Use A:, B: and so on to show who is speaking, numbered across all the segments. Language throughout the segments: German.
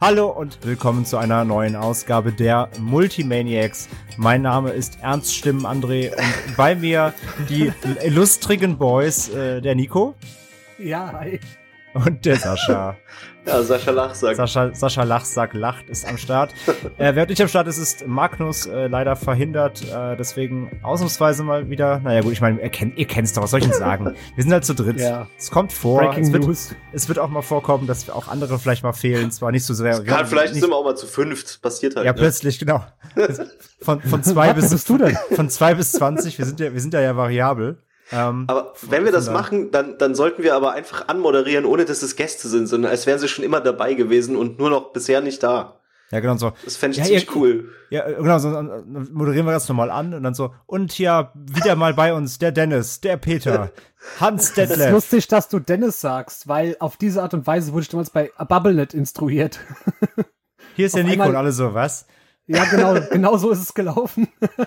A: Hallo und willkommen zu einer neuen Ausgabe der Multimaniacs. Mein Name ist Ernst Stimmen André und bei mir die illustrigen Boys, äh, der Nico.
B: Ja, hi.
A: Und der Sascha.
C: Ja, Sascha Lachsack.
A: Sascha, Sascha Lachsack lacht, ist am Start. äh, während nicht am Start ist, ist Magnus äh, leider verhindert. Äh, deswegen ausnahmsweise mal wieder. Naja, gut, ich meine, ihr kennt ihr kennt's doch, was soll ich denn sagen? Wir sind halt zu dritt.
B: Ja.
A: Es kommt vor.
B: Breaking
A: es wird,
B: News.
A: es wird auch mal vorkommen, dass auch andere vielleicht mal fehlen. Zwar nicht so sehr.
C: Kann, vielleicht
A: nicht,
C: sind wir auch mal zu fünft. Passiert halt.
A: Ja,
C: ne?
A: plötzlich, genau. Von, von zwei
B: Was
A: bis
B: bist du denn?
A: von zwei bis zwanzig. Wir sind ja, wir sind ja, ja variabel. Ähm,
C: Aber wenn wir das
A: von da-
C: machen, dann, dann sollten wir aber einfach anmoderieren, ohne dass es Gäste sind, sondern als wären sie schon immer dabei gewesen und nur noch bisher nicht da.
A: ja, genau so.
C: Das fände ich
A: Ja,
C: ziemlich
A: ihr-
C: cool.
A: Ja, äh, genau, so dann moderieren wir das nochmal an und dann so, und ja, wieder mal bei uns der Dennis, der Peter, Hans
B: Es ist
A: Detlef.
B: lustig, dass du Dennis sagst, weil auf diese Art und Weise wurde ich damals bei BubbleNet instruiert.
A: Hier ist der
B: auf
A: Nico
B: einmal-
A: und alle so, was?
B: Ja, genau, genau so ist es gelaufen.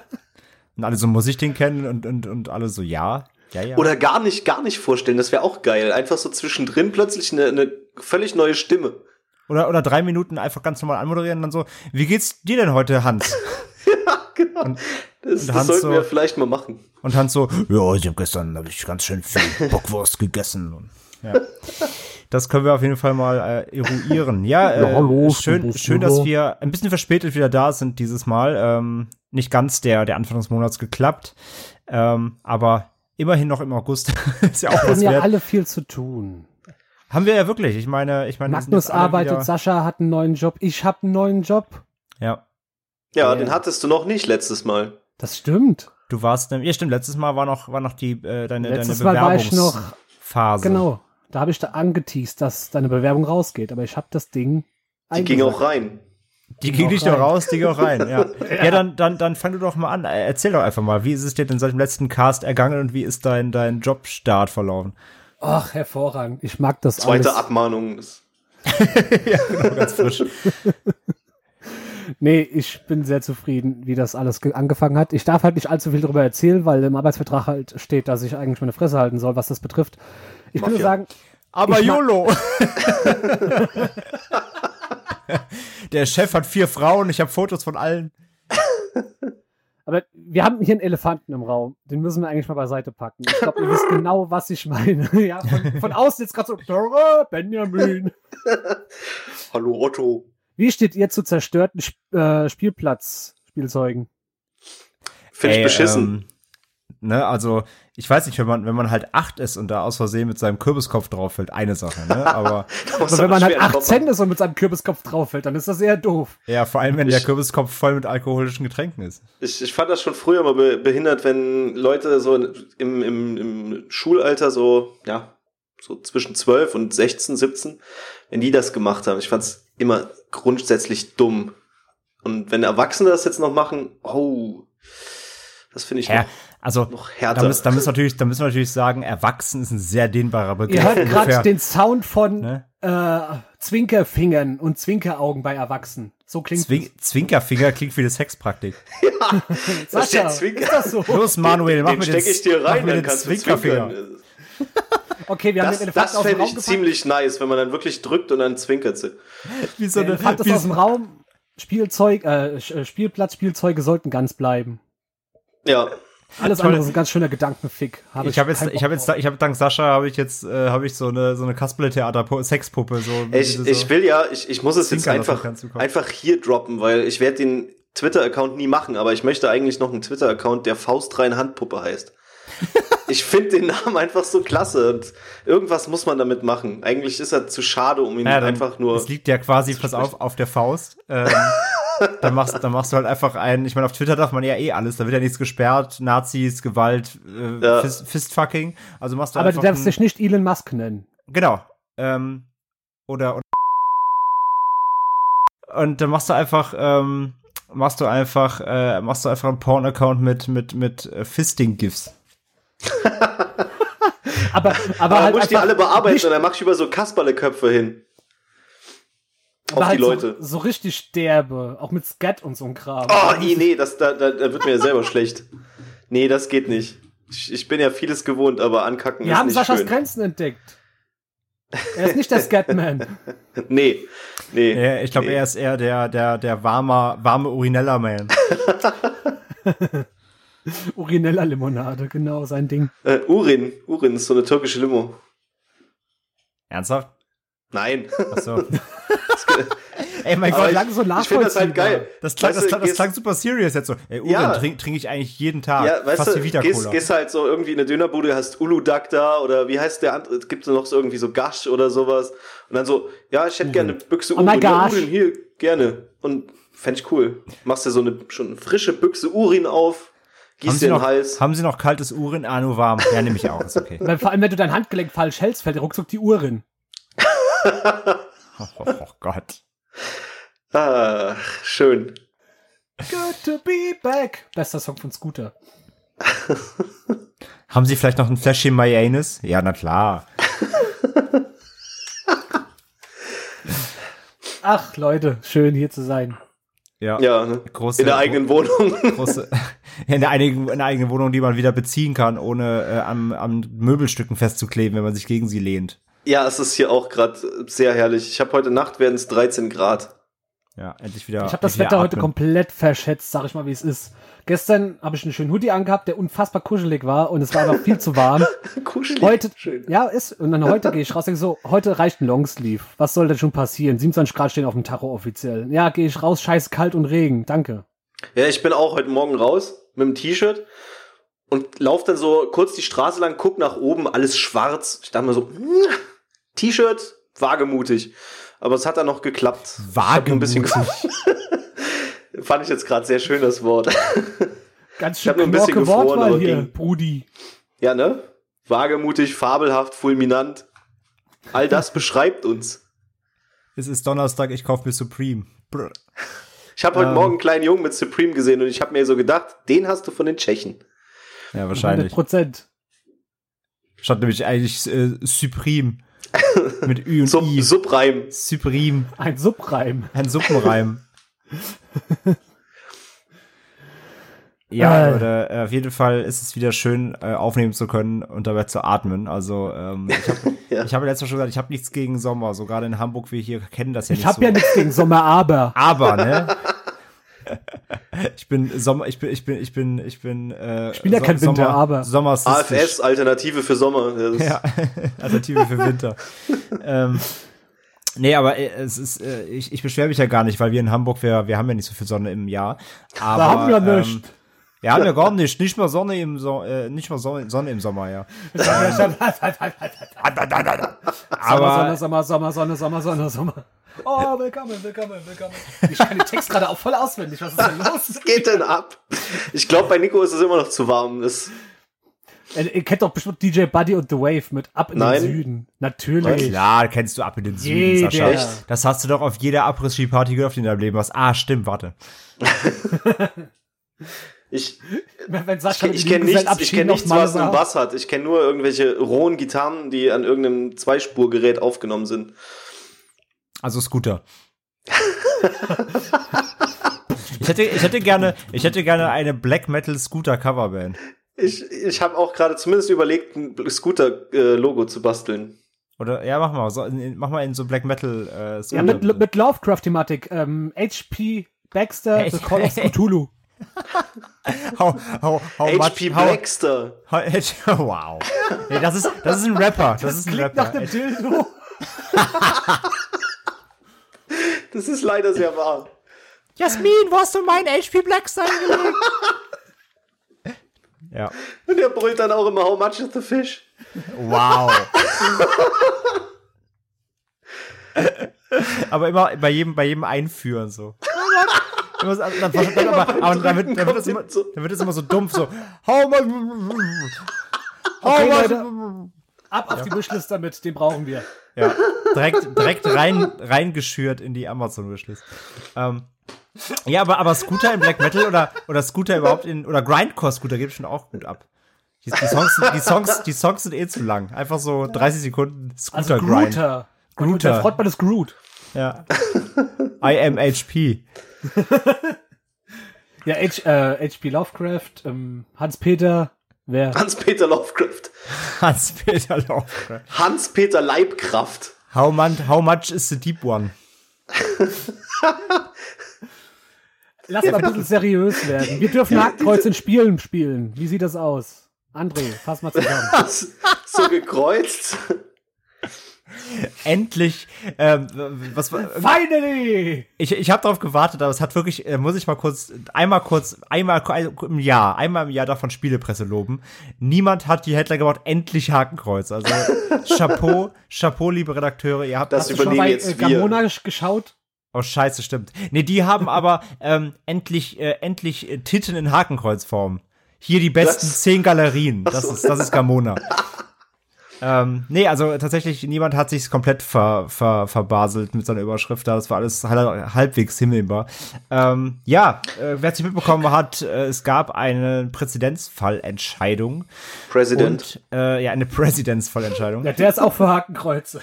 A: Und alle so, muss ich den kennen? Und, und, und alle so, ja, ja, ja.
C: Oder gar nicht, gar nicht vorstellen, das wäre auch geil. Einfach so zwischendrin plötzlich eine, eine völlig neue Stimme.
A: oder, oder drei Minuten einfach ganz normal anmoderieren und dann so, wie geht's dir denn heute, Hans?
C: Ja, genau.
A: Und-
C: das das sollten
A: so-
C: wir vielleicht mal machen.
A: Und Hans so, ja, ich hab gestern hab ich ganz schön viel Bockwurst gegessen. Und, ja. Das können wir auf jeden Fall mal äh, eruieren. Ja, äh,
B: Ja, hallo,
A: schön, schön, dass wir ein bisschen verspätet wieder da sind dieses Mal. Ähm, nicht ganz der, der Anfang des Monats geklappt. Ähm, aber immerhin noch im August. ist ja auch
B: Wir
A: was
B: haben ja alle viel zu tun.
A: Haben wir ja wirklich. Ich meine, ich meine,
B: Magnus arbeitet,
A: wieder-
B: Sascha hat einen neuen Job, ich habe einen neuen Job.
A: Ja.
C: Ja,
A: Ja.
C: den hattest du noch nicht letztes Mal.
B: Das stimmt.
A: Du warst, ja stimmt, letztes Mal war noch, war noch die, äh, deine,
B: Letztes
A: deine
B: Mal war ich noch-
A: Bewerbungsphase.
B: Genau. Da habe ich da angeteased, dass deine Bewerbung rausgeht, aber ich habe das Ding.
C: Die ging auch rein.
A: Die ging nicht nur raus, die ging auch rein. Ja, ja. dann, dann, dann fang du doch mal an. Äh, Erzähl doch einfach mal, wie ist es dir denn seit dem letzten Cast ergangen und wie ist dein, dein Jobstart verlaufen?
B: Ach, hervorragend. Ich mag das
C: Zweite
B: alles.
C: Abmahnung. Das-
A: Genau, ganz frisch.
B: Nee, ich bin sehr zufrieden, wie das alles ge- angefangen hat. Ich darf halt nicht allzu viel darüber erzählen, weil im Arbeitsvertrag halt steht, dass ich eigentlich meine Fresse halten soll, was das betrifft. Ich nur
C: Mafia.
B: sagen,
A: Aber YOLO! Der Chef hat vier Frauen, ich habe Fotos von allen.
B: aber wir haben hier einen Elefanten im Raum. Den müssen wir eigentlich mal beiseite packen. Ich glaube, ihr wisst genau, was ich meine. ja, von, von außen jetzt gerade so, "Dora, Benjamin.
C: Hallo Otto.
B: Wie steht ihr zu zerstörten Sp äh, Spielplatz-Spielzeugen?
C: Finde ich beschissen.
A: Ähm, ne, also, ich weiß nicht, wenn man, wenn man halt acht ist und da aus Versehen mit seinem Kürbiskopf drauf fällt, eine Sache, ne? Aber
B: Aber wenn man halt
C: schwer drauf
B: 18 ist und mit seinem Kürbiskopf drauffällt, dann ist das eher doof.
A: ja, vor allem, wenn der
C: Ich-
A: Kürbiskopf voll mit alkoholischen Getränken ist.
C: Ich, ich fand das schon früher mal be behindert, wenn Leute so im, im, im Schulalter so, ja, so zwischen 12 und 16, 17, wenn die das gemacht haben. Ich fand's immer grundsätzlich dumm. Und wenn Erwachsene das jetzt noch machen, oh, das finde ich
A: Ja,
C: noch,
A: also,
C: noch
A: da
C: härter.
A: müssen, da, müssen wir natürlich, da müssen wir natürlich sagen, erwachsen ist ein sehr dehnbarer Begriff.
B: Ihr hört gerade den Sound von
A: ne?
B: äh, Zwinkerfingern und Zwinkeraugen bei Erwachsenen. So klingt
A: Zwing Zwinkerfinger klingt wie eine Sexpraktik.
C: Da steht
B: Sascha,
C: Zwinker.
B: ist das so?
A: Los, Manuel, mach
C: den
A: mir
C: stecke ich dir rein,
A: mach mir
C: dann
A: den
C: kannst du
A: Zwinkerfinger.
C: zwinkern.
B: Okay, wir haben
C: Das,
B: den
C: das
B: Elefanten aus dem
C: fände
B: Raum
C: ich ziemlich nice, wenn man dann wirklich drückt und dann zwinkert sie.
A: Wie so eine,
B: Elefant ist
A: wie
B: aus dem Raum. Spielzeug, äh, Sch- äh, Spielplatz, Spielzeuge sollten ganz bleiben.
C: Ja,
B: Alles
A: Toll.
B: andere ist ein ganz schöner Gedankenfick. Hab
A: ich habe jetzt, ich habe jetzt, ich habe dank Sascha habe ich jetzt, äh, habe ich so eine so eine Kasperle-Theater Sexpuppe so.
C: Ich,
A: diese
C: ich
A: so.
C: will ja, ich, ich muss es jetzt einfach, einfach hier droppen, weil ich werde den Twitter-Account nie machen, aber ich möchte eigentlich noch einen Twitter-Account, der Faustrein Handpuppe heißt. ich finde den Namen einfach so klasse und irgendwas muss man damit machen. Eigentlich ist er zu schade, um ihn
A: Ja,
C: einfach nur.
A: Es liegt ja quasi, pass auf, auf der Faust. Ähm, dann machst, dann machst du halt einfach einen. Ich meine, auf Twitter darf man ja eh alles. Da wird ja nichts gesperrt. Nazis, Gewalt, äh,
C: Ja.
A: Fist, Fistfucking. Also machst du
B: Aber du darfst dich nicht Elon Musk nennen.
A: Genau. Ähm, oder, oder und dann machst du einfach, ähm, machst du einfach, äh, machst du einfach einen Porn-Account mit mit mit äh, Fisting-GIFs.
B: Aber, aber,
C: aber
B: halt
C: muss ich die alle bearbeiten und dann mach ich über so Kasperle-Köpfe hin. Auf
B: halt
C: die Leute.
B: So, so richtig derbe. Auch mit Scat und so ein Kram.
C: Oh, i, nee, das, da, da, da wird mir ja selber schlecht. Nee, das geht nicht. Ich, ich bin ja vieles gewohnt, aber ankacken
B: Wir
C: ist
B: haben
C: nicht
B: Saschas
C: schön.
B: Grenzen entdeckt. Er ist nicht der Scatman.
C: Nee, nee.
A: Ja, ich glaube,
C: nee.
A: er ist eher der, der, der warme, warme Urinella-Man.
B: Urinella Limonade, genau, sein Ding.
C: Äh, Urin. Urin ist so eine türkische Limo.
A: Ernsthaft?
C: Nein.
A: Achso. Ey, mein Gott,
B: lang so
C: ich finde das halt
B: nachvollziehbar.
C: geil.
A: das klang,
C: Weißt
A: das, klang, das klang super serious jetzt so. Ey, Urin
C: Ja.
A: trinke trink ich eigentlich jeden Tag.
C: Ja, weißt
A: Fast
C: du,
A: wie
C: gehst, gehst halt so irgendwie in eine Dönerbude, hast Uludag da oder wie heißt der andere, gibt es noch so irgendwie so Gasch oder sowas und dann so, ja, ich hätte gerne eine Büchse
B: Oh
C: Urin, ja,
B: gosh.
C: Urin hier, gerne und fände ich cool. Machst dir so eine schon eine frische Büchse Urin auf,
A: haben,
C: gießt
A: Sie
C: dir den
A: noch,
C: Hals.
A: haben Sie noch kaltes Urin? Ah, nur warm. Ja, nehme ich auch. Ist okay.
B: Weil vor allem, wenn du dein Handgelenk falsch hältst, fällt dir ruckzuck die Uhr in.
A: Oh, oh, oh Gott.
C: Ah, schön.
B: Good to be back. Bester Song von Scooter.
A: Haben Sie vielleicht noch ein Fläschchen Mayonnaise? Ja, na klar.
B: Ach, Leute, schön hier zu sein.
A: Ja.
C: Ja, ne?
A: Große,
C: in der eigenen Wohnung.
A: große, in der einigen, in der eigenen Wohnung, die man wieder beziehen kann, ohne äh, am, am Möbelstücken festzukleben, wenn man sich gegen sie lehnt.
C: Ja, es ist hier auch gerade sehr herrlich. Ich habe heute Nacht werden es 13 Grad.
A: Ja, endlich wieder.
B: Ich habe das Wetter heute komplett verschätzt, sag ich mal, wie es ist. Gestern habe ich einen schönen Hoodie angehabt, der unfassbar kuschelig war und es war einfach viel zu warm.
C: Kuschelig.
B: Heute,
C: Schön.
B: ja, ist, und dann heute gehe ich raus, denke so, heute reicht ein Longsleeve. Was soll denn schon passieren? 27 Grad stehen auf dem Tacho offiziell. Ja, gehe ich raus, scheiße kalt und Regen. Danke.
C: Ja, ich bin auch heute Morgen raus mit dem T-Shirt und lauf dann so kurz die Straße lang, guck nach oben, alles schwarz. Ich dachte mir so, hm, T-Shirt, wagemutig. Aber es hat dann noch geklappt. Ich hab nur ein bisschen Fand ich jetzt gerade sehr schön, das Wort.
B: Ganz
C: Ich hab
B: schön
C: nur ein bisschen gefroren,
B: Wortwahl
C: aber
B: hier,
C: ging.
B: Brudi.
C: ja, ne? Wagemutig, fabelhaft, fulminant. All das beschreibt uns.
A: Es ist Donnerstag, ich kaufe mir Supreme. Brr.
C: Ich habe heute
A: Ähm.
C: Morgen einen kleinen Jungen mit Supreme gesehen und ich habe mir so gedacht, den hast du von den Tschechen.
A: Ja,
B: 100
A: wahrscheinlich.
B: Prozent.
A: Statt nämlich eigentlich äh, Supreme. Mit Ü und
C: Sub
A: I.
C: Subreim.
A: Supreme.
B: Ein Subreim.
A: Ein Suppenreim. ja,
B: Äh.
A: oder äh, auf jeden Fall ist es wieder schön, äh, aufnehmen zu können und dabei zu atmen. Also, ähm, ich habe
C: Ja.
A: ich hab letztes Mal schon gesagt, ich habe nichts gegen Sommer. So gerade in Hamburg, wir hier kennen das ja
B: Ich
A: nicht
B: habe
A: so.
B: ja nichts gegen Sommer, aber.
A: Aber, ne? Ich bin Sommer, ich bin, ich bin, ich bin, ich bin, äh,
B: Ich bin ja kein Winter, aber-
A: Sommer
C: AFS, Alternative für Sommer.
A: Ja, Alternative für Winter. ähm, nee, aber äh, es ist, äh, ich, ich beschwere mich ja gar nicht, weil wir in Hamburg, wir, wir haben ja nicht so viel Sonne im Jahr. Aber,
B: Da haben wir
A: ähm,
B: nicht.
A: Wir haben ja gar nicht, nicht mal Sonne im, so äh, nicht mal Sonne, Sonne im Sommer, ja.
B: Sommer, Sommer, Sommer, Sommer, Sonne, Sommer, Sonne, Sommer. Oh, willkommen, willkommen, willkommen. Ich kann den Text gerade auch voll auswendig. Was ist denn los?
C: Was geht denn ab? Ich glaube, bei Nico ist es immer noch zu warm. Das,
B: Ihr ihr kennt doch bestimmt DJ Buddy und The Wave mit Ab in
C: Nein.
B: den Süden. Natürlich.
A: Klar, kennst du ab in den Süden,
B: Jeder.
A: Sascha.
C: Echt?
A: Das hast du doch auf jeder Abriss-Ski-Party gehört, die in deinem Leben warst. Ah, stimmt, warte.
C: ich ich, ich kenne nichts, ich kenn nichts
B: mal
C: was einen. Bass hat. Ich kenne nur irgendwelche rohen Gitarren, die an irgendeinem Zweispurgerät aufgenommen sind.
A: Also Scooter. ich hätte, ich hätte gerne, ich hätte gerne eine Black Metal Scooter Coverband.
C: Ich, ich habe auch gerade zumindest überlegt, ein Scooter-Logo zu basteln.
A: Oder, ja, mach mal, so, mach mal in so Black Metal, äh, Scooter.
B: Ja, mit, mit Lovecraft-Thematik. Ähm, HP Baxter, The Call of Cthulhu.
A: how, how, how much,
C: HP
A: how,
C: Blackster.
A: how, wow. Nee, das ist, das ist ein Rapper, das, ist ein
B: Klingt nach
A: Rapper.
B: dem Dildo.
C: Das ist leider sehr wahr.
A: Jasmin, wo hast du meinen HP Blackstone gelegt? ja,
C: Und der brüllt dann auch immer, how much is the fish?
A: wow. aber immer bei jedem, bei jedem Einführen so. Immer so- Dann, dann, dann, aber, aber dann, wird, dann, wird es immer, dann wird es immer so dumpf, so. How
B: Okay,
A: much?
B: Leute. Ab auf die Wishlist damit, den brauchen wir.
A: Ja, direkt, direkt rein, reingeschürt in die Amazon-Wishlist. Ähm, ja, aber, aber Scooter in Black Metal oder, oder Scooter überhaupt in, oder Grindcore-Scooter geht schon auch gut ab. Die, die, Songs, sind- die, Songs, die Songs sind eh zu lang. Einfach so 30 Sekunden
B: Also
A: Scooter-Grind.
B: Grooter.
A: Grooter.
B: Der Frontmann ist Groot.
A: ja. I am HP.
B: Ja, H, äh, HP Lovecraft, ähm, Hans-Peter, Wer?
C: Hans-Peter Lovecraft.
A: Hans-Peter Lovecraft.
C: Hans-Peter Leibkraft.
A: How, man, how much is the deep one?
B: Lass mal ein bisschen seriös werden. Wir dürfen Hakenkreuz in Spielen spielen. Wie sieht das aus? André, fass mal zusammen.
C: so gekreuzt.
A: Endlich, ähm, was
B: Finally!
A: Ich, ich habe darauf gewartet, aber es hat wirklich, äh, muss ich mal kurz, einmal kurz, einmal im Jahr, einmal im Jahr davon Spielepresse loben. Niemand hat die Headline gebaut, endlich Hakenkreuz. Also Chapeau, Chapeau, liebe Redakteure, ihr habt
C: das
B: Hast du schon bei äh, Gamona geschaut?
A: Oh, scheiße, stimmt. Nee, die haben aber ähm, endlich, äh, endlich äh, Titten in Hakenkreuzform. Hier die besten das? zehn Galerien. Das ist, das ist Gamona. ähm, nee, also tatsächlich, niemand hat sich komplett ver, ver, verbaselt mit seiner Überschrift da. Das war alles halbwegs himmelbar. Ähm, ja, äh, wer es nicht mitbekommen hat, äh, es gab eine Präzedenzfallentscheidung.
C: Präsident.
A: Und, äh, ja, eine Präzedenzfallentscheidung.
B: Ja, der ist auch für Hakenkreuze.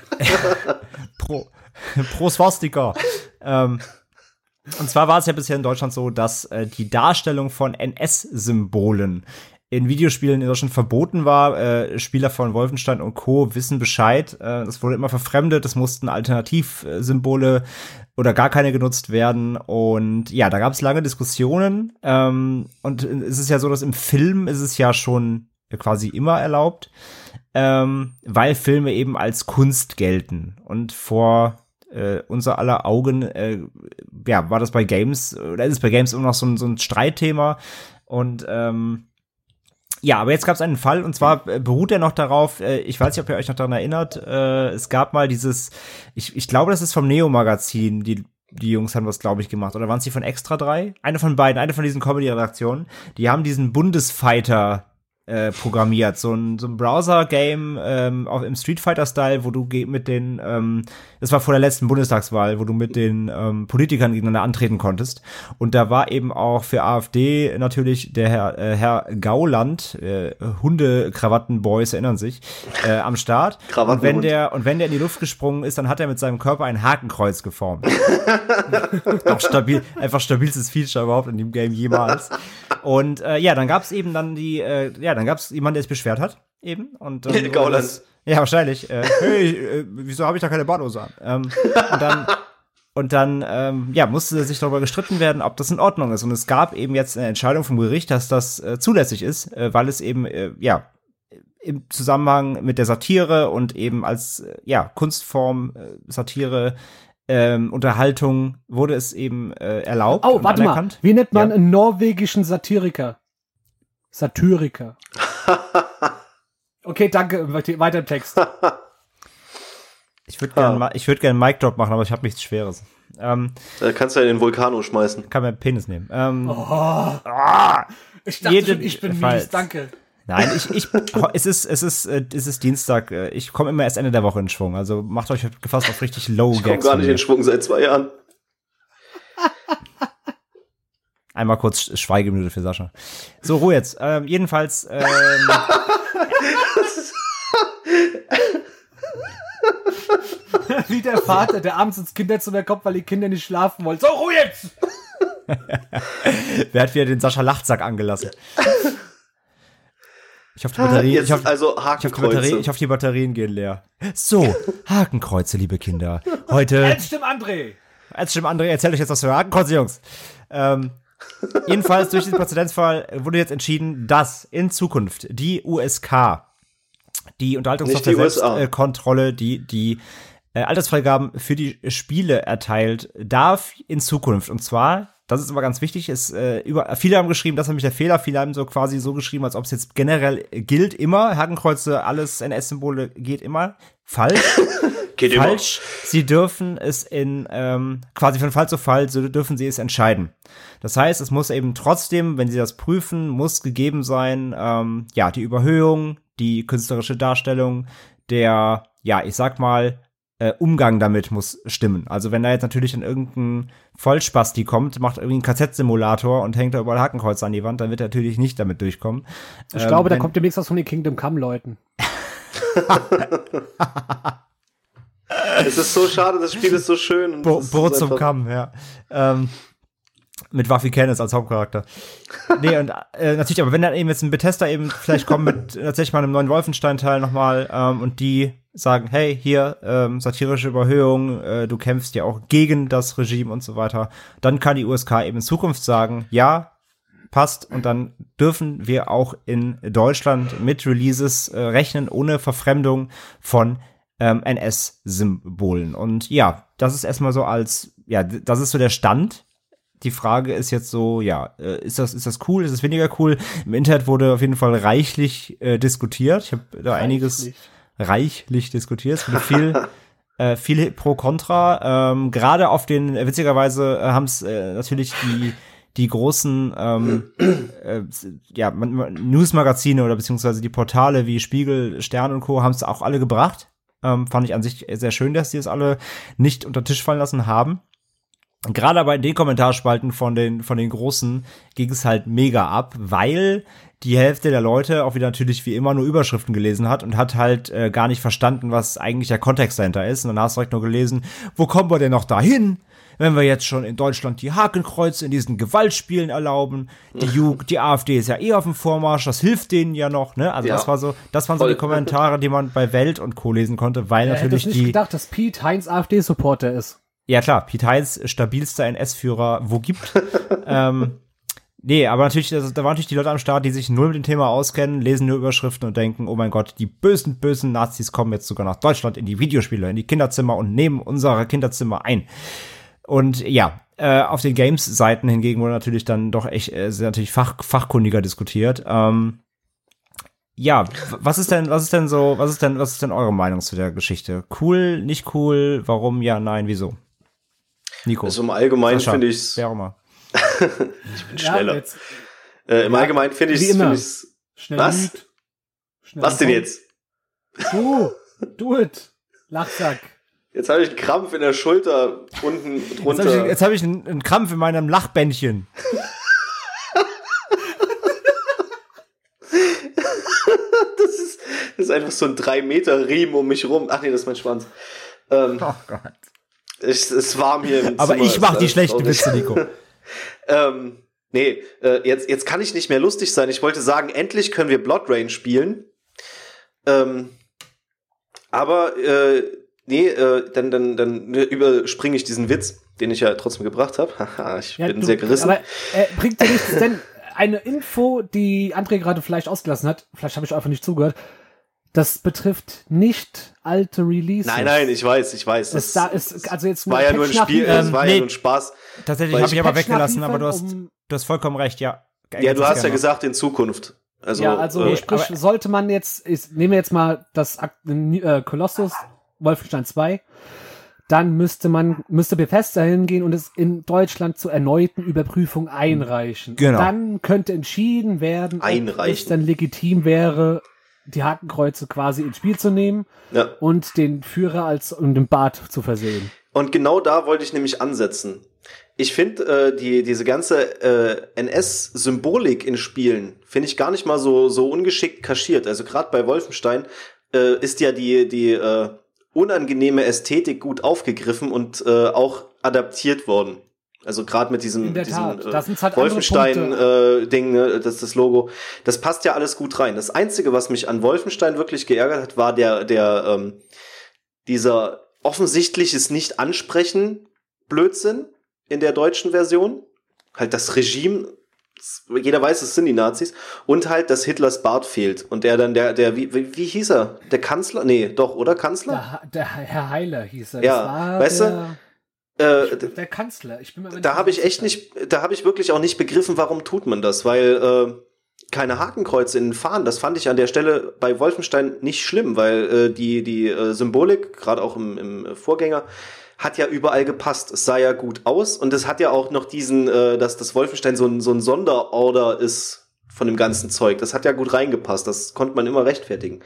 A: Pro, pro Swastika. ähm, und zwar war es ja bisher in Deutschland so, dass äh, die Darstellung von NS-Symbolen in Videospielen in Deutschland verboten war. Äh, Spieler von Wolfenstein und Co. wissen Bescheid. Äh, das wurde immer verfremdet. Es mussten Alternativsymbole oder gar keine genutzt werden. Und ja, da gab es lange Diskussionen. Ähm, und es ist ja so, dass im Film ist es ja schon quasi immer erlaubt, ähm, weil Filme eben als Kunst gelten. Und vor äh, unser aller Augen, äh, ja, war das bei Games, oder ist es bei Games immer noch so ein, so ein Streitthema. Und ähm, ja, aber jetzt gab es einen Fall und zwar äh, beruht er noch darauf, äh, ich weiß nicht, ob ihr euch noch daran erinnert, äh, es gab mal dieses, ich, ich glaube, das ist vom Neo-Magazin, die die Jungs haben das, glaube ich, gemacht. Oder waren es die von Extra 3? Eine von beiden, eine von diesen Comedy-Redaktionen. Die haben diesen Bundesfighter äh, programmiert. So ein, so ein Browser-Game ähm, auch im Street Fighter-Style, wo du mit den, ähm, das war vor der letzten Bundestagswahl, wo du mit den ähm, Politikern gegeneinander antreten konntest. Und da war eben auch für AfD natürlich der Herr, äh, Herr Gauland, äh, Hunde-Krawatten-Boys erinnern sich, äh, am Start. und wenn der und wenn der in die Luft gesprungen ist, dann hat er mit seinem Körper ein Hakenkreuz geformt. auch stabil, einfach stabilstes Feature überhaupt in dem Game jemals. Und äh, ja, dann gab es eben dann die, äh, ja, dann gab es jemanden, der sich beschwert hat, eben. Und ähm,
C: Gauland.
A: Ja, wahrscheinlich. Äh, hey, äh, wieso habe ich da keine Badehose an? Ähm, und dann und dann, ähm, ja, musste sich darüber gestritten werden, ob das in Ordnung ist. Und es gab eben jetzt eine Entscheidung vom Gericht, dass das äh, zulässig ist, äh, weil es eben, äh, ja, im Zusammenhang mit der Satire und eben als, äh, ja, Kunstform, Satire, ähm, Unterhaltung wurde es eben äh, erlaubt.
B: Oh, warte anerkannt. mal. Wie nennt man ja. einen norwegischen Satiriker? Satyriker. okay, danke. Weiter im Text.
A: Ich würde gerne ah. würd gern einen Mic Drop machen, aber ich habe nichts Schweres. Ähm,
C: da kannst du ja in den Vulkano schmeißen.
A: Kann mir Penis nehmen. Ähm,
B: oh. Ah, ich dachte schon, ich bin mies, danke.
A: Nein, ich, ich, es ist, es ist, äh, es ist Dienstag. Äh, ich komme immer erst Ende der Woche in Schwung. Also macht euch gefasst auf richtig Low
C: Gags. Ich komme gar nicht in Schwung seit zwei Jahren.
A: Einmal kurz Schweigeminute für Sascha. So, Ruhe jetzt. Ähm, jedenfalls. Ähm,
B: Wie der Vater, der abends ins Kinderzimmer kommt, weil die Kinder nicht schlafen wollen. So, Ruhe jetzt!
A: Wer hat wieder den Sascha Lachtsack angelassen? Ich hoffe, die Batterie,
C: Jetzt
A: ich hoffe,
C: also
A: ich hoffe, die Batterie, ich hoffe, die Batterien gehen leer. So, Hakenkreuze, liebe Kinder. Heute.
B: Jetzt stimmt André.
A: Jetzt stimmt André, erzähl euch jetzt was für Hakenkreuze, Jungs. Ähm, jedenfalls durch den Präzedenzfall wurde jetzt entschieden, dass in Zukunft die USK, die Unterhaltungssoftware-Kontrolle, die, die äh, Altersfreigaben für die Spiele erteilt, darf in Zukunft. Und zwar das ist aber ganz wichtig, ist, äh, über, viele haben geschrieben, das ist nämlich der Fehler, viele haben so quasi so geschrieben, als ob es jetzt generell gilt immer, Hakenkreuze, alles NS-Symbole geht immer. Falsch.
C: geht
A: Falsch. Immer. Sie dürfen es in, ähm, quasi von Fall zu Fall, so dürfen sie es entscheiden. Das heißt, es muss eben trotzdem, wenn sie das prüfen, muss gegeben sein, ähm, ja, die Überhöhung, die künstlerische Darstellung, der, ja, ich sag mal, äh, Umgang damit muss stimmen. Also wenn da jetzt natürlich in irgendein Vollspasti kommt, macht irgendwie einen KZ-Simulator und hängt da überall Hakenkreuze an die Wand, dann wird er natürlich nicht damit durchkommen.
B: Ich ähm, glaube, da kommt demnächst was von den Kingdom Come-Leuten.
C: es ist so schade, das Spiel ist so schön.
A: Bo Bo zum Come, ja. Ähm, Mit Waffi Canis als Hauptcharakter. nee, und äh, natürlich, aber wenn dann eben jetzt ein Bethesda eben vielleicht kommt mit tatsächlich mal einem neuen Wolfenstein-Teil nochmal ähm, und die sagen, hey, hier, ähm, satirische Überhöhung, äh, du kämpfst ja auch gegen das Regime und so weiter, dann kann die USK eben in Zukunft sagen, ja, passt und dann dürfen wir auch in Deutschland mit Releases äh, rechnen, ohne Verfremdung von ähm, NS-Symbolen. Und ja, das ist erstmal so als, ja, das ist so der Stand. Die Frage ist jetzt so, ja, äh, ist das, ist das cool, ist es weniger cool? Im Internet wurde auf jeden Fall reichlich äh, diskutiert. Ich habe da reichlich. einiges reichlich diskutiert. Es wurde viel, äh, viel pro Contra. Ähm, Gerade auf den, äh, witzigerweise äh, haben es äh, natürlich die die großen ähm, äh, ja, Newsmagazine oder beziehungsweise die Portale wie Spiegel, Stern und Co. haben es auch alle gebracht. Ähm, fand ich an sich sehr schön, dass die es alle nicht unter Tisch fallen lassen haben. Gerade aber in den Kommentarspalten von den, von den Großen ging es halt mega ab, weil die Hälfte der Leute auch wieder natürlich wie immer nur Überschriften gelesen hat und hat halt äh, gar nicht verstanden, was eigentlich der Kontext dahinter ist. Und dann hast du direkt nur gelesen, wo kommen wir denn noch dahin? wenn wir jetzt schon in Deutschland die Hakenkreuze in diesen Gewaltspielen erlauben, die, Ju die AfD ist ja eh auf dem Vormarsch, das hilft denen ja noch, ne? Also ja. das war so, das waren so die Kommentare, die man bei Welt und Co. lesen konnte, weil
B: ja,
A: natürlich
B: nicht
A: die.
B: gedacht, dass Pete Heinz AfD-Supporter ist.
A: Ja klar, Pete Heinz, stabilster NS-Führer, wo gibt. ähm, nee, aber natürlich, also, da waren natürlich die Leute am Start, die sich null mit dem Thema auskennen, lesen nur Überschriften und denken, oh mein Gott, die bösen, bösen Nazis kommen jetzt sogar nach Deutschland in die Videospiele, in die Kinderzimmer und nehmen unsere Kinderzimmer ein. Und ja, äh, auf den Games-Seiten hingegen wurde natürlich dann doch echt äh, sehr natürlich fach, fachkundiger diskutiert. Ähm, ja, was ist denn, was ist denn so, was ist denn, was ist denn eure Meinung zu der Geschichte? Cool, nicht cool, warum, ja, nein, wieso?
C: Nico. Also im Allgemeinen finde ich es.
A: Wer auch mal.
C: ich bin schneller. Ja, äh, Im ja, Allgemeinen finde ich es. Was?
B: Schnell
C: was denn jetzt?
B: Du, do it. Lachsack.
C: Jetzt habe ich einen Krampf in der Schulter unten drunter.
A: Jetzt habe ich, hab ich einen, einen, Krampf in meinem Lachbändchen.
C: das, ist, das ist einfach so ein 3 Meter Riemen um mich rum. Ach nee, das ist mein Schwanz. Ähm, oh Gott. Es ist warm hier im
A: Aber ich mache die schlechten Witze, Nico.
C: Ähm, nee, äh, jetzt, jetzt kann ich nicht mehr lustig sein. Ich wollte sagen, endlich können wir Blood Rain spielen. Ähm, aber äh, Nee, äh, dann, dann, dann überspringe ich diesen Witz, den ich ja trotzdem gebracht habe. Haha, ich ja, bin du, sehr gerissen. Aber
B: äh, bringt dir nichts, denn eine Info, die André gerade vielleicht ausgelassen hat, vielleicht habe ich einfach nicht zugehört, das betrifft nicht alte Releases.
C: Nein, nein, ich weiß, ich weiß.
B: Das, da ist, also jetzt
C: war ja nur ein Spiel, ähm, es war nee, ja nur ein Spaß.
A: Tatsächlich habe ich aber weggelassen, aber du hast, um, du hast vollkommen recht, ja.
C: Ja, du hast ja gesagt in Zukunft. Also,
B: ja, also äh, sprich, sollte man jetzt, ich nehme jetzt mal das äh, Colossus Wolfenstein 2, dann müsste man, müsste Bethesda hingehen und es in Deutschland zur erneuten Überprüfung einreichen. Genau. Dann könnte entschieden werden,
C: ob es
B: dann legitim wäre, die Hakenkreuze quasi ins Spiel zu nehmen ja. und den Führer als und den Bart zu versehen.
C: Und genau da wollte ich nämlich ansetzen. Ich finde äh, die diese ganze äh, NS-Symbolik in Spielen finde ich gar nicht mal so so ungeschickt kaschiert. Also gerade bei Wolfenstein äh, ist ja die die äh, unangenehme Ästhetik gut aufgegriffen und äh, auch adaptiert worden. Also gerade mit diesem, diesem äh,
B: halt
C: Wolfenstein-Ding, äh, ne, das das Logo, das passt ja alles gut rein. Das Einzige, was mich an Wolfenstein wirklich geärgert hat, war der, der ähm, dieser offensichtliches Nicht-Ansprechen Blödsinn in der deutschen Version. Halt das Regime jeder weiß, es sind die Nazis. Und halt, dass Hitlers Bart fehlt. Und der dann, der, der, wie, wie, wie hieß er? Der Kanzler? Nee, doch, oder Kanzler?
B: Der, der Herr Heiler hieß er.
C: Ja, weißt du? Äh,
B: der Kanzler. Ich bin
C: mir da habe ich echt nicht, da habe ich wirklich auch nicht begriffen, warum tut man das, weil äh, keine Hakenkreuze in den Fahnen, das fand ich an der Stelle bei Wolfenstein nicht schlimm, weil äh, die die äh, Symbolik, gerade auch im, im Vorgänger, hat ja überall gepasst. Es sah ja gut aus und es hat ja auch noch diesen, äh, dass das Wolfenstein so ein, so ein Sonderorder ist von dem ganzen Zeug. Das hat ja gut reingepasst. Das konnte man immer rechtfertigen.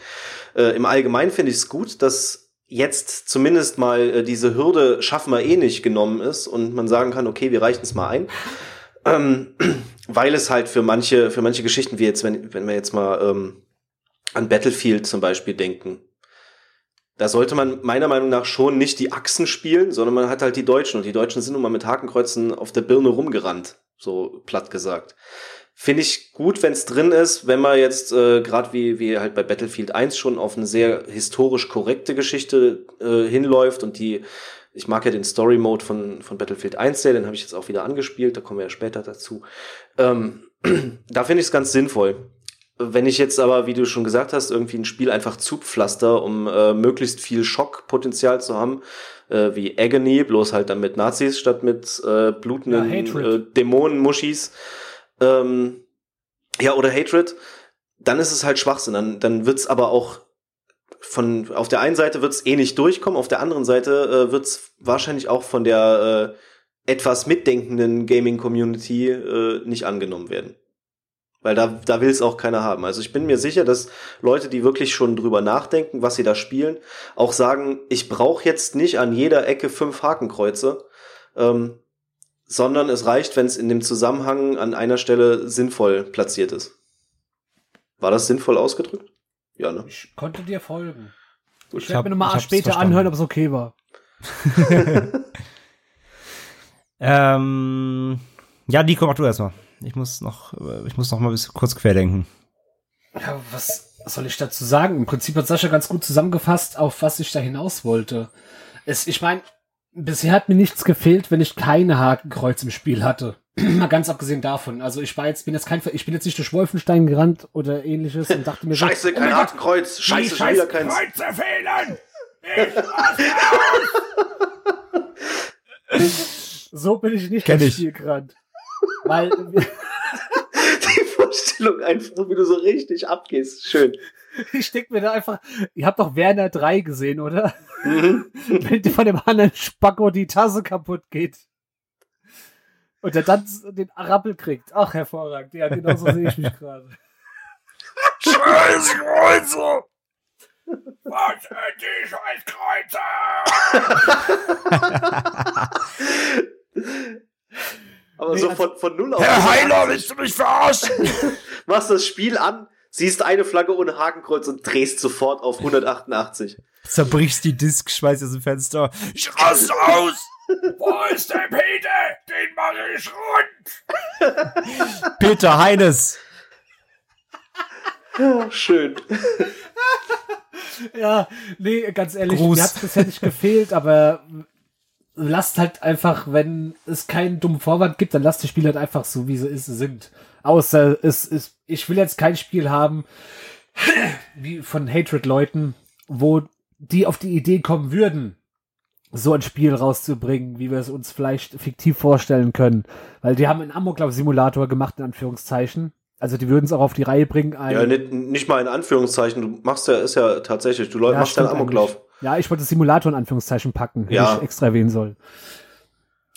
C: Äh, Im Allgemeinen finde ich es gut, dass jetzt zumindest mal äh, diese Hürde schaffen wir eh nicht genommen ist und man sagen kann, okay, wir reichen es mal ein. Ähm, weil es halt für manche, für manche Geschichten, wie jetzt, wenn, wenn wir jetzt mal ähm, an Battlefield zum Beispiel denken, da sollte man meiner Meinung nach schon nicht die Achsen spielen, sondern man hat halt die Deutschen und die Deutschen sind nun mal mit Hakenkreuzen auf der Birne rumgerannt. so platt gesagt. Finde ich gut, wenn es drin ist, wenn man jetzt äh, gerade wie, wie halt bei Battlefield 1 schon auf eine sehr historisch korrekte Geschichte äh, hinläuft und die, ich mag ja den Story Mode von, von Battlefield 1 sehr, den habe ich jetzt auch wieder angespielt, da kommen wir ja später dazu. Ähm, da finde ich es ganz sinnvoll. Wenn ich jetzt aber, wie du schon gesagt hast, irgendwie ein Spiel einfach zupflaster, um äh, möglichst viel Schockpotenzial zu haben, äh, wie Agony, bloß halt dann mit Nazis statt mit äh, blutenden
B: Ja,
C: äh, Dämonen-Muschis, ähm, ja, oder Hatred, dann ist es halt Schwachsinn. Dann, dann wird's aber auch von, auf der einen Seite wird's eh nicht durchkommen, auf der anderen Seite äh, wird's wahrscheinlich auch von der äh, etwas mitdenkenden Gaming-Community äh, nicht angenommen werden. Weil da, da will es auch keiner haben. Also ich bin mir sicher, dass Leute, die wirklich schon drüber nachdenken, was sie da spielen, auch sagen, ich brauche jetzt nicht an jeder Ecke fünf Hakenkreuze, ähm, sondern es reicht, wenn es in dem Zusammenhang an einer Stelle sinnvoll platziert ist. War das sinnvoll ausgedrückt? Ja, ne?
B: Ich konnte dir folgen.
C: Gut.
B: Ich werde mir nochmal später
A: verstanden.
B: anhören, ob es okay war.
A: Ähm, ja, Nico, mach du erstmal. Ich muss noch, ich muss noch mal ein bisschen kurz querdenken.
B: Ja, was soll ich dazu sagen? Im Prinzip hat Sascha ganz gut zusammengefasst, auf was ich da hinaus wollte. Es, ich meine, bisher hat mir nichts gefehlt, wenn ich keine Hakenkreuz im Spiel hatte. Mal ganz abgesehen davon. Also ich war jetzt, bin jetzt kein, ich bin jetzt nicht durch Wolfenstein gerannt oder ähnliches und dachte mir
C: Scheiße,
B: so, oh
C: kein
B: Gott,
C: Hakenkreuz. Scheiße, schon
B: scheiß
C: wieder keins.
B: Kreuze fehlen! so bin ich nicht
A: Kenn
B: durchs. Spiel gerannt. Weil,
C: Die Vorstellung einfach, wie du so richtig abgehst. Schön.
B: ich denke mir da einfach, ihr habt doch Werner 3 gesehen, oder?
C: Mhm.
B: wenn dir von dem anderen Spacko die Tasse kaputt geht. Und er dann den Rappel kriegt. Ach, hervorragend. Ja, genau so sehe ich mich gerade.
A: Scheiß Kreuze!
B: Was sind die Scheißkreuze?
C: Aber
B: Nee,
C: so
B: also-
C: von, von null auf
A: Herr Heiler,
C: 180
A: willst du mich verarschen?
C: machst das Spiel an, siehst eine Flagge ohne Hakenkreuz und drehst sofort auf 188.
A: Zerbrichst die Disk, schmeißt aus dem Fenster. Ich raste aus!
B: Wo ist der Peter? Den mache ich rund.
A: Peter Heines!
C: Schön.
B: Ja, nee, ganz ehrlich,
A: Gruß.
B: mir hat es bisher nicht gefehlt, aber lasst halt einfach, wenn es keinen dummen Vorwand gibt, dann lasst die Spiele halt einfach so, wie sie ist, sind. Außer es ist, ich will jetzt kein Spiel haben, wie von Hatred-Leuten, wo die auf die Idee kommen würden, so ein Spiel rauszubringen, wie wir es uns vielleicht fiktiv vorstellen können. Weil die haben einen Amoklauf-Simulator gemacht, in Anführungszeichen. Also die würden es auch auf die Reihe bringen. ein-
C: Ja, nicht, nicht mal in Anführungszeichen. Du machst ja, ist ja tatsächlich, du
B: Ja,
C: machst ja einen Amoklauf.
B: eigentlich. Ja, ich wollte Simulator in Anführungszeichen packen,
C: Ja.
B: ich extra erwähnen sollen.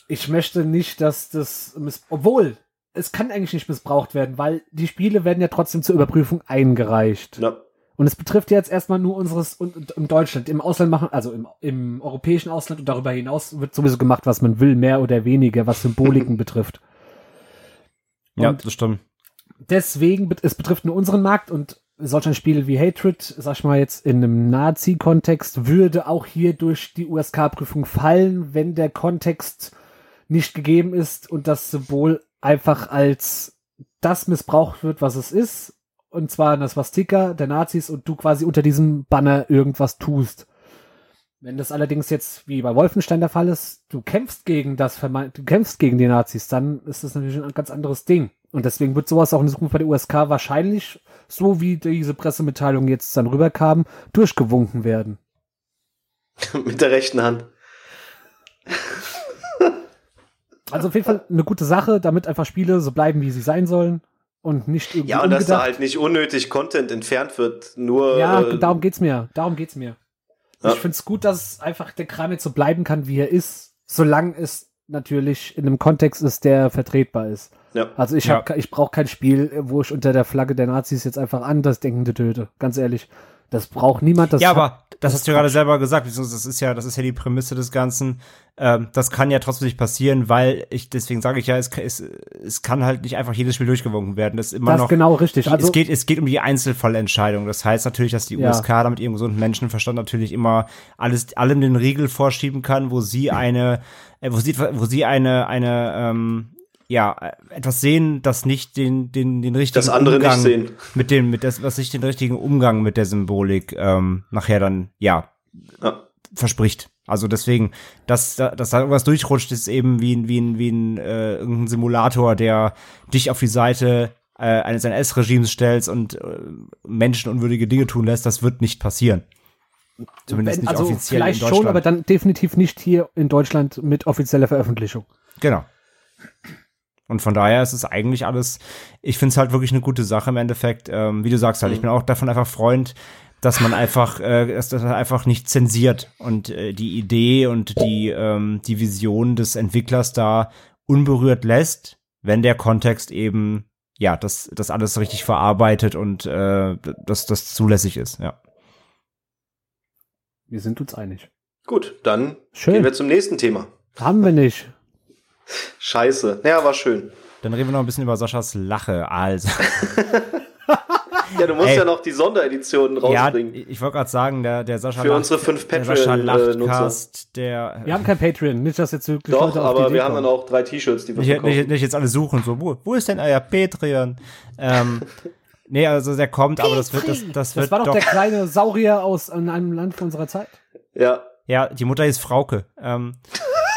B: Ich möchte nicht, dass das obwohl es kann eigentlich nicht missbraucht werden, weil die Spiele werden ja trotzdem zur Überprüfung eingereicht.
C: Ja.
B: Und es betrifft jetzt erstmal nur unseres und, im Deutschland, im Ausland machen, also im, im europäischen Ausland und darüber hinaus wird sowieso gemacht, was man will, mehr oder weniger, was Symboliken betrifft.
A: Ja,
B: Und-
A: das stimmt.
B: deswegen, es betrifft nur unseren Markt und solch ein Spiel wie Hatred, sag ich mal jetzt in einem Nazi-Kontext, würde auch hier durch die USK-Prüfung fallen, wenn der Kontext nicht gegeben ist und das Symbol einfach als das missbraucht wird, was es ist, und zwar das Swastika der Nazis und du quasi unter diesem Banner irgendwas tust. Wenn das allerdings jetzt wie bei Wolfenstein der Fall ist, du kämpfst gegen das du kämpfst gegen die Nazis, dann ist das natürlich ein ganz anderes Ding. Und deswegen wird sowas auch in Zukunft bei der USK wahrscheinlich, so wie diese Pressemitteilung jetzt dann rüberkam, durchgewunken werden.
C: Mit der rechten Hand.
B: Also auf jeden Fall eine gute Sache, damit einfach Spiele so bleiben, wie sie sein sollen und nicht irgendwie
C: Ja, und dass da
B: umgedacht.
C: halt nicht unnötig Content entfernt wird, nur.
B: Ja,
C: äh,
B: darum geht's mir. Darum geht's mir.
C: Ja.
B: Ich find's gut, dass einfach der Kram jetzt so bleiben kann, wie er ist, solange es natürlich in einem Kontext ist, der vertretbar ist.
C: Ja.
B: Also ich
A: Ja.
B: hab, ich brauche kein Spiel, wo ich unter der Flagge der Nazis jetzt einfach Andersdenkende töte. Ganz ehrlich, das braucht niemand. Das
A: ja, aber das,
B: das
A: hast du gerade
B: Quatsch.
A: selber gesagt, das ist ja, das ist ja die Prämisse des Ganzen. Ähm, das kann ja trotzdem nicht passieren, weil ich, deswegen sage ich ja, es, es, es kann halt nicht einfach jedes Spiel durchgewunken werden. Das ist immer
B: das
A: noch.
B: genau richtig. Also
A: es geht, es geht um die Einzelfallentscheidung. Das heißt natürlich, dass die
B: Ja.
A: USK da mit ihrem gesunden Menschenverstand natürlich immer alles, allem den Riegel vorschieben kann, wo sie eine, äh, wo sie, wo sie eine, eine, ähm, ja, äh, etwas sehen, das nicht den, den, den richtigen
C: Das andere nicht
A: Umgang
C: sehen.
A: mit dem, mit das, was nicht den richtigen Umgang mit der Symbolik ähm, nachher dann, ja,
C: Ja.
A: verspricht. Also deswegen, dass, da- dass da irgendwas durchrutscht, ist eben wie ein, wie ein, wie ein äh, irgendein Simulator, der dich auf die Seite äh, eines NS-Regimes stellst und äh, menschenunwürdige Dinge tun lässt, das wird nicht passieren. Zumindest
B: Wenn,
A: nicht
B: also
A: offiziell
B: vielleicht
A: in Deutschland.
B: schon, aber dann definitiv nicht hier in Deutschland mit offizieller Veröffentlichung.
A: Genau. Und von daher ist es eigentlich alles, ich finde es halt wirklich eine gute Sache im Endeffekt. Ähm, wie du sagst halt, ich bin auch davon einfach Freund, dass man einfach, äh, dass das einfach nicht zensiert und äh, die Idee und die, ähm, die Vision des Entwicklers da unberührt lässt, wenn der Kontext eben, ja, das, das alles richtig verarbeitet und äh, dass das zulässig ist, ja.
B: Wir sind uns einig.
C: Gut, dann
B: Schön.
C: gehen wir zum nächsten Thema.
B: Haben wir nicht.
C: Scheiße. Naja, war schön.
A: Dann reden wir noch ein bisschen über Saschas Lache. Also.
C: Ja, du musst
A: Ey.
C: ja noch die Sondereditionen
A: Ja,
C: rausbringen.
A: ich wollte gerade sagen, der, der Sascha
C: Für unsere fünf
A: der
C: Patreon-Nutzer.
A: Lachtcast, der
B: Wir haben kein Patreon. Nicht, dass jetzt wirklich
C: Doch,
B: Leute auf
C: aber wir haben dann auch drei T-Shirts, die wir
A: nicht, nicht,
C: verkaufen.
A: nicht jetzt alle suchen so, wo, wo ist denn euer Patreon? ähm, nee, also der kommt, aber das wird, das, das
B: Das
A: wird
B: war doch,
A: doch,
B: der kleine Saurier aus in einem Land von unserer Zeit.
C: Ja.
A: ja, die Mutter ist Frauke. Ähm,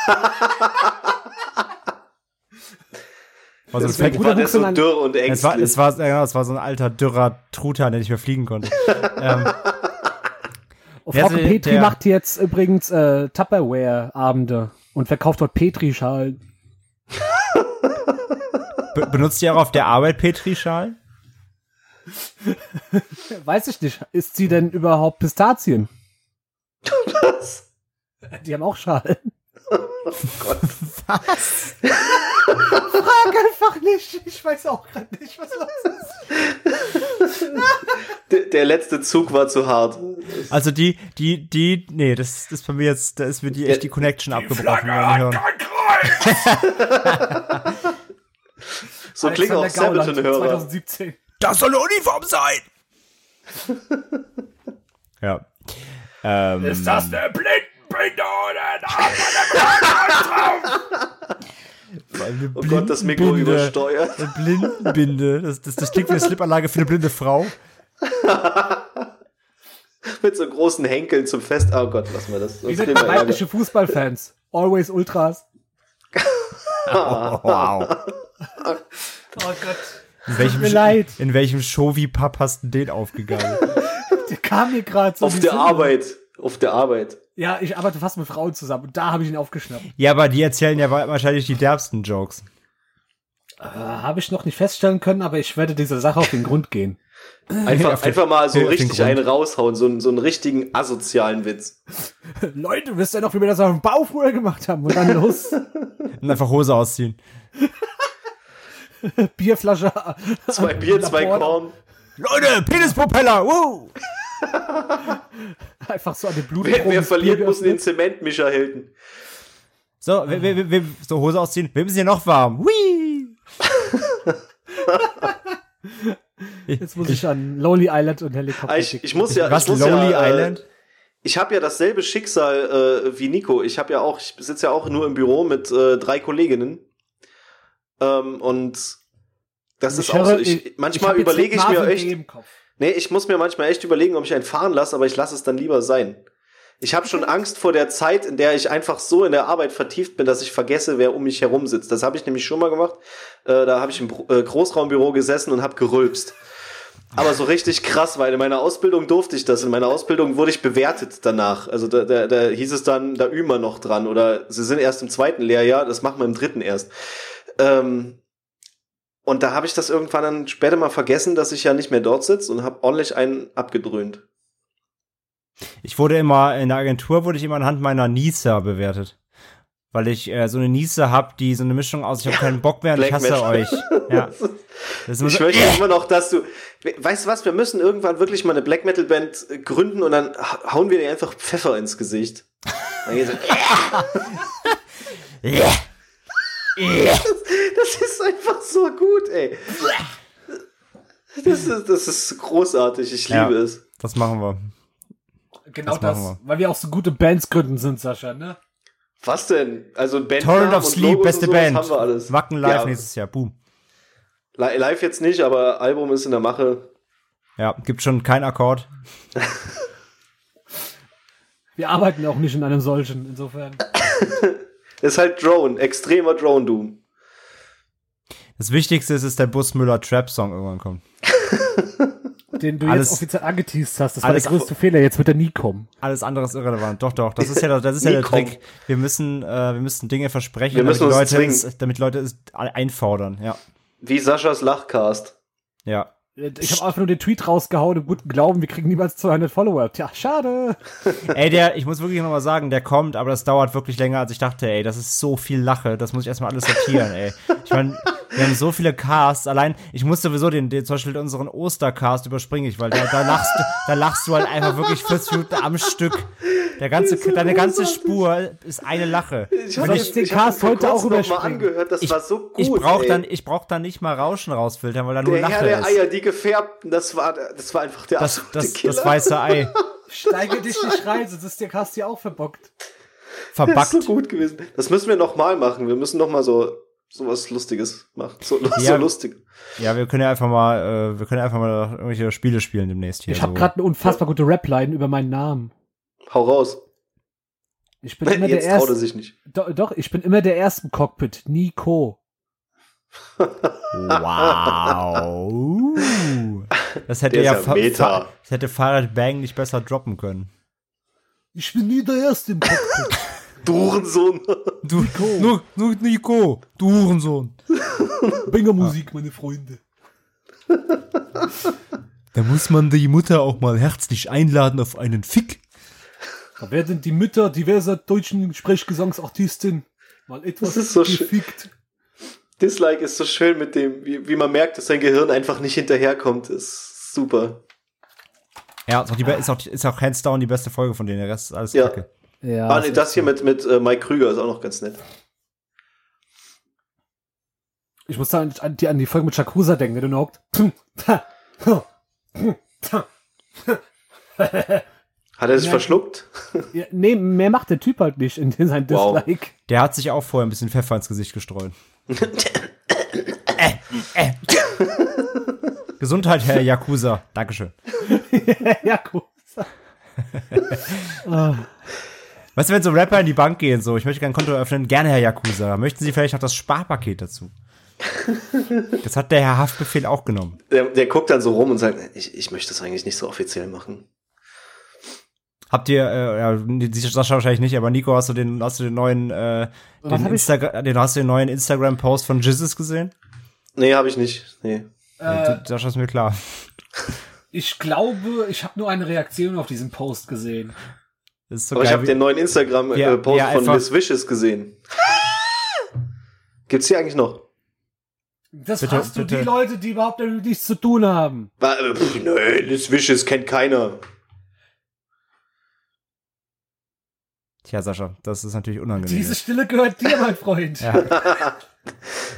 A: war so ein
B: Bruder
C: war der so dürr und
A: es war,
C: ängstlich.
A: es war, ja, es war so ein alter, dürrer Truthahn, der nicht mehr fliegen konnte. ähm,
B: Oh,
A: ist
B: Petri
A: der-
B: macht jetzt übrigens äh, Tupperware-Abende und verkauft dort Petri-Schalen.
A: be benutzt ihr auch auf der Arbeit Petrischalen?
B: Weiß ich nicht. Ist sie denn überhaupt Pistazien?
C: Was?
B: Die haben auch Schalen.
A: Was?
B: Frag einfach nicht. Ich weiß auch gerade nicht, was los ist.
C: Der, der letzte Zug war zu hart.
A: Also die, die, die, nee, das, das ist bei mir jetzt, da ist mir die echt die Connection abgebrochen. wir hören.
C: So klingen auch Sabaton-Hörer.
B: 2017.
A: Das soll eine Uniform sein! ja. Ähm, ist das
D: der Blindenbinder
A: eine
C: Oh Gott, das Mikro
A: Blindenbinde.
C: übersteuert.
A: Eine Blindenbinde. Das, das, das klingt wie eine Slipanlage für eine blinde Frau.
C: Mit so großen Henkeln zum Fest. Oh Gott, lass mal das.
B: Wir
C: das
B: sind weibliche Fußballfans. Always Ultras.
A: Wow.
B: Oh Gott.
A: In welchem,
B: mir leid.
A: in welchem Show wie Papp hast du den aufgegangen?
B: Der kam mir gerade so.
C: Auf der. Arbeit. Auf der Arbeit.
B: Ja, ich arbeite fast mit Frauen zusammen und da habe ich ihn aufgeschnappt.
A: ja, aber die erzählen ja wa- wahrscheinlich die derbsten Jokes.
B: Äh, habe ich noch nicht feststellen können, aber ich werde dieser Sache auf den Grund gehen.
C: Einfach, einfach mal so richtig einen raushauen. So, einen- so einen richtigen asozialen Witz.
B: Leute, wisst ihr noch, wie wir das auf dem Bau früher gemacht haben? Und dann los,
A: Und einfach Hose ausziehen.
B: Bierflasche.
C: Zwei Bier, zwei Korn.
A: Leute, Penispropeller, woo!
B: Einfach so an den Blut.
C: Wer, wer verliert, muss den Zementmischer halten.
A: So, wir, wir, wir, so Hose ausziehen. Wir müssen hier noch warm. Whee!
B: Jetzt muss ich an Lonely Island und Helikopter.
C: Ah, Ich, ich muss ja,
A: Was,
C: ich muss
A: Lonely
C: ja, äh,
A: Island?
C: Ich habe ja dasselbe Schicksal äh, wie Nico. Ich habe ja auch, ich sitze ja auch nur im Büro mit äh, drei Kolleginnen. Ähm, und das ist auch so. Ich, manchmal überlege ich mir echt. Nee, ich muss mir manchmal echt überlegen, ob ich einen fahren lasse, aber ich lasse es dann lieber sein. Ich habe schon Angst vor der Zeit, in der ich einfach so in der Arbeit vertieft bin, dass ich vergesse, wer um mich herum sitzt. Das habe ich nämlich schon mal gemacht. Äh, da habe ich im äh, Großraumbüro gesessen und habe gerülpst. Aber so richtig krass, weil in meiner Ausbildung durfte ich das. In meiner Ausbildung wurde ich bewertet danach. Also da, da, da hieß es dann, da üben wir noch dran. Oder sie sind erst im zweiten Lehrjahr, das machen wir im dritten erst. Ähm, und da habe ich das irgendwann dann später mal vergessen, dass ich ja nicht mehr dort sitze und habe ordentlich einen abgedröhnt.
A: Ich wurde immer, in der Agentur wurde ich immer anhand meiner Nieser bewertet. Weil ich äh, so eine Niese hab, die so eine Mischung aus, ich habe keinen Bock mehr und ich hasse euch. Ja.
C: Ich möchte immer noch, dass du. Weißt du was, wir müssen irgendwann wirklich mal eine Black Metal Band äh, gründen und dann ha- hauen wir dir einfach Pfeffer ins Gesicht. Dann geht's so, das ist einfach so gut, ey. Das ist, das ist großartig, ich liebe
A: Ja.
C: es.
A: das machen wir.
B: Genau
A: Das
B: das,
A: machen
B: weil wir auch so gute Bands gründen sind, Sascha, ne?
C: Was denn? Also Band
A: Torrent of Sleep, beste Band.
C: haben wir alles.
A: Wacken live
C: Ja.
A: nächstes Jahr. Boom.
C: Li- Live jetzt nicht, aber Album ist in der Mache.
A: Ja, gibt schon keinen Akkord.
B: Wir arbeiten auch nicht in einem solchen, insofern.
C: Ist halt Drone, extremer Drone Doom.
A: Das Wichtigste ist, dass der Bus Müller Trap Song irgendwann kommt.
B: Den du
A: Alles-
B: jetzt offiziell angeteased hast. Das war
A: alles-
B: der größte Fehler. Jetzt wird er nie kommen.
A: Alles andere ist irrelevant. Doch, doch. Das ist ja, das ist ja der
C: kommen.
A: Trick. Wir müssen, äh, wir müssen Dinge versprechen,
C: Wir müssen
A: damit, Leute es, damit Leute es einfordern. Ja,
C: Wie Saschas Lachcast.
A: ja.
B: Ich habe einfach nur den Tweet rausgehauen im guten Glauben, wir kriegen niemals 200 Follower. Tja, schade.
A: Ey, der, ich muss wirklich noch mal sagen, der kommt, aber das dauert wirklich länger, als ich dachte, ey. Das ist so viel Lache. Das muss ich erstmal alles sortieren, ey. Ich meine, wir haben so viele Casts. Allein, ich muss sowieso den, den zum Beispiel unseren Ostercast überspringe ich, weil da, da lachst da lachst du halt einfach wirklich 40 Minuten am Stück. Der ganze, deine ganze Spur ist eine Lache.
C: Ich habe
B: ich den Cast
C: vor
B: heute auch
C: mal
B: überspringen?
C: angehört, das
A: Ich,
C: war so gut.
A: ich brauch
C: ey.
A: dann, ich brauch dann nicht mal Rauschen rausfiltern, weil da nur
C: der Herr
A: Lache
C: der
A: ist.
C: Eier, die gefärbten, das war, das war einfach der
A: Das,
C: absolute
A: das,
C: Killer.
A: das weiße Ei.
B: Steige dich nicht rein, sonst ist der Cast hier auch verbockt.
C: Das ist
A: Verbackt.
C: so gut gewesen. Das müssen wir noch mal machen. Wir müssen noch mal so so was Lustiges machen. So, so
A: Ja.
C: lustig.
A: Ja, wir können ja einfach mal, äh, wir können ja einfach mal irgendwelche Spiele spielen demnächst hier.
B: Ich habe
A: so.
B: gerade eine unfassbar gute Rap-Line über meinen Namen.
C: Hau raus.
B: Ich bin immer der
C: Jetzt traut er
B: Erste.
C: sich nicht.
B: Do, doch, ich bin immer der Erste im Cockpit. Nico.
A: Wow. Das hätte
C: Der
A: ja,
C: ja Meta.
A: Fa das hätte Fahrrad Bang nicht besser droppen können.
B: Ich bin nie der Erste im Cockpit.
C: Du Hurensohn.
A: Du, nur, nur Nico, du Hurensohn.
B: Banger Musik, meine Freunde.
A: Da muss man die Mutter auch mal herzlich einladen auf einen Fick.
B: Da werden die Mütter diverser deutschen Sprechgesangsartisten mal etwas
C: Das ist so schön.
B: gefickt.
C: Dislike ist so schön mit dem, wie, wie man merkt, dass sein Gehirn einfach nicht hinterherkommt. Ist super.
A: Ja, ist auch, die, ist, auch, ist auch hands down die beste Folge von denen. Der Rest ist alles
C: Ja.
A: kacke.
B: Ja,
C: ah, nee, das hier mit, mit äh, Mike Krüger ist auch noch ganz nett.
B: Ich muss da an die, an die Folge mit Shakusa denken, wenn du noch
C: Hat er sich
B: Ja.
C: verschluckt?
B: ja, Nee, mehr macht der Typ halt nicht in seinem
C: Wow.
B: Dislike.
A: Der hat sich auch vorher ein bisschen Pfeffer ins Gesicht gestreut. äh, äh. Gesundheit, Herr Yakuza. Dankeschön.
B: Yakuza. ah,
A: Weißt du, wenn so Rapper in die Bank gehen, so, ich möchte gerne ein Konto eröffnen, gerne Herr Yakuza. Möchten Sie vielleicht noch das Sparpaket dazu? Das hat der Herr Haftbefehl auch genommen.
C: Der, der guckt dann so rum und sagt, ich, ich möchte das eigentlich nicht so offiziell machen.
A: Habt ihr, äh, ja, Sascha wahrscheinlich nicht, aber Nico, hast du den, hast du den neuen, äh, den,
B: hab ich?
A: Instagra den, hast du den neuen Instagram-Post von Jizzes gesehen?
C: Nee, habe ich nicht. Nee.
B: Äh,
A: Sascha ist mir klar.
B: ich glaube, ich habe nur eine Reaktion auf diesen Post gesehen.
A: Das ist so
C: Aber ich habe den neuen
A: Ja,
C: Instagram-Post
A: ja,
C: von Liz Vicious gesehen. Gibt's die eigentlich noch?
B: Das
A: Bitte,
B: fragst du
A: bitte.
B: die Leute, die überhaupt damit nichts zu tun haben.
C: Äh, pff, nö, Liz Vicious kennt keiner.
A: Tja, Sascha, das ist natürlich unangenehm.
B: Diese Stille gehört dir, mein Freund.
A: Ja.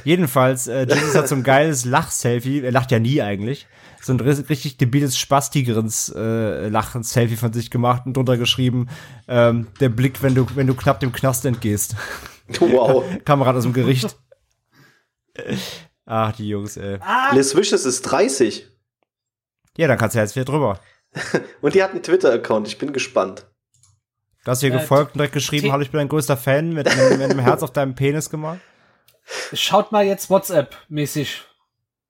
A: Jedenfalls, äh, Jesus hat so ein geiles Lach-Selfie, er lacht ja nie eigentlich, so ein ri- richtig debiles Spastigrins äh, Lachen-Selfie von sich gemacht und drunter geschrieben, ähm, der Blick, wenn du, wenn du knapp dem Knast entgehst.
C: Wow.
A: Kamerad aus dem Gericht. Ach, die Jungs, ey.
B: Ah,
C: Liz Vicious ist 30.
A: Ja, dann kannst du ja jetzt wieder drüber.
C: Und die hat einen Twitter-Account. Ich bin gespannt.
A: Du hast hier
B: Äh,
A: gefolgt und direkt geschrieben, hallo, ich bin dein größter Fan, mit einem, mit einem Herz auf deinem Penis gemalt.
B: Schaut mal jetzt WhatsApp-mäßig.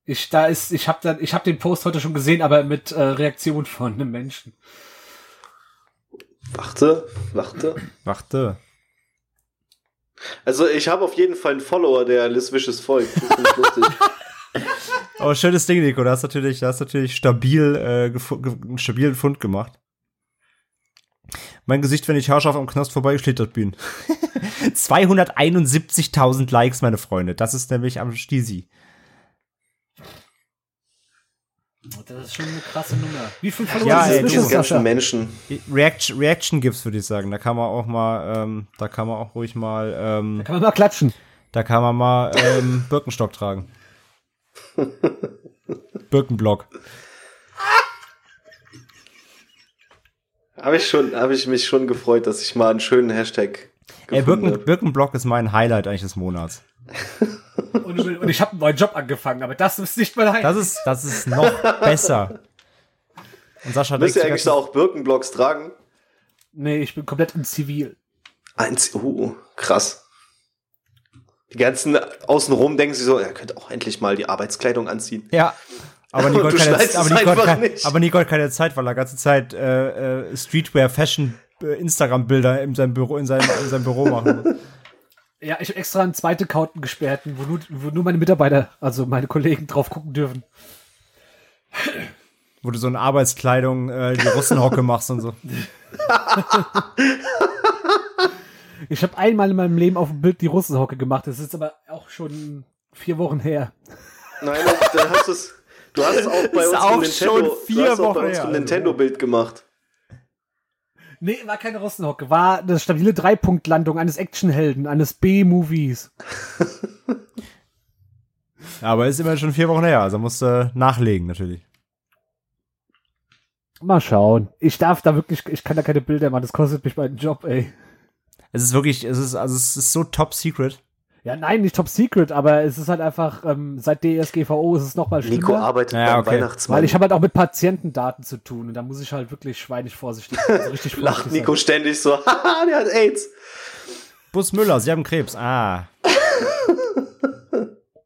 B: Ich, da ist, ich habe ich habe den Post heute schon gesehen, aber mit äh, Reaktion von einem Menschen.
C: Warte, warte.
A: Warte.
C: Also ich habe auf jeden Fall einen Follower, der Liz Vicious folgt. Das lustig.
A: Oh, schönes Ding, Nico. Da hast natürlich, da hast natürlich stabil, äh, einen stabilen Fund gemacht. Mein Gesicht, wenn ich haarscharf am Knast vorbeigeschlittert bin. 271.000 Likes, meine Freunde. Das ist nämlich am Stisi.
B: Das ist schon eine krasse Nummer. Wie viel Follower
A: Ja,
B: ist
A: ey,
B: das
C: Diese ganzen? Menschen.
A: Reaction, Reaction GIFs, würde ich sagen. Da kann man auch mal, ähm, da kann man auch ruhig mal, ähm,
B: Kann man mal klatschen.
A: da kann man mal ähm, Birkenstock tragen. Birkenblock.
C: Habe ich schon, habe ich mich schon gefreut, dass ich mal einen schönen Hashtag
A: Ey, Birken,
C: habe.
A: Birkenblock ist mein Highlight eigentlich des Monats.
B: Und, und ich habe einen neuen Job angefangen, aber das ist nicht mein
A: Das ist, das ist noch besser. Und Sascha
C: Müsst ihr eigentlich da auch Birkenblocks tragen?
B: Nee, ich bin komplett in Zivil.
C: Eins, uh, krass. Die ganzen außenrum denken sich so, er könnte auch endlich mal die Arbeitskleidung anziehen.
A: Ja. Aber Nicole, keine, aber, Nicole, keine,
C: nicht.
A: aber Nicole keine Zeit, weil er ganze Zeit äh, äh, Streetwear, Fashion, äh, Instagram-Bilder in seinem Büro, in seinem, in seinem Büro machen muss.
B: Ja, ich habe extra einen zweiten Account gesperrt, wo nur, wo nur meine Mitarbeiter, also meine Kollegen drauf gucken dürfen.
A: Wo du so in Arbeitskleidung äh, die Russenhocke machst und so.
B: Ich habe einmal in meinem Leben auf dem Bild die Russenhocke gemacht. Das ist aber auch schon vier Wochen her.
C: Nein, dann hast du es. Du hast es auch bei
A: Ist
C: uns
A: auch
C: Nintendo,
A: schon vier
C: du hast auch
A: Wochen
C: bei uns
A: her, also.
C: Nintendo-Bild gemacht.
B: Nee, war keine Russenhocke, war eine stabile Dreipunktlandung eines Actionhelden, eines B-Movies.
A: Aber ist immer schon vier Wochen her, also musst du nachlegen natürlich.
B: Mal schauen. Ich darf da wirklich, ich kann da keine Bilder machen, das kostet mich meinen Job, ey.
A: Es ist wirklich, es ist, also es ist so top secret.
B: Ja, nein, nicht top secret, aber es ist halt einfach, ähm, seit DSGVO ist es nochmal schlimmer.
C: Nico arbeitet
A: Ja,
C: beim
A: okay.
C: Weihnachtsmann.
B: weil ich habe halt auch mit Patientendaten zu tun und da muss ich halt wirklich schweinig vorsichtig, also richtig
C: Lacht
B: vorsichtig
C: Nico ständig so, haha, der hat AIDS.
A: Bus Müller, Sie haben Krebs. Ah.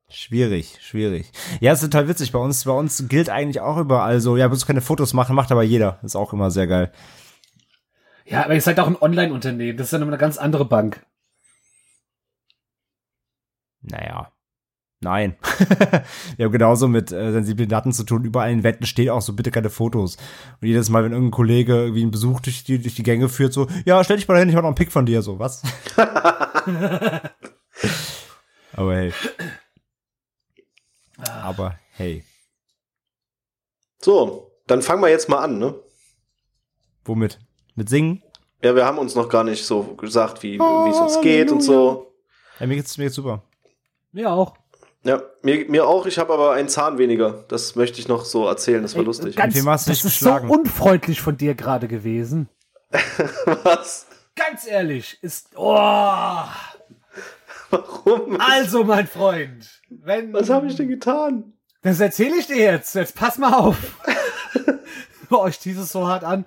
A: schwierig, schwierig. Ja, ist total witzig. Bei uns, bei uns gilt eigentlich auch überall so, ja, du keine Fotos machen, macht aber jeder. Ist auch immer sehr geil.
B: Ja, aber ihr seid auch ein Online-Unternehmen, das ist ja nochmal eine ganz andere Bank.
A: Naja. Nein. Wir haben genauso mit äh, sensiblen Daten zu tun. Überall in Wetten steht auch so, bitte keine Fotos. Und jedes Mal, wenn irgendein Kollege irgendwie einen Besuch durch die, durch die Gänge führt, so, ja, stell dich mal dahin, ich mach noch einen Pick von dir. So, was? Aber hey. Aber hey.
C: So, dann fangen wir jetzt mal an, ne?
A: Womit? Mit Singen?
C: Ja, wir haben uns noch gar nicht so gesagt, wie wie es uns geht und so.
A: Ja, mir geht's, mir geht's super.
B: Mir auch.
C: Ja, mir, mir auch. Ich habe aber einen Zahn weniger. Das möchte ich noch so erzählen. Das war
B: Ey,
C: lustig.
B: Ganz, das ist
A: geschlagen?
B: so unfreundlich von dir gerade gewesen.
C: Was?
B: Ganz ehrlich, ist. Oh,
C: Warum?
B: also, mein Freund. Wenn,
C: Was habe ich denn getan?
B: Das erzähle ich dir jetzt. Jetzt pass mal auf. oh, ich dieses so hart an.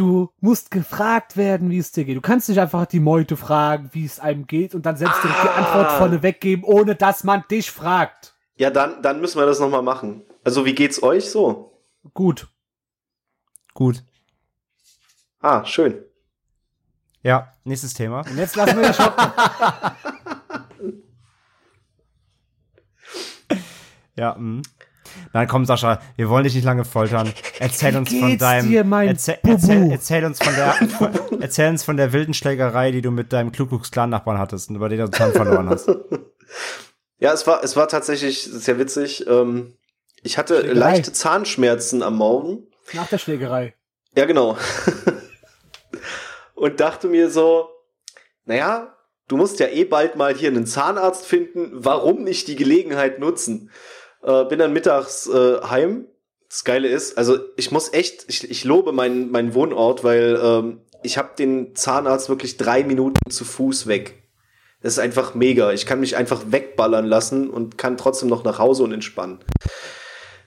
B: Du musst gefragt werden, wie es dir geht. Du kannst nicht einfach die Meute fragen, wie es einem geht und dann selbst direkt die
C: Ah.
B: Antwort vorne weggeben, ohne dass man dich fragt.
C: Ja, dann, dann müssen wir das nochmal machen. Also, wie geht's euch so?
B: Gut.
A: Gut.
C: Ah, schön.
A: Ja, nächstes Thema.
B: Und jetzt lassen wir dich hocken.
A: Ja, mh. Dann komm, Sascha, wir wollen dich nicht lange foltern. Erzähl uns von deinem.
B: dir, mein
A: erzähl, erzähl, erzähl uns von der. erzähl uns von der wilden Schlägerei, die du mit deinem Kluglux-Clan-Nachbarn hattest und über den du Zahn verloren hast.
C: Ja, es war, es war tatsächlich sehr witzig. Ähm, ich hatte
B: Schlägerei.
C: leichte Zahnschmerzen am Morgen.
B: Nach der Schlägerei.
C: Ja, genau. Und dachte mir so, naja, du musst ja eh bald mal hier einen Zahnarzt finden. Warum nicht die Gelegenheit nutzen? Äh, bin dann mittags äh, heim. Das Geile ist, also ich muss echt, ich, ich lobe meinen, meinen Wohnort, weil ähm, ich habe den Zahnarzt wirklich drei Minuten zu Fuß weg. Das ist einfach mega. Ich kann mich einfach wegballern lassen und kann trotzdem noch nach Hause und entspannen.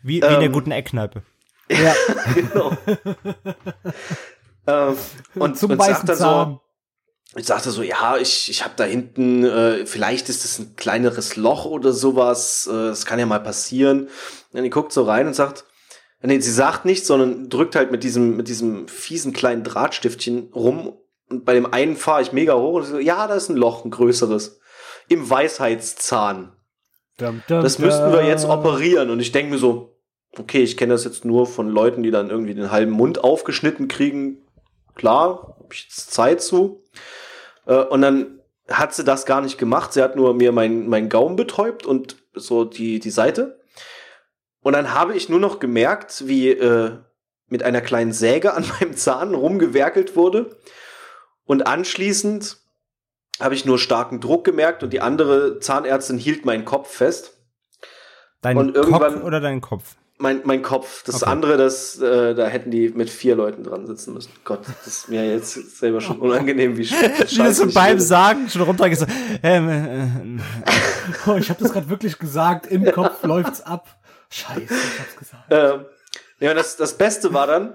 A: Wie, wie in der
C: Ähm,
A: guten Eckkneipe.
B: Ja,
C: genau. ähm, und,
B: zum
C: und sagt dann
B: Zahn.
C: so, ich sagte so, ja, ich, ich habe da hinten, äh, vielleicht ist es ein kleineres Loch oder sowas, äh, das kann ja mal passieren. Und die guckt so rein und sagt, nee, sie sagt nichts, sondern drückt halt mit diesem, mit diesem fiesen kleinen Drahtstiftchen rum. Und bei dem einen fahre ich mega hoch und so, ja, da ist ein Loch, ein größeres. Im Weisheitszahn.
B: Dum, dum,
C: Das müssten wir jetzt operieren. Und ich denke mir so, okay, ich kenne das jetzt nur von Leuten, die dann irgendwie den halben Mund aufgeschnitten kriegen. Klar, hab ich jetzt Zeit zu. Äh, Und dann hat sie das gar nicht gemacht. Sie hat nur mir meinen mein Gaumen betäubt und so die, die Seite. Und dann habe ich nur noch gemerkt, wie äh, mit einer kleinen Säge an meinem Zahn rumgewerkelt wurde. Und anschließend habe ich nur starken Druck gemerkt und die andere Zahnärztin hielt meinen Kopf fest.
A: Dein
C: und
A: Kopf
C: irgendwann-
A: oder dein Kopf?
C: Mein, mein Kopf. Das
A: Okay.
C: andere, das, äh, da hätten die mit vier Leuten dran sitzen müssen. Gott, das ist mir jetzt selber schon unangenehm, wie sch-
A: Wie das
C: scheiße
A: so beim. Sagen schon runtergeht. So, ähm, äh, äh,
B: Oh, ich habe das gerade wirklich gesagt. Im Kopf läuft's ab. Scheiße, ich hab's gesagt.
C: Ähm, ja, das, das Beste war dann,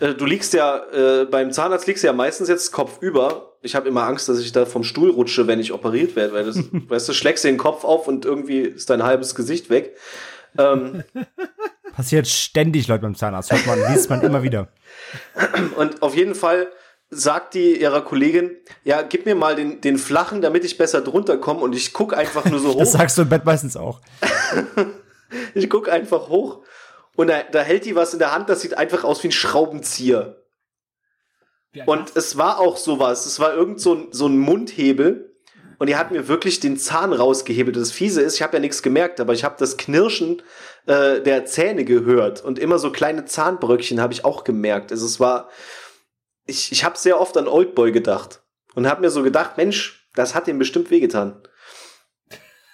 C: äh, du liegst ja, äh, beim Zahnarzt liegst du ja meistens jetzt Kopf über. Ich habe immer Angst, dass ich da vom Stuhl rutsche, wenn ich operiert werde, weil das, weißt du, schlägst dir den Kopf auf und irgendwie ist dein halbes Gesicht weg. Ähm,
A: passiert ständig, Leute, beim Zahnarzt. Hört man, liest man immer wieder.
C: und auf jeden Fall sagt die ihrer Kollegin, ja, gib mir mal den, den flachen, damit ich besser drunter komme und ich guck einfach nur so
A: Das
C: hoch.
A: sagst du im Bett meistens auch.
C: Ich guck einfach hoch und da, da hält die was in der Hand, das sieht einfach aus wie ein Schraubenzieher. Und es war auch sowas. Es war irgend so ein, so ein Mundhebel. Und die hat mir wirklich den Zahn rausgehebelt. Das Fiese ist, ich habe ja nichts gemerkt, aber ich habe das Knirschen äh, der Zähne gehört. Und immer so kleine Zahnbröckchen habe ich auch gemerkt. Also es war, ich, ich habe sehr oft an Oldboy gedacht. Und habe mir so gedacht, Mensch, das hat ihm bestimmt wehgetan.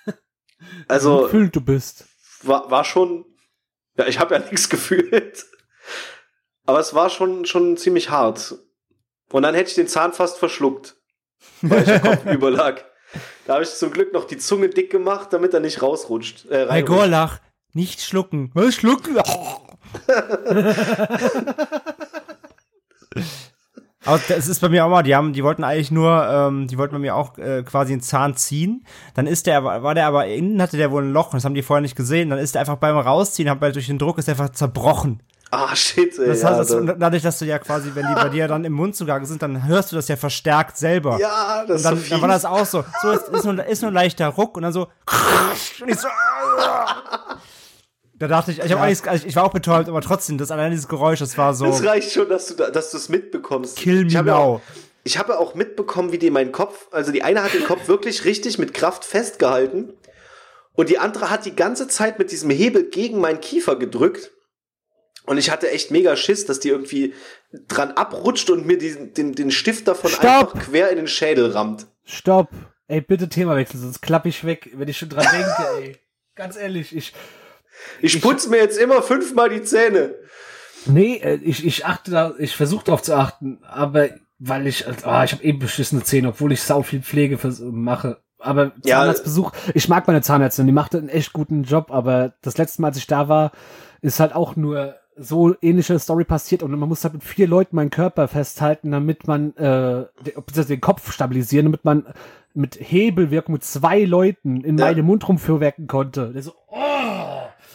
C: Also
B: Gefühlt du bist.
C: war, war schon, ja, ich habe ja nichts gefühlt. Aber es war schon, schon ziemlich hart. Und dann hätte ich den Zahn fast verschluckt, weil ich Kopf überlag. Da habe ich zum Glück noch die Zunge dick gemacht, damit er nicht rausrutscht. Äh.
A: Gorlach, nicht schlucken. Was schlucken? Aber das ist bei mir auch mal, die haben, die wollten eigentlich nur, ähm, die wollten bei mir auch äh, quasi einen Zahn ziehen. Dann ist der, war der aber innen, hatte der wohl ein Loch, und das haben die vorher nicht gesehen. Dann ist der einfach beim Rausziehen, hat durch den Druck ist der einfach zerbrochen.
C: Ah, shit, ey.
A: Das
C: ja,
A: heißt, das,
C: da-
A: und dadurch, dass du ja quasi, wenn die bei dir dann im Mund zugange sind, dann hörst du das ja verstärkt selber.
C: ja, das
A: Und dann,
C: ist so
A: dann war das auch so. So ist, ist, nur, ist nur ein leichter Ruck und dann so. Und ich so. Da dachte ich, ich, hab auch nichts, also ich war auch betäubt, aber trotzdem, das allein dieses Geräusch, das war so.
C: Das reicht schon, dass du da, dass du es mitbekommst.
A: Kill
C: ich
A: me
C: habe ja
A: now.
C: auch, ich habe ja auch mitbekommen, wie die meinen Kopf, also die eine hat den Kopf wirklich richtig mit Kraft festgehalten und die andere hat die ganze Zeit mit diesem Hebel gegen meinen Kiefer gedrückt. Und ich hatte echt mega Schiss, dass die irgendwie dran abrutscht und mir diesen, den, den Stift davon
B: Stopp!
C: einfach quer in den Schädel rammt.
B: Stopp. Ey, bitte Themawechsel, sonst klapp ich weg, wenn ich schon dran denke, ey. Ganz ehrlich, ich.
C: Ich putze mir jetzt immer fünfmal die Zähne.
B: Nee, äh, ich, ich achte da, ich versuche darauf zu achten, aber weil ich, ah, ich habe eben beschissene Zähne, obwohl ich sau viel Pflege mache. Aber
C: Ja.
B: Zahnarztbesuch, ich mag meine Zahnärztin, die macht einen echt guten Job, aber das letzte Mal, als ich da war, ist halt auch nur so ähnliche Story passiert und man muss halt mit vier Leuten meinen Körper festhalten, damit man äh, den, Kopf stabilisieren, damit man mit Hebelwirkung mit zwei Leuten in
C: Ja.
B: meinem Mund rumfuhrwerken konnte. Der so, oh!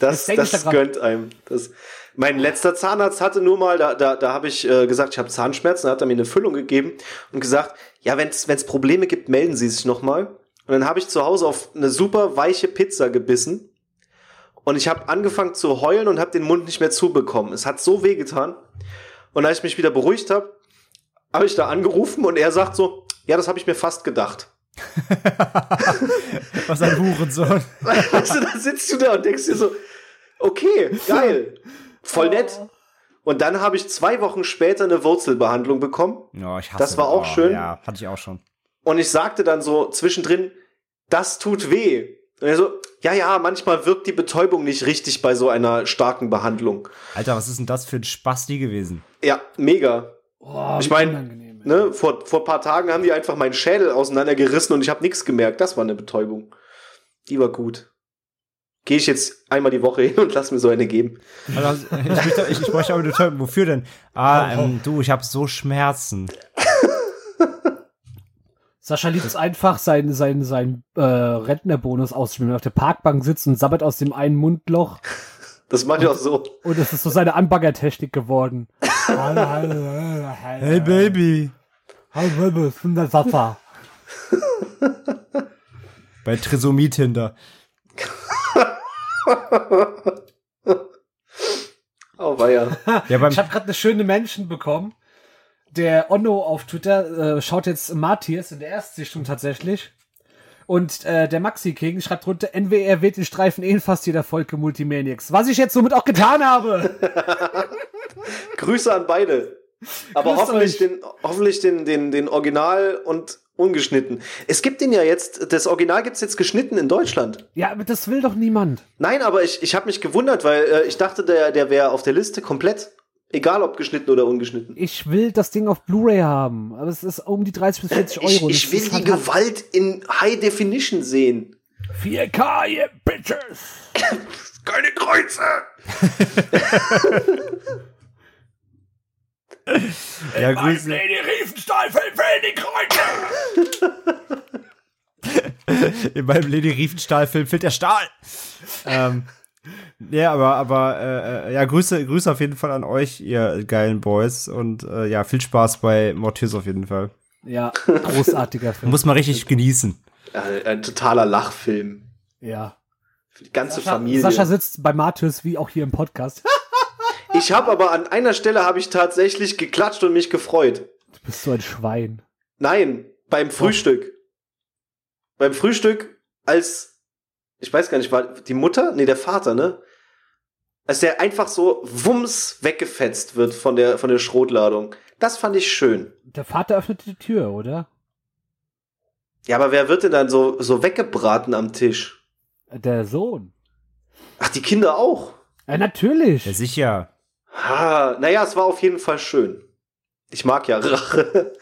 C: Das, das gönnt einem. Das, mein letzter Zahnarzt hatte nur mal, da, da, da habe ich äh, gesagt, ich habe Zahnschmerzen, da hat er mir eine Füllung gegeben und gesagt, ja, wenn es Probleme gibt, melden Sie sich nochmal. Und dann habe ich zu Hause auf eine super weiche Pizza gebissen und ich habe angefangen zu heulen und habe den Mund nicht mehr zubekommen. Es hat so weh getan. Und als ich mich wieder beruhigt habe, habe ich da angerufen und er sagt so, ja, das habe ich mir fast gedacht.
A: Was ein Hurensohn.
C: Weißt du, da sitzt du da und denkst dir so, okay, geil, voll nett. Und dann habe ich zwei Wochen später eine Wurzelbehandlung bekommen.
A: Ja, ich hasse
C: Das war auch schön.
A: Ja, hatte ich auch schon.
C: Und ich sagte dann so zwischendrin, das tut weh. Und er so, ja, ja, manchmal wirkt die Betäubung nicht richtig bei so einer starken Behandlung.
A: Alter, was ist denn das für ein Spasti gewesen?
C: Ja, mega.
B: oh
C: Ich
B: wie
C: mein,
B: unangenehm, ey.
C: Ne? Vor, vor ein paar Tagen haben die einfach meinen Schädel auseinandergerissen und ich habe nichts gemerkt. Das war eine Betäubung. Die war gut. Gehe ich jetzt einmal die Woche hin und lass mir so eine geben.
A: Also, ich, möchte, ich, ich bräuchte aber eine Betäubung. Wofür denn? Ah, ähm, du, ich habe so Schmerzen.
B: Sascha liebt es einfach, seinen sein, sein, äh, Rentnerbonus auszuspielen. Wenn er auf der Parkbank sitzt und sabbert aus dem einen Mundloch.
C: Das mache ich auch so.
B: Und es ist so seine Anbaggertechnik geworden. hallo, hallo, hallo, hallo.
A: Hey, Baby.
B: Hallo, Baby, ich bin der Sascha.
A: Bei Trisomie Tinder.
C: Oh, war ja.
A: Beim,
B: Ich habe gerade eine schöne Menschen bekommen. Der Onno auf Twitter äh, schaut jetzt Matthias in der Erstsichtung tatsächlich. Und äh, der Maxi King schreibt drunter, NWR wählt den Streifen eh in fast jeder Folge Multimaniacs. Was ich jetzt somit auch getan habe.
C: Grüße an beide. Aber
B: Grüßt
C: hoffentlich,
B: euch.
C: den, hoffentlich den, den, den Original und ungeschnitten. Es gibt den ja jetzt, das Original gibt's jetzt geschnitten in Deutschland.
B: Ja, aber das will doch niemand.
C: Nein, aber ich, ich habe mich gewundert, weil äh, ich dachte, der, der wäre auf der Liste komplett. Egal ob geschnitten oder ungeschnitten.
B: Ich will das Ding auf Blu-ray haben, aber es ist um die 30 bis 40 Euro.
C: Ich, ich will die
B: halt-
C: Gewalt in High Definition sehen.
B: 4K, ihr Bitches.
C: Keine Kreuze!
A: Ja, Grüße.
B: Lady Riefenstahl fällt die Kreuze.
A: In meinem Lady Riefenstahl-Film fehlt der Stahl. ähm, ja, aber, aber äh, äh, ja, Grüße, Grüße auf jeden Fall an euch, ihr geilen Boys. Und äh, ja, viel Spaß bei Mortis auf jeden Fall.
B: Ja, großartiger Film.
A: Muss man richtig genießen.
C: Ein, ein totaler Lachfilm.
B: ja.
C: Für die ganze
B: Sascha,
C: Familie.
B: Sascha sitzt bei Martyrs wie auch hier im Podcast.
C: Ich habe aber an einer Stelle habe ich tatsächlich geklatscht und mich gefreut.
B: Du bist so ein Schwein.
C: Nein, beim Frühstück. Beim Frühstück, als ich weiß gar nicht, war die Mutter? Nee, der Vater, ne? Als der einfach so wumms weggefetzt wird von der von der Schrotladung. Das fand ich schön.
B: Der Vater öffnet die Tür, oder?
C: Ja, aber wer wird denn dann so so weggebraten am Tisch?
B: Der Sohn.
C: Ach, die Kinder auch.
B: Ja, natürlich.
A: Ja, sicher.
C: Ha, naja, es war auf jeden Fall schön. Ich mag ja Rache.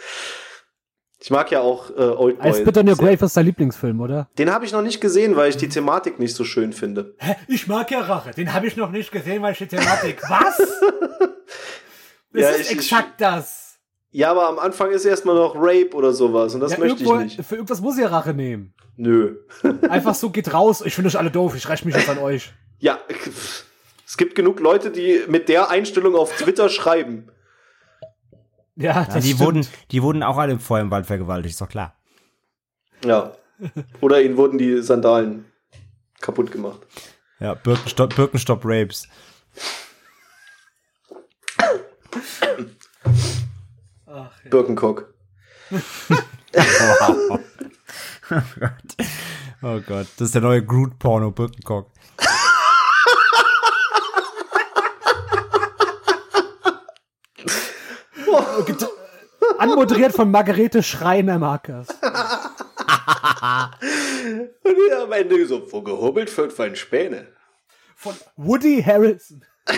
C: Ich mag ja auch äh, Oldboy.
B: I Spit on Your. Grave ist der Lieblingsfilm, oder?
C: Den habe ich noch nicht gesehen, weil ich die Thematik nicht so schön finde.
B: Hä? Ich mag ja Rache. Den habe ich noch nicht gesehen, weil ich die Thematik. Was? Das
C: Ja,
B: ist
C: ich- ich-
B: exakt das.
C: Ja, aber am Anfang ist erstmal noch Rape oder sowas und das
B: ja,
C: möchte ich
B: irgendwo-
C: nicht.
B: Für irgendwas muss er Rache nehmen.
C: Nö.
B: Einfach so geht raus. Ich finde euch alle doof. Ich räche mich jetzt an euch.
C: Ja, es gibt genug Leute, die mit der Einstellung auf Twitter schreiben.
B: Ja,
A: Ja, die,
B: stimmt.
A: wurden, die wurden auch alle vorher im Wald vergewaltigt, ist doch klar.
C: Ja. Oder ihnen wurden die Sandalen kaputt gemacht.
A: Ja, Birkenstock, Birkenstock Rapes.
C: Birkenkock.
A: Wow. oh Gott. Oh Gott. Das ist der neue Groot-Porno, Birkencock.
B: Anmoderiert von Margarete Schreiner-Markers.
C: Und ja, am Ende so, wo gehobelt wird, fallen Späne.
B: Von Woody Harrison.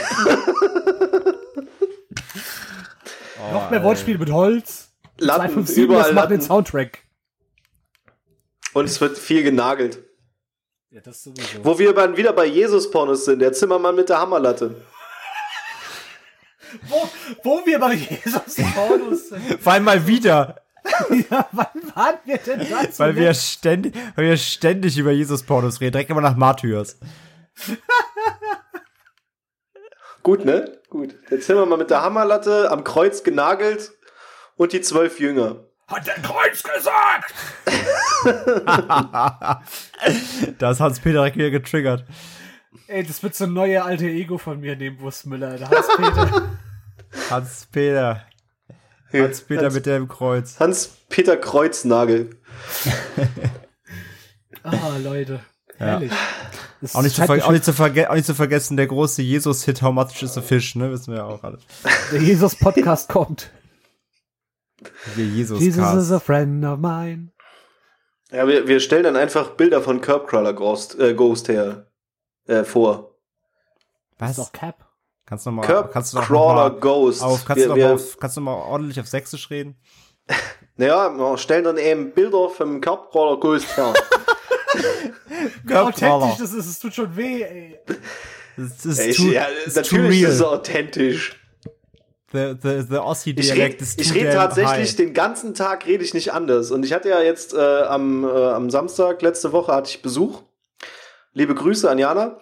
B: Noch mehr Wortspiele mit Holz.
C: Latten
B: 257,
C: überall
B: das macht den
C: Latten.
B: Soundtrack.
C: Und es wird viel genagelt.
B: Ja, das sowieso.
C: Wo wir dann wieder bei Jesus-Pornos sind, der Zimmermann mit der Hammerlatte.
B: Wo, wo wir bei Jesus Paulus sind.
A: Vor allem mal wieder,
B: Ja, wann waren wir denn dazu?
A: weil wir ständig, weil wir ständig über Jesus-Pornos reden. Direkt immer nach Martyrs.
C: Gut, ne? Gut. Der Zimmermann mit der Hammerlatte, am Kreuz genagelt und die zwölf Jünger.
B: Hat der Kreuz gesagt!
A: Da ist Hans-Peter direkt wieder getriggert.
B: Ey, das wird so ein neuer alte Ego von mir neben Wurstmüller. Der Hans-Peter.
A: Hans-Peter. Hans-Peter
C: Hans-
A: mit dem Kreuz.
C: Hans-Peter Kreuznagel.
B: Ah, Leute. Herrlich.
A: Auch nicht, zu auch, nicht zu auch nicht zu vergessen, der große Jesus-Hit How Much is a Fish, ne? Wissen wir ja auch alle.
B: Der Jesus-Podcast kommt.
A: Der jesus
B: Jesus is a friend of mine.
C: Ja, wir, wir stellen dann einfach Bilder von Curbcrawler Ghost, äh, Ghost her äh, vor.
B: Das
A: Was?
B: ist auch Cap.
A: Kannst du noch mal, kannst du noch
C: Curbcrawler
A: mal
C: Ghost.
A: auf, kannst
C: wir,
A: du noch
C: wir,
A: mal auf, kannst du noch mal ordentlich auf Sächsisch reden?
C: naja, wir stellen dann eben Bilder vom Curbcrawler Ghost her.
B: Authentisch das ist, es tut schon weh, ey.
A: Das ist
C: Ich,
A: too,
C: ja,
A: ist
C: natürlich
A: too
C: ist es authentisch.
A: The, the, the
C: rede
A: ist
C: ich red
A: damn
C: tatsächlich
A: high.
C: den ganzen Tag rede ich nicht anders. Und ich hatte ja jetzt äh, am, äh, am Samstag letzte Woche hatte ich Besuch. Liebe Grüße an Jana.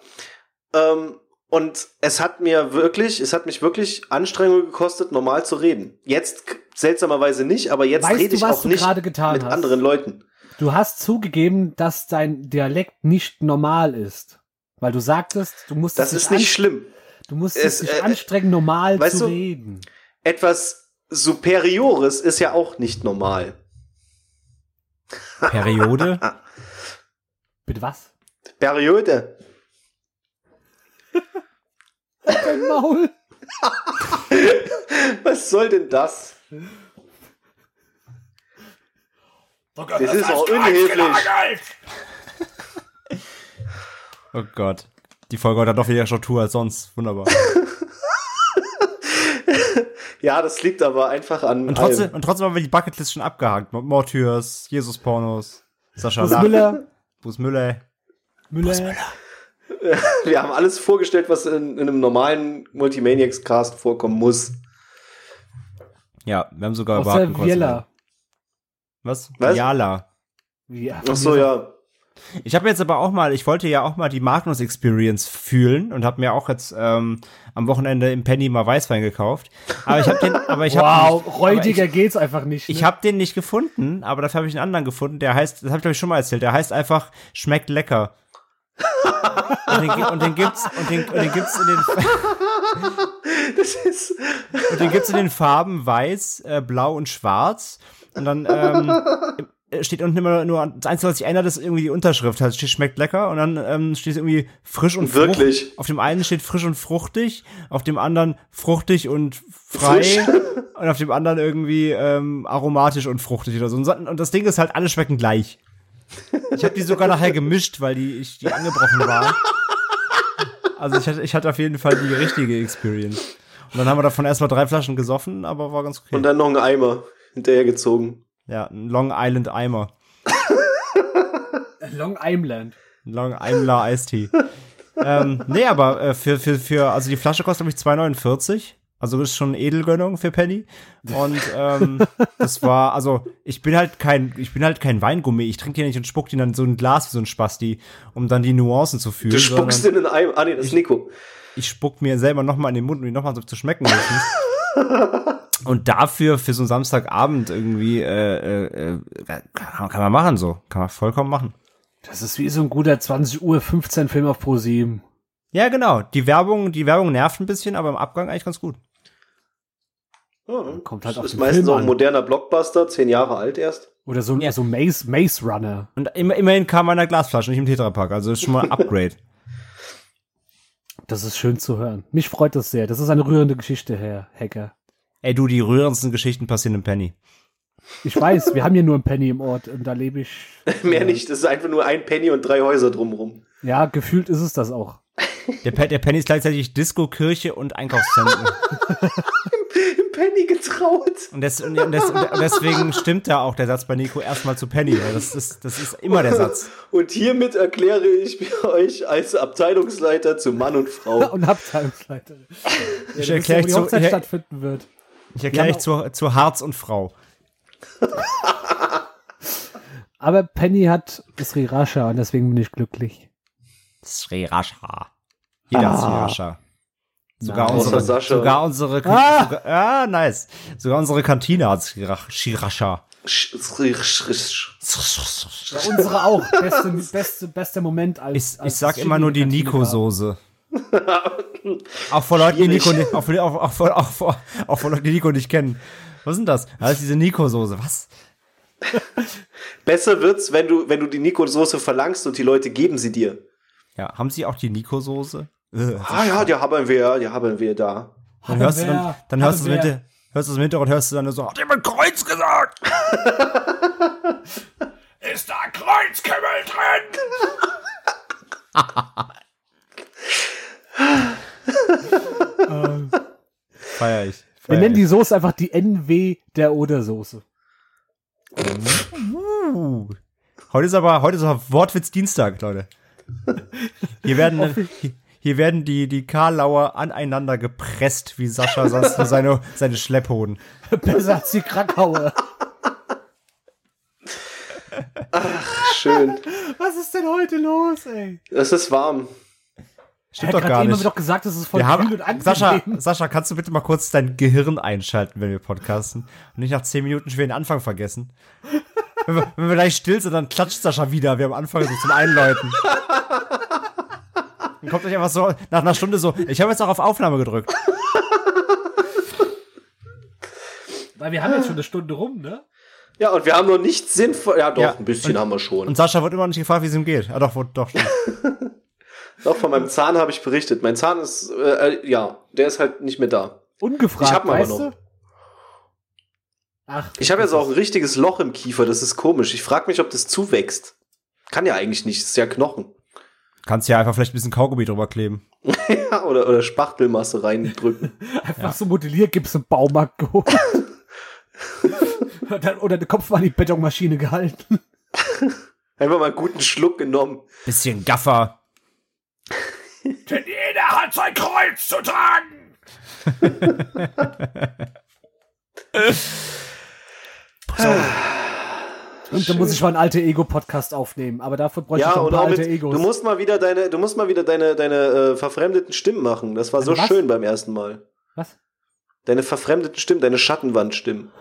C: Ähm, und es hat mir wirklich, es hat mich wirklich Anstrengung gekostet, normal zu reden. Jetzt seltsamerweise nicht, aber jetzt
B: Weißt
C: rede
B: du,
C: ich auch
B: du
C: nicht mit
B: hast?
C: anderen Leuten.
B: Du hast zugegeben, dass dein Dialekt nicht normal ist. Weil du sagtest, du musst
C: Das ist nicht schlimm.
B: Du musst
C: Es,
B: dich
C: äh,
B: anstrengen, normal zu
C: du-
B: reden.
C: Etwas Superiores ist ja auch nicht normal.
A: Periode?
B: Bitte was?
C: Periode.
B: Dein Maul.
C: Was soll denn das?
B: Oh Gott,
C: Das ist auch unhöflich.
A: Oh Gott. Die Folge hat doch weniger Struktur als sonst. Wunderbar.
C: Ja, das liegt aber einfach an.
A: Und trotzdem,
C: allem.
A: und trotzdem haben wir die Bucketlist schon abgehakt. Mortyrs, Jesus-Pornos, Sascha
B: Bus
A: Lach,
B: Müller,
A: Bus Müller.
B: Müller.
C: Wir haben alles vorgestellt, was in, in einem normalen Multimaniacs-Cast vorkommen muss.
A: Ja, wir haben sogar über
B: Außer
A: Hakenkreuz
B: Viella.
A: Was?
C: Was?
A: Jala.
B: Wie,
C: Ach so, ja.
A: Ich habe jetzt aber auch mal, ich wollte ja auch mal die Magnus Experience fühlen und habe mir auch jetzt ähm, am Wochenende im Penny mal Weißwein gekauft. Aber ich habe den, aber ich habe
B: wow,
A: aber
B: räudiger geht's einfach nicht. Ne?
A: ich habe den nicht gefunden, aber dafür habe ich einen anderen gefunden. Der heißt, das habe ich glaube ich schon mal erzählt. Der heißt einfach schmeckt lecker. Und, den, und den gibt's und den, und den gibt's in den
C: Das ist.
A: Und den gibt's in den Farben weiß, äh, blau und schwarz. Und dann ähm, steht unten immer nur, das Einzige, was sich ändert, ist irgendwie die Unterschrift. Also steht, schmeckt lecker und dann ähm, steht irgendwie frisch und
C: Wirklich?
A: fruchtig. Auf dem einen steht frisch und fruchtig, auf dem anderen fruchtig und frei
C: Frisch?
A: und auf dem anderen irgendwie ähm, aromatisch und fruchtig oder so. Und so- Und das Ding ist halt, alle schmecken gleich. Ich habe die sogar nachher gemischt, weil die, ich, die angebrochen waren. Also ich hatte, ich hatte auf jeden Fall die richtige Experience. Und dann haben wir davon erstmal drei Flaschen gesoffen, aber war ganz okay.
C: Und dann noch ein Eimer hinterhergezogen.
A: ja, ein Long Island Eimer.
B: Long Island.
A: Long Eimler Eistee. ähm, nee, aber äh, für, für, für, also die Flasche kostet, glaube ich, 2,49. Also ist schon Edelgönnung für Penny. Und ähm, das war, also ich bin halt kein, ich bin halt kein Weingummi. Ich trinke die nicht und spuck die dann so ein Glas wie so ein Spasti, um dann die Nuancen zu fühlen.
C: Du spuckst
A: sondern
C: in den Eimer. Ah, nee, das ist Nico.
A: ich spuck mir selber noch mal in den Mund, um die noch mal so zu schmecken müssen. Und dafür, für so einen Samstagabend irgendwie, äh, äh, äh, kann, kann man machen so. Kann man vollkommen machen.
B: Das ist wie so ein guter 20 Uhr 15 Film auf Pro 7.
A: Ja, genau. Die Werbung, die Werbung nervt ein bisschen, aber im Abgang eigentlich ganz gut.
C: Ja,
B: Kommt halt
C: das
B: auf
C: ist meistens
B: Film
C: auch ein moderner Blockbuster, zehn Jahre alt erst.
B: Oder so,
A: Ja.
B: so Maze, Maze Runner.
A: Und immer, immerhin kam meiner Glasflasche, nicht im Tetrapack. Also ist schon mal ein Upgrade.
B: Das ist schön zu hören. Mich freut das sehr. Das ist eine rührende Geschichte, Herr Hacker.
A: Ey, du, die rührendsten Geschichten passieren im Penny.
B: Ich weiß, wir haben hier nur einen Penny im Ort und da lebe ich.
C: Mehr nicht, das ist einfach nur ein Penny und drei Häuser drumrum.
B: Ja, gefühlt ist es das auch.
A: Der, Pe der Penny ist gleichzeitig Disco, Kirche und Einkaufszentrum.
C: Im Penny getraut.
A: Und, des, und, des, und deswegen stimmt da auch der Satz bei Nico erstmal zu Penny. Weil das, ist, das ist immer der Satz.
C: Und hiermit erkläre ich euch als Abteilungsleiter zu Mann und Frau.
B: Und Abteilungsleiterin.
A: Ich
B: Ja,
A: erkläre
B: wo die
A: euch
B: Hochzeit
A: zu,
B: stattfinden wird.
A: ich erkläre euch zu, zu Harz und Frau.
B: Aber Penny hat Sriracha und deswegen bin ich glücklich.
A: Srirascha. Jeder
B: Ah.
A: Srirascha. Sogar
B: Nice.
A: unsere,
C: Sascha.
A: sogar unsere,
B: Ah.
A: sogar, ja, nice. Sogar unsere Kantine hat
B: Ja, unsere auch. Beste, beste, bester Moment als.
A: Ich,
B: als
A: ich sag immer nur die Nico-Soße. auch vor Leuten, die. Nico nicht, auch auch, auch, vor, auch, vor, auch vor Leuten, die Nico nicht kennen. Was ist denn das? Das ist diese Nico-Soße. Was?
C: Besser wird's, wenn du, wenn du die Nico-Soße verlangst und die Leute geben sie dir.
A: Ja, haben sie auch die Nico-Soße? Äh,
C: Ah ja, die haben wir, die haben wir da.
A: Dann hörst du, dann, dann hörst du es mit, hörst du es im Hintergrund, hörst du dann so, hat jemand Kreuz gesagt? ist da Kreuzkümmel drin? Feier ich.
B: Wir
A: Feier
B: nennen
A: ich.
B: die Soße einfach die NW der Oder-Soße.
A: Uh. Heute ist aber, heute ist aber Wortwitz Dienstag, Leute. Hier werden, hier, werden die, die Karlauer aneinander gepresst, wie Sascha sonst nur seine, seine Schlepphoden.
B: Besser als die Krakauer.
C: Schön.
B: Was ist denn heute los, ey?
C: Es ist warm.
A: Stimmt doch
B: hat
A: gar nicht.
B: doch gesagt, das ist voll
A: Wir
B: kühl
A: haben,
B: und angenehm.
A: Sascha, Sascha, kannst du bitte mal kurz dein Gehirn einschalten, wenn wir podcasten und nicht nach zehn Minuten schon wieder den Anfang vergessen? Wenn wir, wenn wir gleich still sind, dann klatscht Sascha wieder. Wir am Anfang so zum Einläuten. Dann kommt euch einfach so nach einer Stunde so, ich habe jetzt auch auf Aufnahme gedrückt.
B: Weil wir haben jetzt schon eine Stunde rum, ne?
C: Ja, und wir haben noch nichts sinnvoll. Ja, doch,
A: Ja,
C: ein bisschen haben wir schon.
A: Und Sascha wird immer noch nicht gefragt, wie es ihm geht. Ah, doch, doch, stimmt.
C: Doch, von meinem Zahn habe ich berichtet. Mein Zahn ist, äh, äh, ja, der ist halt nicht mehr da.
B: Ungefragt,
C: Ich hab ihn aber noch.
B: Ach,
C: Ich habe jetzt auch ein richtiges Loch im Kiefer, das ist komisch. Ich frage mich, ob das zuwächst. Kann ja eigentlich nicht, das ist ja Knochen.
A: Kannst ja einfach vielleicht ein bisschen Kaugummi drüber kleben.
C: Ja, oder, oder Spachtelmasse reindrücken.
B: einfach so Modelliergips im Baumarkt geholt. Dann- Oder der Kopf war an die Betonmaschine gehalten.
C: Einfach mal einen guten Schluck genommen.
A: Bisschen Gaffer.
B: Denn jeder hat sein Kreuz zu tragen. Und dann muss ich mal einen alte Ego-Podcast aufnehmen, aber dafür bräuchte ich
C: Ja,
B: noch ein paar
C: auch
B: alte
C: mit,
B: Egos.
C: du musst mal wieder deine, du musst mal wieder deine, deine äh, verfremdeten Stimmen machen. Das war so
B: Was?
C: schön beim ersten Mal.
B: Was?
C: Deine verfremdeten Stimmen, deine Schattenwandstimmen.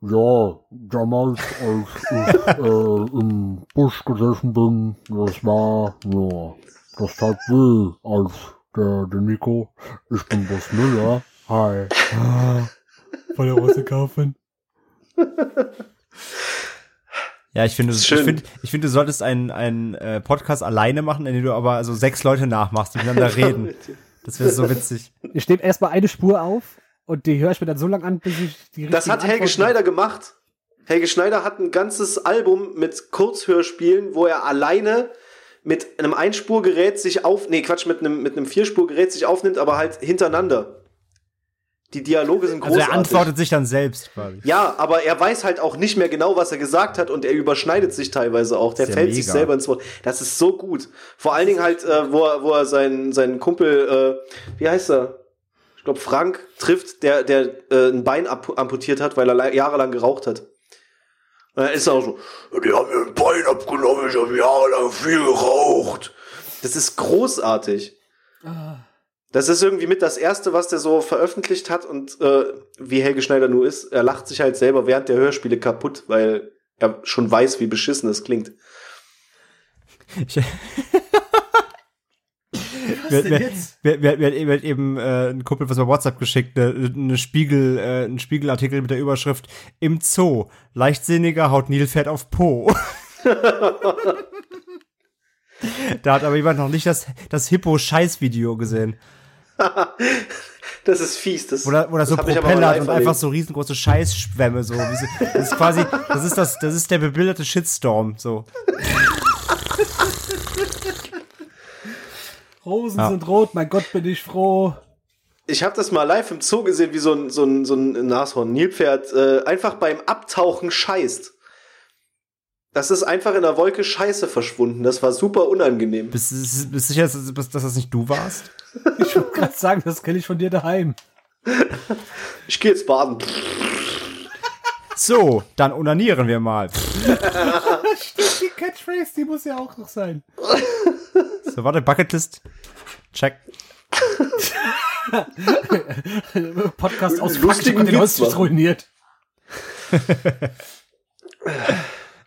D: Ja, damals, als ich äh, im Bus gesessen bin, das war, ja, das tat weh, als der, der Nico, ich bin Bus Müller, hi.
B: Von der Rose kaufen.
A: Ja, ich finde, ich finde, ich finde, du solltest einen, einen äh, Podcast alleine machen, in dem du aber also sechs Leute nachmachst, die miteinander reden. Das wäre so witzig.
B: Ich nehme erstmal eine Spur auf und die höre ich mir dann so lange an, bis ich die
C: Das hat Helge
B: Antworten-
C: Schneider gemacht. Helge Schneider hat ein ganzes Album mit Kurzhörspielen, wo er alleine mit einem Einspurgerät sich auf, nee, Quatsch, mit einem, mit einem Vierspurgerät sich aufnimmt, aber halt hintereinander. Die Dialoge sind
A: Also
C: großartig.
A: er antwortet sich dann selbst quasi.
C: Ja, aber er weiß halt auch nicht mehr genau, was er gesagt hat und er überschneidet sich teilweise auch. Der
A: ja
C: fällt sich
A: mega.
C: selber ins Wort. Das ist so gut. Vor allen Dingen halt, äh, wo er, wo er seinen, seinen Kumpel, äh, wie heißt er? Ich glaube, Frank trifft, der, der äh, ein Bein amputiert hat, weil er la- jahrelang geraucht hat. Und dann ist er auch so, die haben mir ein Bein abgenommen, ich habe jahrelang viel geraucht. Das ist großartig. Das ist irgendwie mit das Erste, was der so veröffentlicht hat und äh, wie Helge Schneider nur ist, er lacht sich halt selber während der Hörspiele kaputt, weil er schon weiß, wie beschissen es klingt.
A: Ich, wir,
B: denn
A: wir,
B: jetzt?
A: wir, wir, wir, wir hat eben äh, ein Kumpel was bei WhatsApp geschickt, eine, eine Spiegel, äh, ein Spiegelartikel mit der Überschrift Im Zoo. Leichtsinniger haut Nilpferd auf Po. da hat aber jemand noch nicht das, das Hippo-Scheiß-Video gesehen.
C: Das ist fies. Das,
A: da so
C: das aber
A: Propeller und einfach so riesengroße Scheißschwämme. So. Das ist quasi, das ist das, das ist der bebilderte Shitstorm. So.
B: Rosen
A: Ja.
B: sind rot, mein Gott, bin ich froh.
C: Ich habe das mal live im Zoo gesehen, wie so ein, so ein, so ein Nashorn, Nilpferd, äh, einfach beim Abtauchen scheißt. Das ist einfach in der Wolke Scheiße verschwunden. Das war super unangenehm.
A: Bist du sicher, dass, dass das nicht du warst?
B: Ich wollte gerade sagen, das kenne ich von dir daheim.
C: Ich gehe jetzt baden.
A: So, dann onanieren wir mal.
B: Die Catchphrase, die muss ja auch noch sein.
A: So, warte, Bucketlist. Check.
B: Podcast aus
C: Lustigen
B: Fakten und den
C: Witz
B: ruiniert.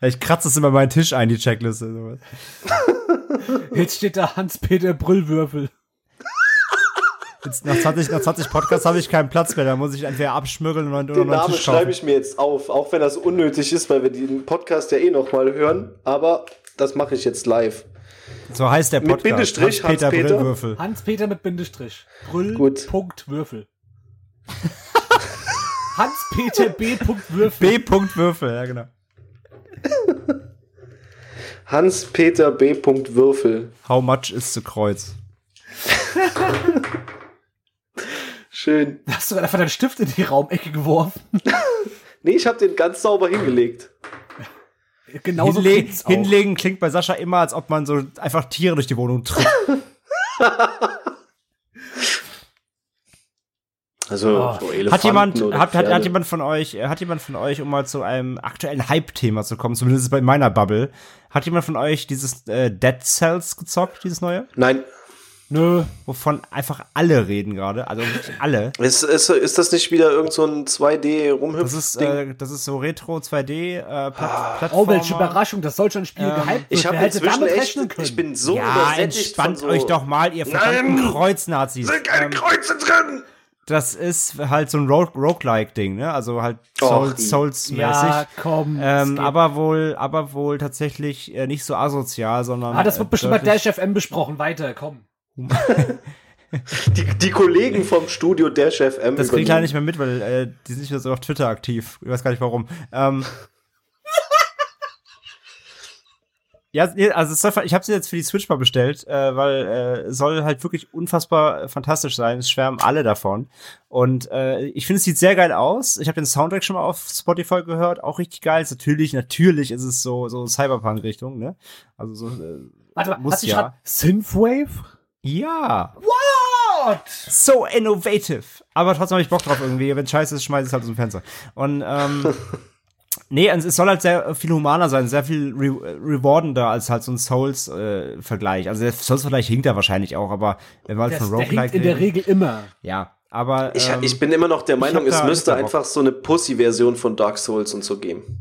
A: Ich kratze es immer meinen Tisch ein, die Checkliste. sowas.
B: Jetzt steht da Hans-Peter Brüllwürfel.
A: Jetzt, nach, 20, nach 20 Podcasts habe ich keinen Platz mehr. Da muss ich entweder abschmürgeln oder
C: Den
A: neuen
C: Namen
A: Tisch kaufen.
C: schreibe ich mir jetzt auf, auch wenn das unnötig ist, weil wir den Podcast ja eh noch mal hören. Aber das mache ich jetzt live.
A: So heißt der
C: Mit
A: Podcast.
C: Bindestrich,
A: Hans-Peter
C: Hans-Peter.
A: Brillwürfel.
B: Hans-Peter mit Bindestrich. Brüll.
C: Gut.
B: Punkt Würfel. Hans-Peter B. Punkt Würfel.
A: B. Punkt Würfel, ja genau.
C: Hans-Peter B. Würfel.
A: How much is the Kreuz?
C: Schön.
B: Hast du einfach deinen Stift in die Raumecke geworfen?
C: Nee, ich habe den ganz sauber hingelegt.
B: Genauso
A: Hinle hinlegen klingt bei Sascha immer, als ob man so einfach Tiere durch die Wohnung tritt.
C: Also
B: Oh.
C: so
A: Hat jemand, hat, hat, hat jemand von euch, äh, hat jemand von euch, um mal zu einem aktuellen Hype-Thema zu kommen, zumindest bei meiner Bubble, hat jemand von euch dieses äh, Dead Cells gezockt, dieses neue?
C: Nein,
B: Nö.
A: Wovon einfach alle reden gerade, also wirklich alle.
C: ist, ist, ist das nicht wieder irgend so ein 2D rumhüpf
A: Das ist, äh, das ist so Retro 2D äh, Plat
B: Oh,
A: Plattformer.
B: welche Überraschung, dass solch ein Spiel
A: Ähm,
B: gehypt wird.
C: ich habe inzwischen
B: damit
C: echt,
B: rechnen können?
C: ich bin so
A: Ja,
C: übersättigt
A: entspannt
C: von so,
A: euch doch mal, ihr verdammten! Kreuznazis.
C: Sind keine
A: Ähm,
C: Kreuze drin!
A: Das ist halt so ein Rogue- Roguelike-Ding, ne? Also halt
C: Och,
A: Souls- Souls-mäßig.
B: ja, komm.
A: ähm, aber wohl, aber wohl tatsächlich äh, nicht so asozial, sondern.
B: ah, das wird
A: äh,
B: bestimmt bei Dash FM besprochen. Weiter, komm.
C: Die, die Kollegen vom Studio Dash FM.
A: Das kriege ich leider
C: übernehmen.
A: nicht mehr mit, weil äh, die sind nicht mehr so auf Twitter aktiv. Ich weiß gar nicht warum. Ähm, ja, also ich habe sie jetzt für die Switch mal bestellt, äh, weil äh, es soll halt wirklich unfassbar fantastisch sein. Es schwärmen alle davon. Und äh, ich finde, es sieht sehr geil aus. Ich habe den Soundtrack schon mal auf Spotify gehört, auch richtig geil. Ist natürlich, natürlich ist es so so Cyberpunk-Richtung, ne? Also so. Äh,
B: Warte mal,
A: Muss
B: hast du
A: ja.
B: schon Synthwave?
A: ja.
B: What?
A: so innovative. Aber trotzdem habe ich Bock drauf irgendwie. Wenn scheiße ist, schmeiß ich es halt aus dem Fenster. Und ähm, nee, also es soll halt sehr viel humaner sein, sehr viel re rewardender als halt so ein Souls-Vergleich. also der Souls-Vergleich hinkt da wahrscheinlich auch, aber wenn wir halt
B: Das,
A: von
B: der hinkt
A: Roguelike
B: in der Regel immer.
A: ja, aber
C: Ich,
A: ähm,
C: ich bin immer noch der Meinung, es müsste einfach so eine Pussy-Version von Dark Souls und so geben.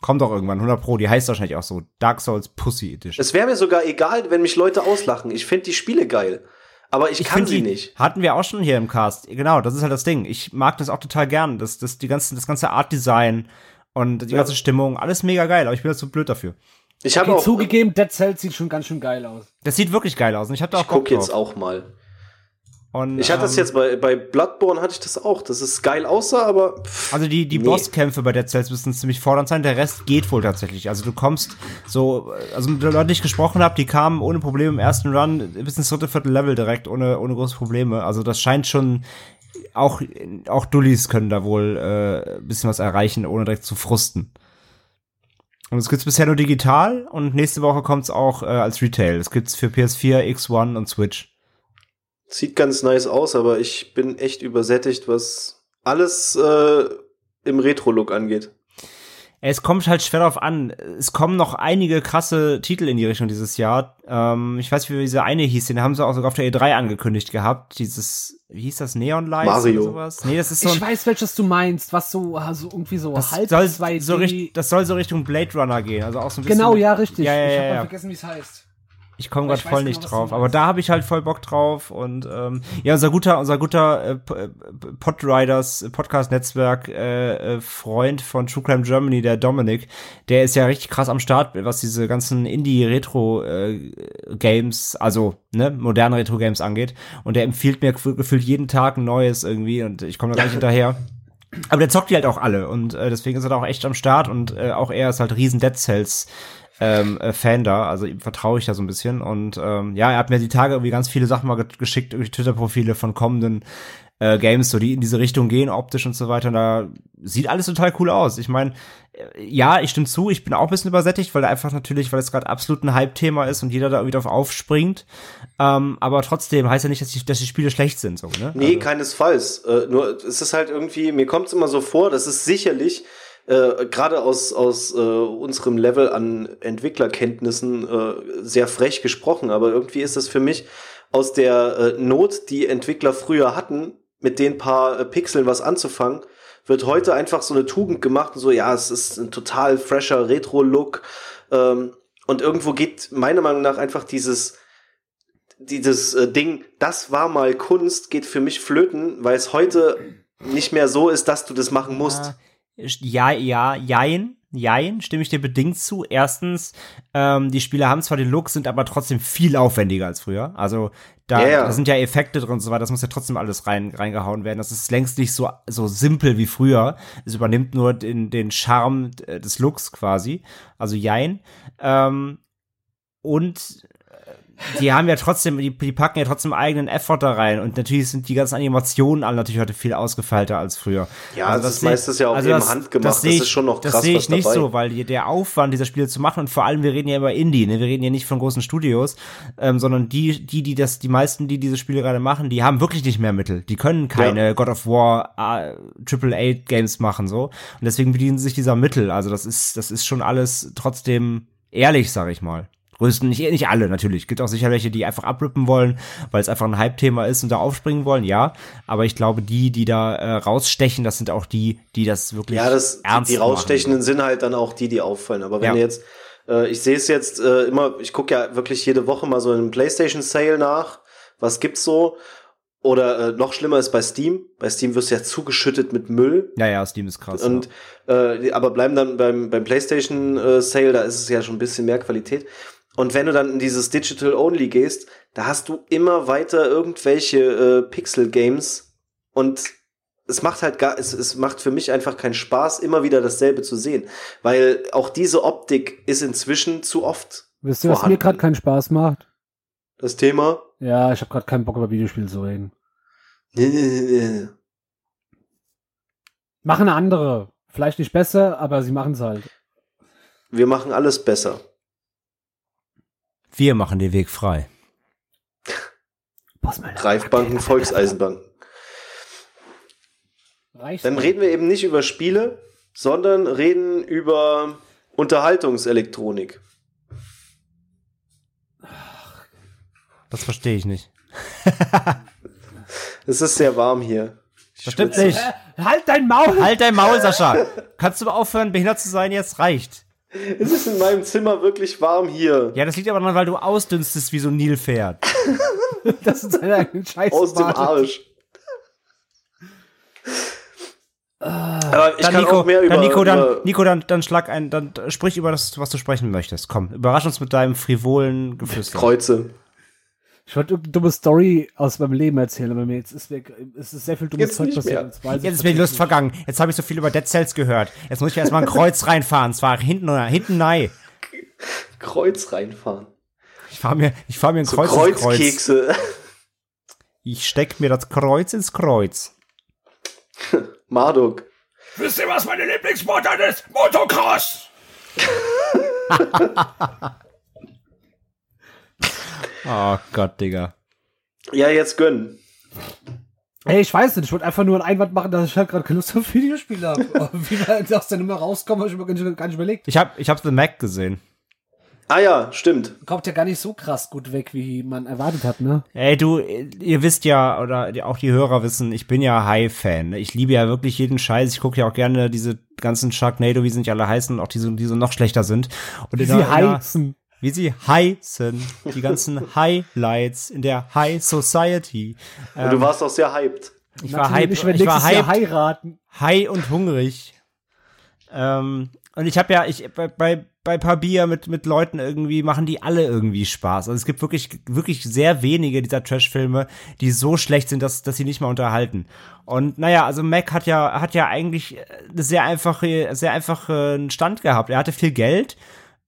A: kommt doch irgendwann 100 Pro, die heißt wahrscheinlich auch so Dark Souls Pussy Edition.
C: Es wäre mir sogar egal, wenn mich Leute auslachen. Ich finde die Spiele geil. Aber ich, kann
A: find
C: sie
A: die,
C: nicht.
A: Hatten wir auch schon hier im Cast. Genau, das ist halt das Ding. Ich mag das auch total gern. Das, das, die ganzen, das ganze Art-Design und die
C: Ja.
A: ganze Stimmung, alles mega geil, aber ich bin da zu blöd dafür.
C: Ich habe
B: Okay,
C: auch.
B: zugegeben, Dead Cells sieht schon ganz schön geil aus.
A: Das sieht wirklich geil aus und ich hab da auch
C: Ich gucke jetzt auch mal.
A: Und,
C: Ich hatte das
A: ähm,
C: jetzt bei, bei Bloodborne hatte ich das auch, dass es geil aussah, aber pff,
A: Also die, die
C: Nee.
A: Bosskämpfe bei Dead Cells müssen ziemlich fordernd sein, der Rest geht wohl tatsächlich. Also du kommst so, also mit den Leuten, die ich gesprochen habe, die kamen ohne Probleme im ersten Run bis ins dritte Viertel Level direkt, ohne, ohne große Probleme. Also das scheint schon, auch, auch Dullis können da wohl äh, ein bisschen was erreichen, ohne direkt zu frusten. Und es gibt's bisher nur digital und nächste Woche kommt's auch äh, als Retail. Es gibt's für PS4, X1 und Switch.
C: sieht ganz nice aus, aber ich bin echt übersättigt, was alles äh, im Retro-Look angeht.
A: Es kommt halt schwer darauf an. Es kommen noch einige krasse Titel in die Richtung dieses Jahr. Ähm, ich weiß, wie dieser eine hieß, den haben sie auch sogar auf der E3 angekündigt gehabt. Dieses, wie hieß das, Neon Lights
C: Mario.
A: oder sowas? Nee, das ist so
B: Ich weiß, welches du meinst, was so, also irgendwie so
A: das
B: halb
A: soll
B: 2D.
A: so richt, das soll so Richtung Blade Runner gehen, also auch so ein bisschen.
B: genau, ja, richtig.
A: Ja, ja,
B: ich
A: ja,
B: hab mal
A: ja.
B: vergessen, wie es heißt.
A: Ich komme gerade voll nicht
B: genau,
A: drauf, aber da habe ich halt voll Bock drauf und ähm, ja, unser guter, unser guter äh, äh, Podriders äh, Podcast-Netzwerk äh, äh, Freund von True Crime Germany, der Dominik, der ist ja richtig krass am Start, was diese ganzen Indie-Retro-Games, also ne, moderne Retro-Games angeht und der empfiehlt mir gef- gefühlt jeden Tag ein neues irgendwie und ich komme da gar nicht hinterher. Aber der zockt die halt auch alle und äh, deswegen ist er da auch echt am Start und äh, auch er ist halt riesen Dead Cells ähm, äh, Fan da, also ihm vertraue ich da so ein bisschen und ähm, ja, er hat mir die Tage irgendwie ganz viele Sachen mal ge geschickt, irgendwie Twitter-Profile von kommenden äh, Games, so die in diese Richtung gehen, optisch und so weiter. Und da sieht alles total cool aus. Ich meine, äh, ja, ich stimme zu, ich bin auch ein bisschen übersättigt, weil da einfach natürlich, weil es gerade absolut ein Hype-Thema ist und jeder da irgendwie drauf aufspringt. Ähm, aber trotzdem heißt ja nicht, dass die, dass die Spiele schlecht sind, so, ne?
C: Nee, keinesfalls. Äh, nur es ist halt irgendwie, mir kommt es immer so vor, das ist sicherlich äh, gerade aus, aus äh, unserem Level an Entwicklerkenntnissen äh, sehr frech gesprochen, aber irgendwie ist das für mich aus der äh, Not, die Entwickler früher hatten, mit den paar äh, Pixeln was anzufangen, wird heute einfach so eine Tugend gemacht und so, ja, es ist ein total fresher Retro-Look. Ähm, und irgendwo geht meiner Meinung nach einfach dieses dieses äh, Ding, das war mal Kunst, geht für mich flöten, weil es heute nicht mehr so ist, dass du das machen musst.
A: Ja, ja, jein, jein, stimme ich dir bedingt zu. Erstens, ähm, die Spiele haben zwar den Look, sind aber trotzdem viel aufwendiger als früher. Also da,
C: Ja, ja.
A: da sind ja Effekte drin und so weiter, das muss ja trotzdem alles rein, reingehauen werden. Das ist längst nicht so, so simpel wie früher. Es übernimmt nur den, den Charme äh, des Looks quasi. Also jein. Ähm, und die haben ja trotzdem, die, die packen ja trotzdem eigenen Effort da rein und natürlich sind die ganzen Animationen alle natürlich heute viel ausgefeilter als früher.
C: Ja, das ist
A: seh-
C: meistens ja auch eben handgemacht, das
A: seh
C: ist schon noch
A: Das
C: krass,
A: sehe
C: was
A: ich nicht
C: dabei.
A: so, weil die, der Aufwand dieser Spiele zu machen und vor allem wir reden ja über Indie, ne? wir reden ja nicht von großen Studios, ähm, sondern die, die, die das, die meisten, die diese Spiele gerade machen, die haben wirklich nicht mehr Mittel. Die können keine God of War äh, Triple A Games machen so und deswegen bedienen sie sich dieser Mittel. Also das ist, das ist schon alles trotzdem ehrlich, sag ich mal. Größten, nicht, nicht alle natürlich. Gibt auch sicher welche, die einfach abrippen wollen, weil es einfach ein Hype-Thema ist und da aufspringen wollen, ja. Aber ich glaube, die, die da äh, rausstechen, das sind auch die, die das wirklich
C: Ja, das, die,
A: ernst
C: die
A: machen.
C: rausstechenden sind halt dann auch die, die auffallen. Aber wenn
A: Ja.
C: jetzt, äh, ich sehe es jetzt äh, immer, ich gucke ja wirklich jede Woche mal so einen PlayStation Sale nach. Was gibt's so? Oder äh, noch schlimmer ist bei Steam. Bei Steam wirst du ja zugeschüttet mit Müll.
A: Ja, ja, Steam ist krass.
C: Und äh, die- aber bleiben dann beim, beim PlayStation äh, Sale, da ist es ja schon ein bisschen mehr Qualität. Und wenn du dann in dieses Digital Only gehst, da hast du immer weiter irgendwelche äh, Pixel-Games und es macht halt gar, es, es macht für mich einfach keinen Spaß, immer wieder dasselbe zu sehen. Weil auch diese Optik ist inzwischen zu oft
B: Wisst ihr, was
C: vorhanden.
B: mir gerade keinen Spaß macht?
C: das Thema.
B: Ja, ich habe gerade keinen Bock über Videospiele zu reden. Machen andere. Vielleicht nicht besser, aber sie machen es halt.
C: Wir machen alles besser.
A: Wir machen den Weg frei.
C: Reifbanken, Volkseisenbanken.
B: Reicht
C: Dann reden wir eben nicht über Spiele, sondern reden über Unterhaltungselektronik.
A: Das verstehe ich nicht.
C: Es ist sehr warm hier. Ich
A: Das stimmt nicht.
B: Halt dein Maul!
A: Halt dein Maul, Sascha. Kannst du mal aufhören, behindert zu sein? Jetzt reicht.
C: Es ist in meinem Zimmer wirklich warm hier.
A: Ja, das liegt aber daran, weil du ausdünstest wie so ein Nilpferd.
B: Das ist seine eigene Scheiße.
C: Aus dem. Arsch. Aber ich
A: Dann
C: kann
A: Nico,
C: auch mehr über,
A: dann Nico, dann,
C: über
A: Nico, dann, dann schlag ein, dann sprich über das, was du sprechen möchtest. Komm, überrasch uns mit deinem frivolen Geflüster.
C: Kreuze.
B: Ich wollte irgendeine dumme Story aus meinem Leben erzählen, aber mir jetzt ist, weg, es ist sehr viel dummes
C: Jetzt
B: Zeug
C: nicht
B: passiert.
C: mehr.
B: Jetzt, weiß ich
A: Jetzt ist mir die Lust vergangen. Jetzt habe ich so viel über Dead Cells gehört. Jetzt muss ich erstmal ein Kreuz reinfahren. Zwar hinten oder hinten nein.
C: Kreuz reinfahren.
A: Ich fahre mir, ich fahr mir ein
C: So
A: Kreuz ins Kreuz.
C: Kreuzkekse.
A: Ich steck mir das Kreuz ins Kreuz.
C: Marduk.
A: Wisst ihr, was meine Lieblingssportart ist? Motocross! oh Gott, Digga.
C: Ja, jetzt gönnen.
B: Ey, ich weiß nicht, ich wollte einfach nur einen Einwand machen, dass ich halt gerade keine Lust auf Videospiele habe. Aber Wie wir aus der Nummer rauskommen, habe ich mir gar nicht, gar nicht überlegt.
A: Ich hab, ich hab The Mac gesehen.
C: Ah ja, stimmt.
B: Kommt ja gar nicht so krass gut weg, wie man erwartet hat, ne?
A: Ey, du, ihr wisst ja, oder die- auch die Hörer wissen, ich bin ja High-Fan. ne? Ich liebe ja wirklich jeden Scheiß. Ich gucke ja auch gerne diese ganzen Sharknado, wie sie nicht alle heißen, und auch diese, die so noch schlechter sind. Und
B: Wie sie
A: der- in der-
B: heizen.
A: Wie sie heißen. Die ganzen Highlights in der High Society.
C: Und du warst auch sehr hyped.
A: Ich war hyped,
B: ich
A: ich war hyped,
B: heiraten.
A: high und hungrig. Ähm, und ich habe ja, ich bei, bei, bei paar Bier mit, mit Leuten irgendwie machen die alle irgendwie Spaß. Also es gibt wirklich, wirklich sehr wenige dieser Trash-Filme, die so schlecht sind, dass, dass sie nicht mal unterhalten. Und naja, also Mac hat ja, hat ja eigentlich sehr einfache, sehr einfachen Stand gehabt. Er hatte viel Geld.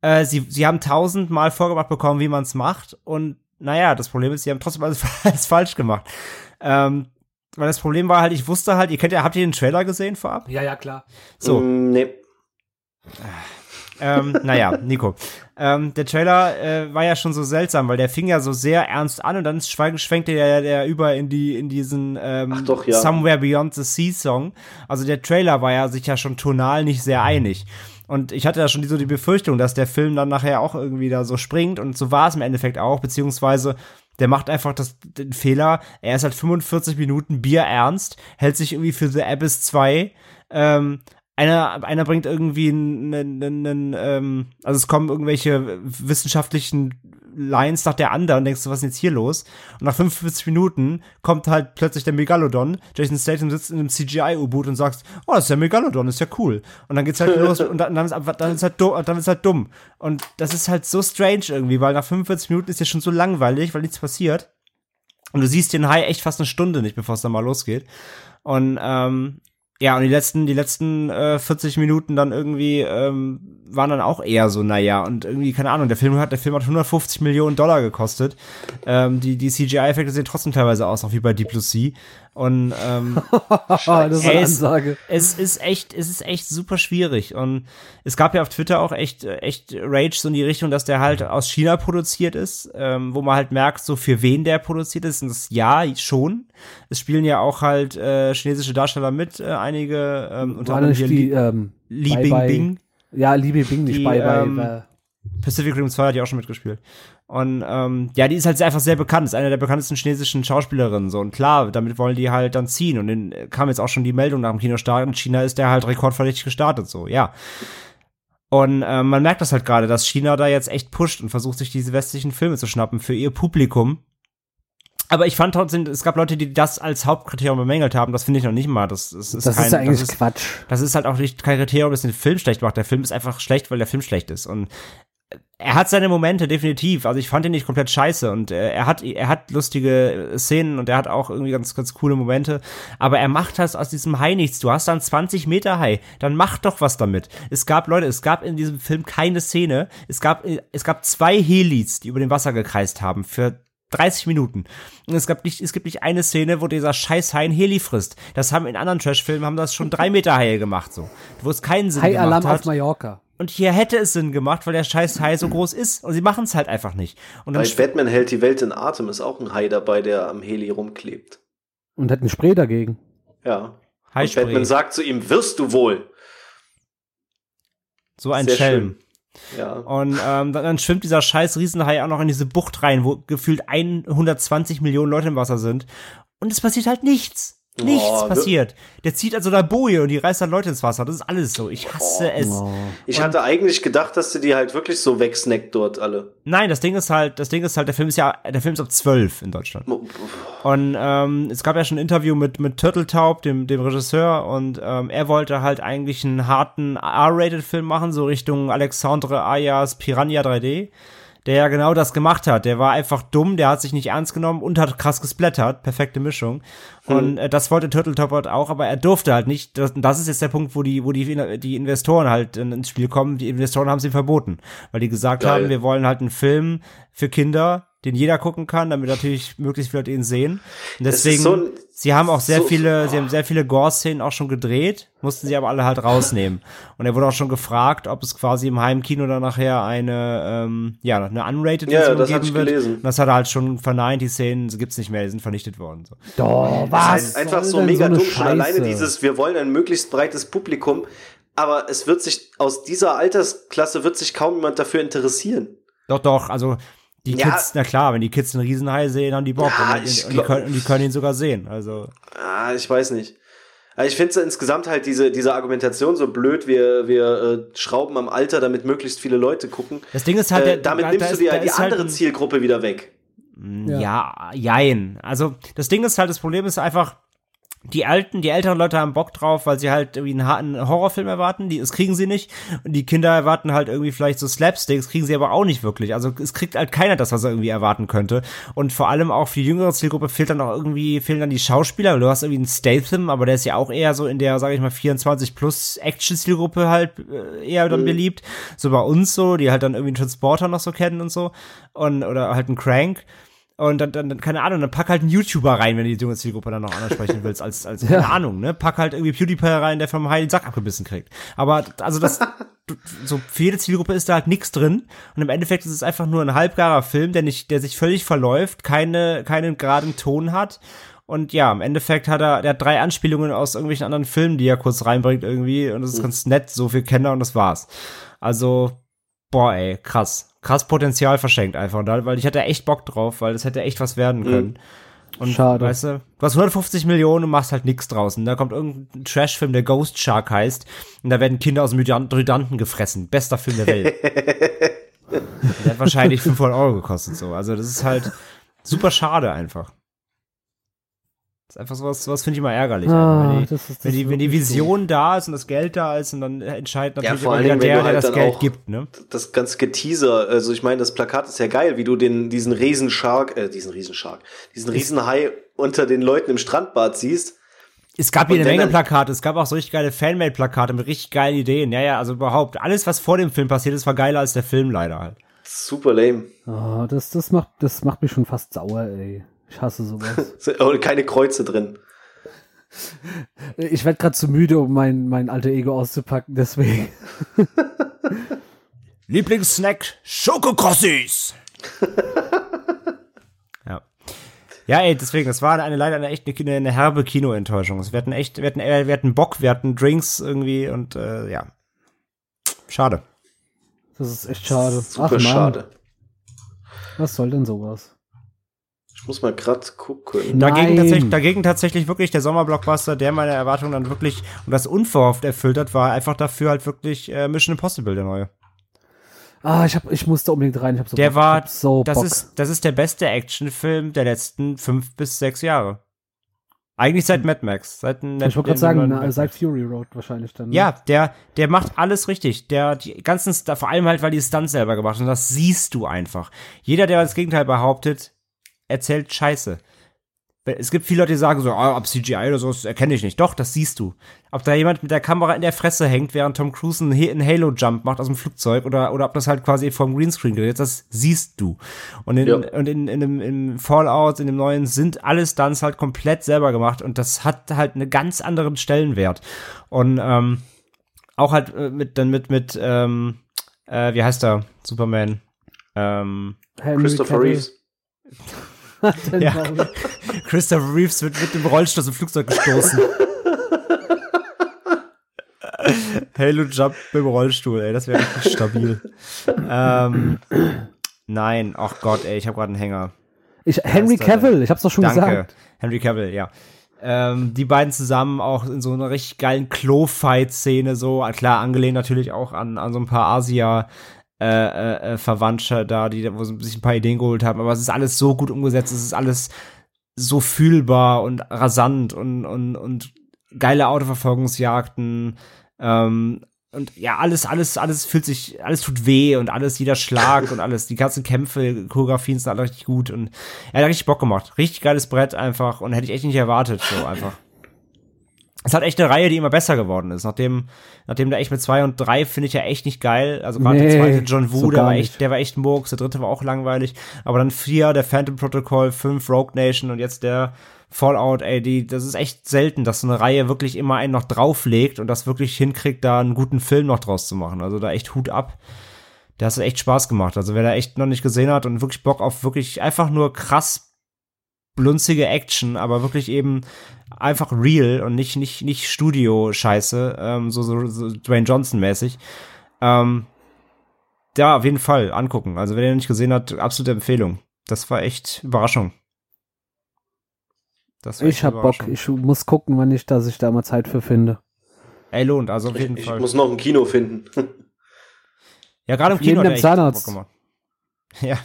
A: Äh, sie, sie haben tausendmal vorgebracht bekommen, wie man es macht. Und naja, das Problem ist, sie haben trotzdem alles, alles falsch gemacht. Ähm, weil das Problem war halt, ich wusste halt, ihr kennt ja, habt ihr den Trailer gesehen vorab?
B: Ja, ja, klar.
A: So,
C: Mm, nee.
A: ähm, naja, Nico. Ähm, der Trailer äh, war ja schon so seltsam, weil der fing ja so sehr ernst an und dann schwenk, schwenkte der, der über in die in diesen ähm,
C: Ach doch, ja.
A: Somewhere Beyond the Sea Song. Also der Trailer war ja sich ja schon tonal nicht sehr einig. Und ich hatte da schon die, so die Befürchtung, dass der Film dann nachher auch irgendwie da so springt. Und so war es im Endeffekt auch, beziehungsweise der macht einfach das, den Fehler, er ist halt 45 Minuten Bier ernst, hält sich irgendwie für The Abyss 2, ähm, einer, einer bringt irgendwie einen, einen, einen ähm, also es kommen irgendwelche wissenschaftlichen Lines nach der anderen, denkst du, was ist denn jetzt hier los? Und nach 45 Minuten kommt halt plötzlich der Megalodon, Jason Statham sitzt in einem CGI-U-Boot und sagt, oh, das ist der Megalodon, ist ja cool. Und dann geht's halt los und dann, dann, ist, dann ist halt dumm, dann ist halt dumm. Und das ist halt so strange irgendwie, weil nach 45 Minuten ist ja schon so langweilig, weil nichts passiert. Und du siehst den Hai echt fast eine Stunde nicht, bevor es dann mal losgeht. Und ähm, ja, und die letzten, die letzten äh, 40 Minuten dann irgendwie ähm, waren dann auch eher so, naja, und irgendwie, keine Ahnung, der Film hat, der Film hat 150 Millionen Dollar gekostet. Ähm, die die CGI-Effekte sehen trotzdem teilweise aus, auch wie bei Deep Blue Sea. Und ähm,
B: das ist eine
A: Ey, es-
B: Ansage.
A: es ist echt, es ist echt super schwierig. Und es gab ja auf Twitter auch echt, echt Rage so in die Richtung, dass der halt aus China produziert ist, ähm, wo man halt merkt, so für wen der produziert ist. Und das ja schon. Es spielen ja auch halt äh, chinesische Darsteller mit, äh, einige, ähm, unter
B: War
A: anderem hier
B: die,
A: Li,
B: ähm,
A: Li Bing Bing.
B: Ja, Liebe Bing nicht
A: Die,
B: bei, bei, bei
A: Pacific Rim 2 hat die auch schon mitgespielt. Und ähm, ja, die ist halt einfach sehr bekannt, ist eine der bekanntesten chinesischen Schauspielerinnen. So, und klar, damit wollen die halt dann ziehen. Und dann äh, kam jetzt auch schon die Meldung nach dem Kinostart. In China ist der halt rekordverdächtig gestartet, so, ja. Und ähm, man merkt das halt gerade, dass China da jetzt echt pusht und versucht, sich diese westlichen Filme zu schnappen für ihr Publikum. Aber ich fand trotzdem, es gab Leute, die das als Hauptkriterium bemängelt haben. Das finde ich noch nicht mal. Das, das ist
B: das
A: kein,
B: ist eigentlich
A: das ist,
B: Quatsch.
A: das ist halt auch nicht kein Kriterium, das den Film schlecht macht. Der Film ist einfach schlecht, weil der Film schlecht ist. Und er hat seine Momente, definitiv. Also ich fand ihn nicht komplett scheiße und äh, er hat, er hat lustige Szenen und er hat auch irgendwie ganz, ganz coole Momente. Aber er macht das aus diesem Hai nichts. Du hast da einen 20 Meter Hai. Dann mach doch was damit. Es gab, Leute, es gab in diesem Film keine Szene. Es gab, es gab zwei Helis, die über dem Wasser gekreist haben für 30 Minuten. Und es gab nicht, es gibt nicht eine Szene, wo dieser scheiß Hai ein Heli frisst. Das haben in anderen Trash-Filmen haben das schon drei Meter Haie gemacht, so. Wo es keinen Sinn
B: High
A: gemacht
B: Alarm
A: hat.
B: auf Mallorca.
A: Und hier hätte es Sinn gemacht, weil der scheiß Hai so groß ist. Und sie machen es halt einfach nicht. Und dann
C: Bei Batman hält die Welt in Atem ist auch ein Hai dabei, der am Heli rumklebt.
B: Und hat ein Spray dagegen.
C: Ja. Und
A: Haispray.
C: Batman sagt zu ihm, wirst du wohl.
A: so ein
C: Sehr
A: Schelm.
C: Ja.
A: Und ähm, dann, dann schwimmt dieser scheiß Riesenhai auch noch in diese Bucht rein, wo gefühlt 120 Millionen Leute im Wasser sind. Und es passiert halt nichts. Nichts
C: Oh,
A: passiert. Der zieht also da Boje und die reißt dann Leute ins Wasser. Das ist alles so. Ich hasse es.
B: Oh.
C: Ich hatte eigentlich gedacht, dass du die halt wirklich so wegsnackt dort alle.
A: Nein, das Ding ist halt, das Ding ist halt, der Film ist ja, der Film ist ab 12 in Deutschland. Und ähm, es gab ja schon ein Interview mit, mit Turteltaub, dem, dem Regisseur, und ähm, er wollte halt eigentlich einen harten R-Rated-Film machen, so Richtung Alexandre Ayas Piranha 3D, der ja genau das gemacht hat. Der war einfach dumm, der hat sich nicht ernst genommen und hat krass gesplattert, perfekte Mischung. Und äh, das wollte Turteltaub halt auch, aber er durfte halt nicht. Das, das ist jetzt der Punkt, wo die, wo die, die Investoren halt in- ins Spiel kommen. Die Investoren haben sie verboten, weil die gesagt
C: Geil.
A: haben, wir wollen halt einen Film für Kinder, den jeder gucken kann, damit natürlich möglichst viele Leute ihn sehen. Und deswegen,
C: so ein-
A: sie haben auch sehr
C: so-
A: viele, sie haben sehr viele Gore-Szenen auch schon gedreht, mussten sie aber alle halt rausnehmen. Und er wurde auch schon gefragt, ob es quasi im Heimkino dann nachher eine, ähm, ja, eine unrated
C: Ja,
A: Version
C: das
A: geben
C: ich
A: wird.
C: gelesen.
A: Und das hat er halt schon verneint, die Szenen gibt's nicht mehr, die sind vernichtet worden. So.
B: Doch,
C: Das
B: was?
C: ist einfach so mega
B: eine
C: dumm. Schon alleine dieses, wir wollen ein möglichst breites Publikum, aber es wird sich aus dieser Altersklasse wird sich kaum jemand dafür interessieren.
A: Doch, doch, also die
C: Ja.
A: Kids, na klar, wenn die Kids einen Riesenhai sehen, haben die Bock.
C: Ja,
A: und, die,
C: ich
A: und, die können, und die können ihn sogar sehen. Also,
C: Ah, ich weiß nicht. Also ich finde insgesamt halt diese, diese Argumentation so blöd, wir, wir äh, schrauben am Alter, damit möglichst viele Leute gucken.
A: das Ding ist halt, der,
C: äh, damit
A: da-
C: nimmst
A: da
C: du
A: ist-
C: dir halt die
A: ist halt
C: andere
A: ein-
C: Zielgruppe wieder weg.
B: Ja.
A: Ja, jein. Also das Ding ist halt, das Problem ist einfach, die alten, die älteren Leute haben Bock drauf, weil sie halt irgendwie einen, harten Horrorfilm erwarten, die, das kriegen sie nicht. Und die Kinder erwarten halt irgendwie vielleicht so Slapsticks, kriegen sie aber auch nicht wirklich. Also es kriegt halt keiner das, was er irgendwie erwarten könnte. Und vor allem auch für die jüngere Zielgruppe fehlt dann auch irgendwie, fehlen dann die Schauspieler. Du hast irgendwie einen Statham, aber der ist ja auch eher so in der, sage ich mal, 24 plus Action-Zielgruppe halt äh, eher dann beliebt. So bei uns so, die halt dann irgendwie einen Transporter noch so kennen und so. Und, oder halt einen Crank. Und dann, dann, keine Ahnung, dann pack halt einen YouTuber rein, wenn du die junge Zielgruppe dann noch ansprechen willst, als, als, keine Ahnung, ne? Pack halt irgendwie PewDiePie rein, der vom Hai den Sack abgebissen kriegt. Aber, also das, so, für jede Zielgruppe ist da halt nichts drin. Und im Endeffekt ist es einfach nur ein halbgarer Film, der nicht, der sich völlig verläuft, keine, keinen geraden Ton hat. Und ja, im Endeffekt hat er, der hat drei Anspielungen aus irgendwelchen anderen Filmen, die er kurz reinbringt irgendwie. Und das ist ganz nett, so viel Kenner und das war's. Also, boah, ey, krass. Krass Potenzial verschenkt einfach. Weil ich hatte echt Bock drauf, weil das hätte echt was werden können. Und
B: Schade.
A: weißt du, du hast 150 Millionen und machst halt nichts draußen. Da kommt irgendein Trashfilm, der Ghost Shark heißt, und da werden Kinder aus dem Hydranten gefressen. Bester Film der Welt. der hat wahrscheinlich 500 Euro gekostet, so. Also, das ist halt super schade einfach. Das ist einfach sowas, sowas finde ich immer ärgerlich.
B: Ah,
A: wenn die,
B: das ist- das
A: wenn, die, wenn die. Vision da ist und das Geld da ist und dann entscheidet natürlich
C: vor
A: immer wieder der, der
C: halt
A: das Geld gibt, ne?
C: Das ganze Geteaser, also ich meine, das Plakat ist ja geil, wie du den, diesen Riesenshark, äh, diesen Riesenshark, diesen Riesenhai unter den Leuten im Strandbad siehst.
A: Es gab hier eine Menge Plakate, es gab auch so richtig geile Fanmade-Plakate mit richtig geilen Ideen. Ja, ja, also überhaupt. Alles, was vor dem Film passiert ist, war geiler als der Film leider halt.
C: Super lame.
B: Ah, das, das, macht, das macht mich schon fast sauer, ey. Ich hasse sowas.
C: Und keine Kreuze drin.
B: ich werde gerade zu müde, um mein, mein alter Ego auszupacken, deswegen.
A: Lieblingssnack, Schokokrossis! ja. Ja, ey, deswegen, das war eine, leider eine echt eine, eine herbe Kinoenttäuschung. Wir hatten echt, wir hatten, äh, wir hatten Bock, wir hatten Drinks irgendwie und äh, ja. Schade.
B: Das ist echt schade.
C: Super
B: Ach
C: schade.
B: was soll denn sowas?
C: Ich muss mal grad gucken.
A: Dagegen tatsächlich, dagegen tatsächlich wirklich der Sommerblockbuster, der meine Erwartungen dann wirklich und das unverhofft erfüllt hat, war einfach dafür halt wirklich äh, Mission Impossible, der neue.
B: Ah, ich, hab, ich musste unbedingt rein. Ich hab so
A: Der
B: Bock,
A: war,
B: ich hab so
A: das
B: Bock.
A: ist, das ist der beste Actionfilm der letzten fünf bis sechs Jahre. Eigentlich seit Mad Max. Seit
B: ich wollte
A: dem
B: gerade sagen, na, seit. Fury Road wahrscheinlich dann. ne?
A: Ja, der, der macht alles richtig. Der, die ganzen, vor allem halt, weil die Stunts selber gemacht haben. Und das siehst du einfach. Jeder, der das Gegenteil behauptet, erzählt Scheiße. Es gibt viele Leute, die sagen so, ah, ab CGI oder so, das erkenne ich nicht. Doch, das siehst du. Ob da jemand mit der Kamera in der Fresse hängt, während Tom Cruise einen, Ha- einen Halo-Jump macht aus dem Flugzeug oder, oder ob das halt quasi vom Greenscreen gerät, das siehst du. Und in,
C: Ja.
A: und in, in, dem, im Fallout, in dem neuen, sind alle Stunts halt komplett selber gemacht und das hat halt einen ganz anderen Stellenwert. Und ähm, auch halt äh, mit, dann mit, mit, ähm, äh, wie heißt er? Superman. Ähm,
C: Christopher. Reeves.
B: Den
A: Ja.
B: Warum?
A: Christopher Reeves wird mit dem Rollstuhl aus dem Flugzeug gestoßen. Halo Jump mit dem Rollstuhl, ey, das wäre richtig stabil. ähm, nein, ach Gott, ey, ich habe gerade einen Hänger.
B: Ich, Henry? Cavill, ich hab's doch schon
A: Danke,
B: gesagt.
A: Henry Cavill, ja. Ähm, die beiden zusammen auch in so einer richtig geilen Klo-Fight-Szene, so, klar, angelehnt natürlich auch an, an so ein paar Asia- äh, äh, äh, Verwandte da, die wo sie sich ein paar Ideen geholt haben, aber es ist alles so gut umgesetzt, es ist alles so fühlbar und rasant und, und, und geile Autoverfolgungsjagden, ähm, und ja, alles, alles, alles fühlt sich, alles tut weh und alles, jeder Schlag und alles, die ganzen Kämpfe, Choreografien sind alle richtig gut und er hat richtig Bock gemacht. Richtig geiles Brett einfach und hätte ich echt nicht erwartet, so einfach. Es hat echt eine Reihe, die immer besser geworden ist. Nachdem, nachdem der echt mit zwei und drei finde ich ja echt nicht geil. Also gerade der
B: Nee,
A: zweite John Woo,
B: so
A: der war echt, der war echt Murks, der dritte war auch langweilig. Aber dann vier, der Phantom Protocol, fünf Rogue Nation und jetzt der Fallout, ey, die, das ist echt selten, dass so eine Reihe wirklich immer einen noch drauflegt und das wirklich hinkriegt, da einen guten Film noch draus zu machen. Also da echt Hut ab. Der hat echt Spaß gemacht. Also wer da echt noch nicht gesehen hat und wirklich Bock auf wirklich einfach nur krass blunzige Action, aber wirklich eben einfach real und nicht nicht nicht Studio-Scheiße, ähm, so, so, so Dwayne Johnson mäßig. Ähm, ja, auf jeden Fall angucken. Also wer den nicht gesehen hat, absolute Empfehlung. Das war echt Überraschung. Das war echt
B: Ich hab Bock. Ich muss gucken, wann ich, dass ich da mal Zeit für finde.
A: Ey, lohnt, also auf jeden
C: Ich, ich
A: Fall.
C: muss noch ein Kino finden.
A: ja, gerade im
B: Neben
A: Kino hat
B: dem
A: echt
B: Zahnarzt.
A: Ja.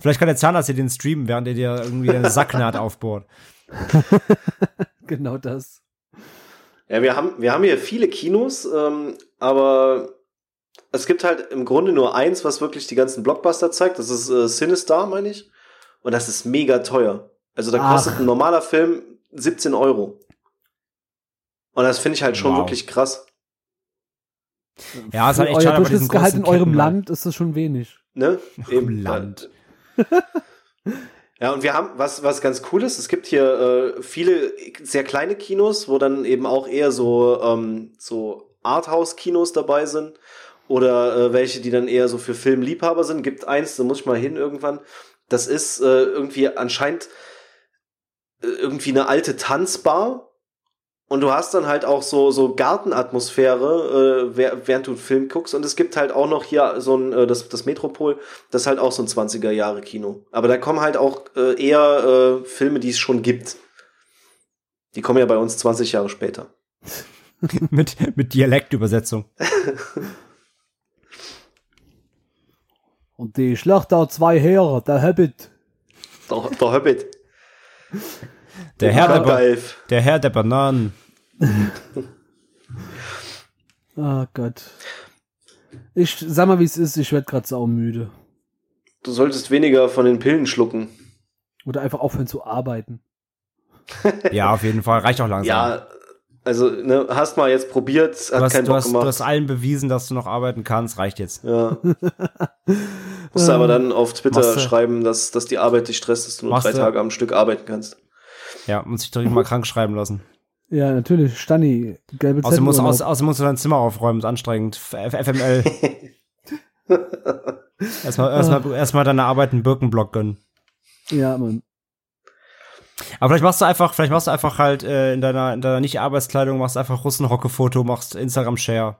A: Vielleicht kann der Zahnarzt dir den streamen, während er dir irgendwie eine Sacknaht aufbohrt.
B: Genau das.
C: Ja, wir haben, wir haben hier viele Kinos, ähm, aber es gibt halt im Grunde nur eins, was wirklich die ganzen Blockbuster zeigt. Das ist äh, Cinestar, meine ich. Und das ist mega teuer. Also da
B: Ach.
C: kostet ein normaler Film 17 Euro. Und das finde ich halt schon
A: Wow.
C: wirklich krass.
A: Ja, ist halt echt
B: euer
A: schade
B: Durchschnittsgehalt in eurem
A: Ketten,
B: Land ist das schon wenig.
C: Ne?
A: Im Land.
C: Ja, und wir haben, was, was ganz cool ist, es gibt hier äh, viele sehr kleine Kinos, wo dann eben auch eher so, ähm, so Arthouse-Kinos dabei sind. Oder äh, welche, die dann eher so für Filmliebhaber sind. Gibt eins, da muss ich mal hin irgendwann. Das ist äh, irgendwie anscheinend äh, irgendwie eine alte Tanzbar. Und du hast dann halt auch so, so Gartenatmosphäre, äh, während du einen Film guckst. Und es gibt halt auch noch hier so ein, äh, das, das Metropol, das ist halt auch so ein 20er-Jahre-Kino. Aber da kommen halt auch äh, eher äh, Filme, die es schon gibt. Die kommen ja bei uns 20 Jahre später.
A: mit, mit Dialektübersetzung.
B: Und die Schlacht der zwei Heere, der Hobbit.
C: Der, der Hobbit.
A: Der Herr der, ba der Herr der Bananen.
B: Oh Gott. Ich sag mal, wie es ist, ich werd grad saumüde.
C: Du solltest weniger von den Pillen schlucken.
B: Oder einfach aufhören zu arbeiten.
A: Ja, auf jeden Fall. Reicht auch langsam.
C: Ja, also, ne, hast mal jetzt probiert, hat
A: du, hast,
C: keinen
A: du,
C: Bock
A: hast, du
C: gemacht.
A: hast allen bewiesen, dass du noch arbeiten kannst. Reicht jetzt.
C: Ja. Musst du aber dann auf Twitter
A: du-
C: schreiben, dass, dass die Arbeit dich stresst, dass du nur
A: Machst
C: drei
A: du-
C: Tage am Stück arbeiten kannst.
A: Ja, muss ich direkt mal krank schreiben lassen.
B: Ja, natürlich. Stani, gelbe
A: Außerdem musst,
B: Zettel.
A: außer, außerdem musst du dein Zimmer aufräumen. Ist anstrengend. FML. erstmal, erstmal, erstmal deine Arbeit einen Birkenblock gönnen.
B: Ja, Mann.
A: Aber vielleicht machst du einfach, vielleicht machst du einfach halt äh, in deiner, in deiner Nicht-Arbeitskleidung, machst einfach Russenhocke-Foto, machst Instagram-Share.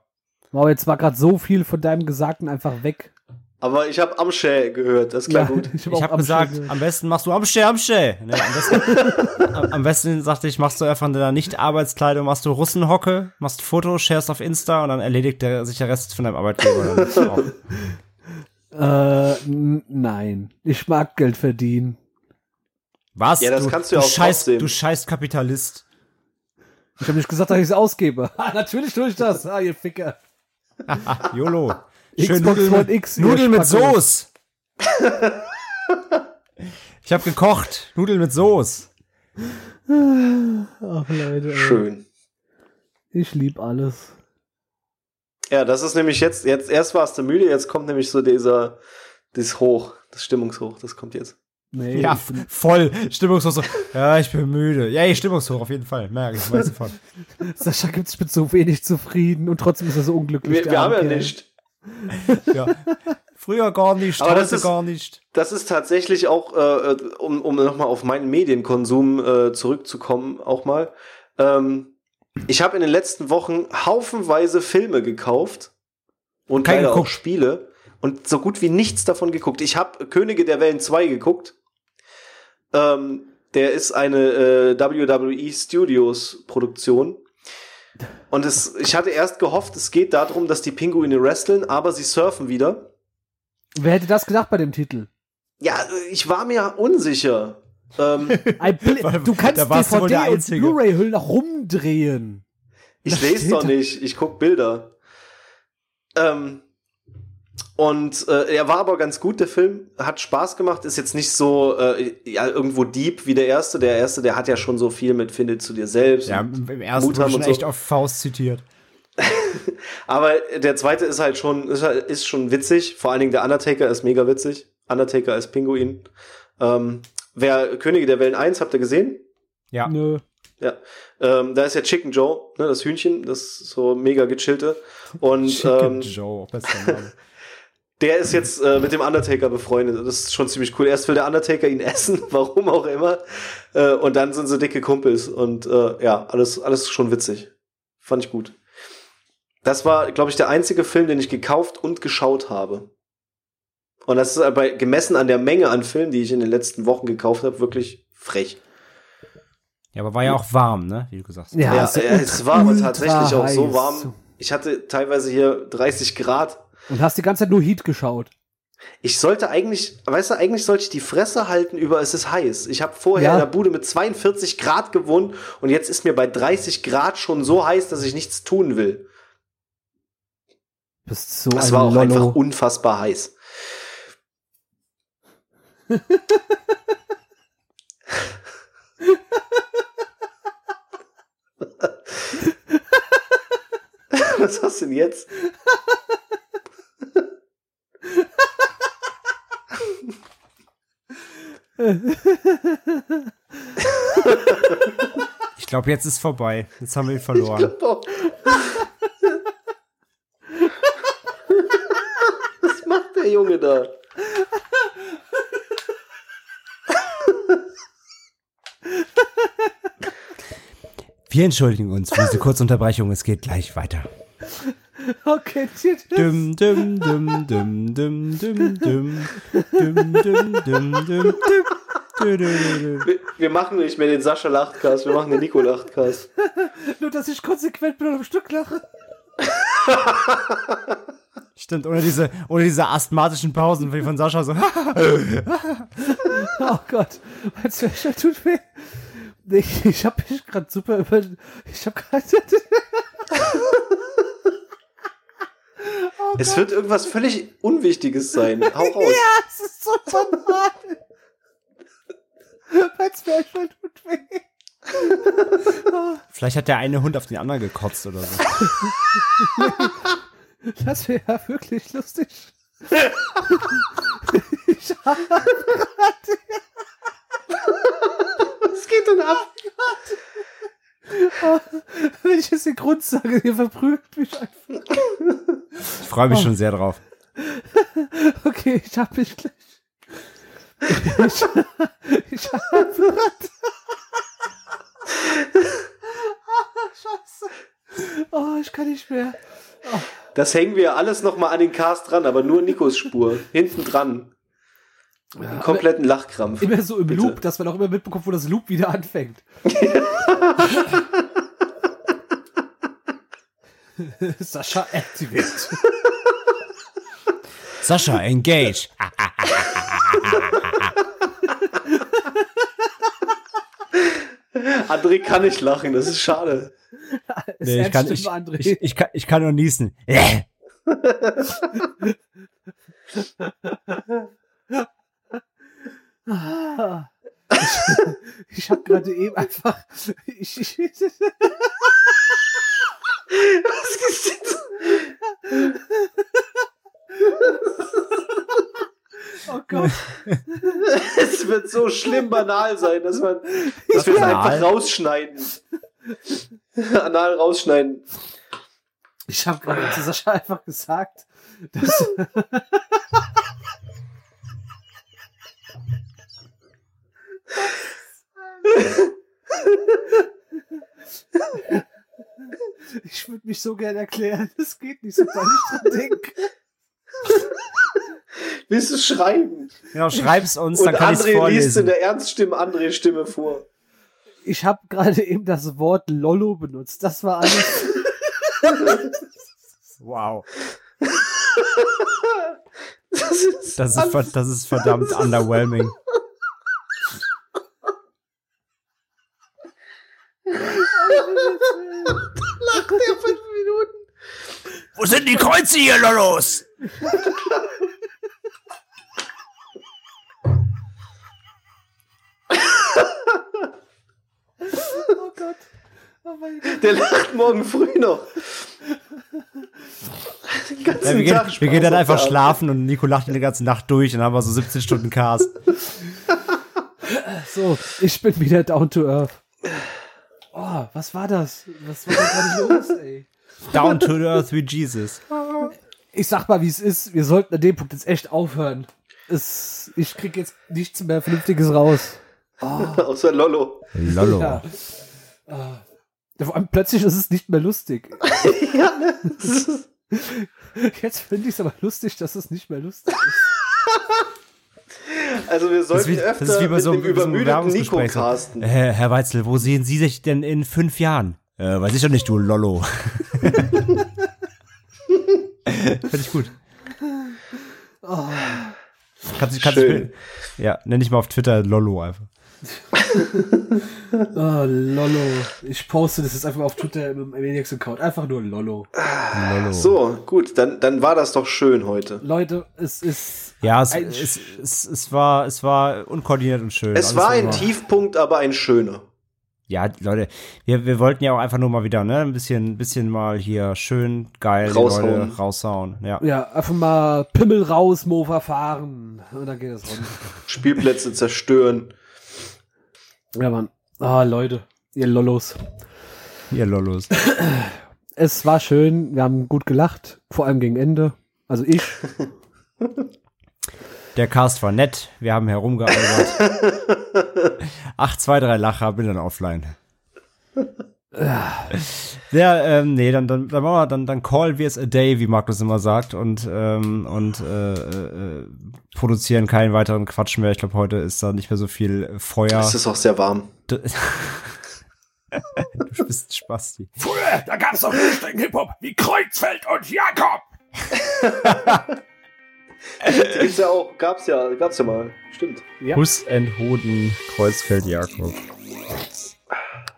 B: Wow, jetzt war gerade so viel von deinem Gesagten einfach weg.
C: Aber ich habe Amsche gehört, das klang gut.
B: ich
A: habe
B: am
A: gesagt,
B: Schluss-
A: am besten machst du Amsche, Amsche. Ne, am, besten, am, am besten sagte ich, machst du einfach in deiner Nicht-Arbeitskleidung, machst du Russenhocke, machst Foto, sharest auf Insta und dann erledigt der, sich der Rest von deinem Arbeitgeber.
B: Äh, nein. Ich mag Geld verdienen.
A: Was?
C: Ja, das kannst du ja auch
A: scheiß. Du scheiß Kapitalist.
B: Ich habe nicht gesagt, dass ich es ausgebe. Natürlich tue ich das. Ah, ihr Ficker.
A: YOLO. Schön
B: Xbox
A: Nudeln
B: One
A: mit,
B: X,
A: Nudeln mit. Soße. ich habe gekocht. Nudeln mit Soße.
B: Ach, Leute. ey.
C: Schön.
B: Ich lieb alles.
C: Ja, das ist nämlich jetzt, jetzt erst warst du müde, jetzt kommt nämlich so dieser, das Hoch, das Stimmungshoch, das kommt jetzt.
B: Nee,
A: Ja,
B: ich bin,
A: voll. Stimmungshoch. so. Ja, ich bin müde. Ja, ey, Stimmungshoch auf jeden Fall. Merke ich, weiß sofort.
B: Sascha gibt sich mit so wenig zufrieden und trotzdem ist er so unglücklich.
C: Wir, wir haben ja nicht.
A: Ja. Früher gar nicht,
C: Aber das
A: heute
C: ist-
A: gar nicht.
C: Das ist tatsächlich auch, äh, um, um nochmal auf meinen Medienkonsum äh, zurückzukommen, auch mal. Ähm, ich habe in den letzten Wochen haufenweise Filme gekauft und leider auch. Spiele und so gut wie nichts davon geguckt. Ich habe Könige der Wellen 2 geguckt. Ähm, der ist eine äh, WWE Studios Produktion. Und es, ich hatte erst gehofft, es geht darum, dass die Pinguine wresteln, aber sie surfen wieder.
B: Wer hätte das gedacht bei dem Titel?
C: Ja, ich war mir unsicher. Ähm,
B: du kannst
A: da warst du wohl der
B: DVD und. Blu-ray-Hüllen rumdrehen.
C: ich lese doch nicht, ich guck Bilder. Ähm, und äh, er war aber ganz gut, der Film. Hat Spaß gemacht, ist jetzt nicht so äh, ja, irgendwo deep wie der erste. Der erste, der hat ja schon so viel mit Findet zu dir selbst.
A: Ja, im ersten
C: Mut haben
A: schon
C: so.
A: echt auf Faust zitiert.
C: Aber der zweite ist halt schon, ist, halt- ist schon witzig. Vor allen Dingen der Undertaker ist mega witzig. Undertaker als Pinguin. Ähm, wer Könige der Wellen 1, habt ihr gesehen?
A: Ja.
B: Nö.
C: Ja, ähm, da ist ja Chicken Joe, ne, das Hühnchen, das so mega gechillte. Und
A: Chicken
C: ähm,
A: Joe, Name.
C: Der ist jetzt äh, mit dem Undertaker befreundet. Das ist schon ziemlich cool. Erst will der Undertaker ihn essen, warum auch immer. Äh, und dann sind sie dicke Kumpels. Und äh, ja, alles, alles schon witzig. Fand ich gut. Das war, glaube ich, der einzige Film, den ich gekauft und geschaut habe. Und das ist aber gemessen an der Menge an Filmen, die ich in den letzten Wochen gekauft habe, wirklich frech.
A: Ja, aber war ja auch warm, ne? Wie du gesagt hast.
B: Ja,
C: Ja, es war aber tatsächlich auch so warm. Ich hatte teilweise hier 30 Grad.
B: Und hast die ganze Zeit nur Heat geschaut.
C: Ich sollte eigentlich, weißt du, eigentlich sollte ich die Fresse halten über es ist heiß. Ich habe vorher
B: Ja.
C: in der Bude mit 42 Grad gewohnt und jetzt ist mir bei 30 Grad schon so heiß, dass ich nichts tun will.
B: Bist so
C: Das war auch
B: Lollo.
C: einfach unfassbar heiß. Was hast du denn jetzt?
A: Ich glaube, jetzt ist vorbei. Jetzt haben wir ihn verloren.
C: Was macht der Junge da?
A: Wir entschuldigen uns für diese kurze Unterbrechung. Es geht gleich weiter.
B: Okay, tschüss.
A: Dum, dum, dum, dum, dum, dum, dum. Dum, dum, dum, dum, dum. Du, du, du, du.
C: Wir, wir machen nicht mehr den Sascha Lachtcast, wir machen den Nico Lachtcast.
B: Nur, dass ich konsequent bin und am Stück lache.
A: Stimmt, ohne diese, ohne diese asthmatischen Pausen wie von Sascha so.
B: Oh Gott, mein Zwerchfell tut weh. Ich, ich habe mich gerade super über... Ich habe gerade...
C: Es wird irgendwas völlig Unwichtiges sein. Hau raus.
B: Ja, es ist so banal. mein Zwerchfell tut weh.
A: Vielleicht hat der eine Hund auf den anderen gekotzt oder so.
B: Das wäre ja wirklich lustig. ich habe
C: Was geht denn ab?
B: Wenn ich jetzt den Grund sage, ihr verprügelt
A: freue mich schon sehr drauf.
B: Okay, ich hab mich gleich. Ich, ich hab grad. Ah, Scheiße. Oh, ich kann nicht mehr.
C: Das hängen wir alles nochmal an den Cast dran, aber nur Nikos Spur. Hinten dran. Einen kompletten Lachkrampf.
B: Immer so im
C: Bitte.
B: Loop, dass man auch immer mitbekommt, wo das Loop wieder anfängt. Sascha activate.
A: Sascha, engage.
C: André kann nicht lachen, das ist schade.
A: Nee, ich, kann, ich, ich, ich, kann, ich kann nur niesen.
B: Ah. Ich, ich habe gerade eben einfach. Ich, ich,
C: Was ist das?
B: oh Gott.
C: Es wird so schlimm banal sein, dass man. Dass wir es
A: Banal?
C: einfach rausschneiden. Anal rausschneiden.
B: Ich habe gerade zu Sascha einfach gesagt, dass. Ich würde mich so gern erklären. Das geht nicht, sobald ich dran denke.
C: Willst du schreiben?
A: Genau, schreib's uns, dann
C: Und
A: kann ich's
C: André liest in
A: vorlesen.
C: der Ernststimme André-Stimme vor.
B: Ich habe gerade eben das Wort Lollo benutzt. Das war alles.
A: Wow.
C: Das ist,
A: Das ist, das ist verdammt underwhelming.
C: Lacht der fünf Minuten.
A: Wo sind die Kreuze hier, Lollos?
B: Oh Gott. Oh mein Gott.
C: Der lacht morgen früh noch. Den ganzen
A: Ja, wir, gehen, wir gehen dann einfach schlafen und Nico lacht die ganze Nacht durch und dann haben wir so 17 Stunden Cast.
B: So, ich bin wieder down to earth. Oh, was war das? Was war da gerade los, ey?
A: Down to the earth wie Jesus.
B: Ich sag mal, wie es ist. Wir sollten an dem Punkt jetzt echt aufhören. Es, ich krieg jetzt nichts mehr Vernünftiges raus.
C: Außer Lollo.
A: Lollo.
B: Ja. Ah. Vor allem plötzlich ist es nicht mehr lustig.
C: ja, ne?
B: Jetzt finde ich es aber lustig, dass es nicht mehr lustig ist.
C: Also wir
A: Das ist
C: sollten
A: wie, das
C: öfter
A: ist wie bei
C: mit
A: so,
C: dem
A: wie so einem
C: übermüdeten Nico
A: so,
C: casten.
A: Äh, Herr Weitzel, wo sehen Sie sich denn in fünf Jahren? Äh, weiß ich doch nicht, du Lollo. Finde ich gut.
B: Oh.
A: Kannst, kannst
C: Schön.
A: Du, ja, nenn ich mal auf Twitter Lollo einfach.
B: Oh, Lollo. Ich poste das jetzt einfach auf Twitter im Maniacs-Account. Einfach nur Lollo.
A: Lollo.
C: So, gut, dann, dann war das doch schön heute.
B: Leute, es ist.
A: Ja, es,
B: ein
A: es, es, es, war, es war unkoordiniert und schön.
C: Es
A: Alles
C: war ein
A: immer-
C: Tiefpunkt, aber ein schöner.
A: Ja, Leute, wir, wir wollten ja auch einfach nur mal wieder, ne, ein bisschen, bisschen mal hier schön geil
C: Raushauen.
A: Leute raushauen. Ja.
B: Ja, einfach mal Pimmel raus, Mofa fahren. Und dann geht es rund.
C: Spielplätze zerstören.
B: Ja, Mann. Ah, Leute. Ihr Lollos.
A: Ihr Lollos.
B: Es war schön. Wir haben gut gelacht. Vor allem gegen Ende. Also ich.
A: Der Cast war nett, wir haben herumgealbert. Ach, zwei, drei Lacher, bin dann offline. Ja, ähm, nee, dann, dann, dann machen wir, dann, dann call wir es a day, wie Markus immer sagt, und, ähm, und äh, äh, produzieren keinen weiteren Quatsch mehr. Ich glaube, heute ist da nicht mehr so viel Feuer.
C: Es ist auch sehr warm.
A: du bist ein Spasti.
E: Früher, da gab's doch richtigen Hip-Hop wie Kreuzfeld und Jakob.
C: Gibt's ja auch, gab's ja, gab's ja mal. Stimmt.
B: Ja.
A: Hus and Hoden, Kreuzfeld, Jakob.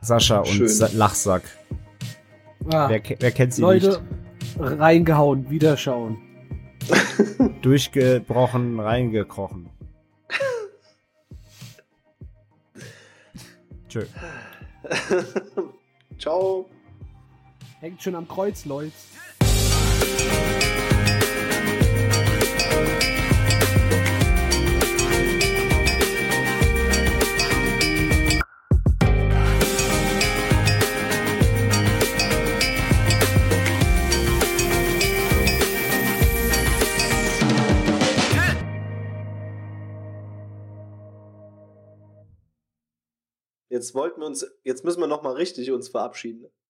A: Sascha und
C: Schön.
A: Sa Lachsack.
B: Ah,
A: Wer, wer kennt sie
B: Leute, reingehauen, wiederschauen.
A: nicht? Durchgebrochen, reingekrochen. Tschö.
C: Ciao.
B: Hängt schon am Kreuz, Leute.
C: Jetzt wollten wir uns, jetzt müssen wir noch mal richtig uns verabschieden.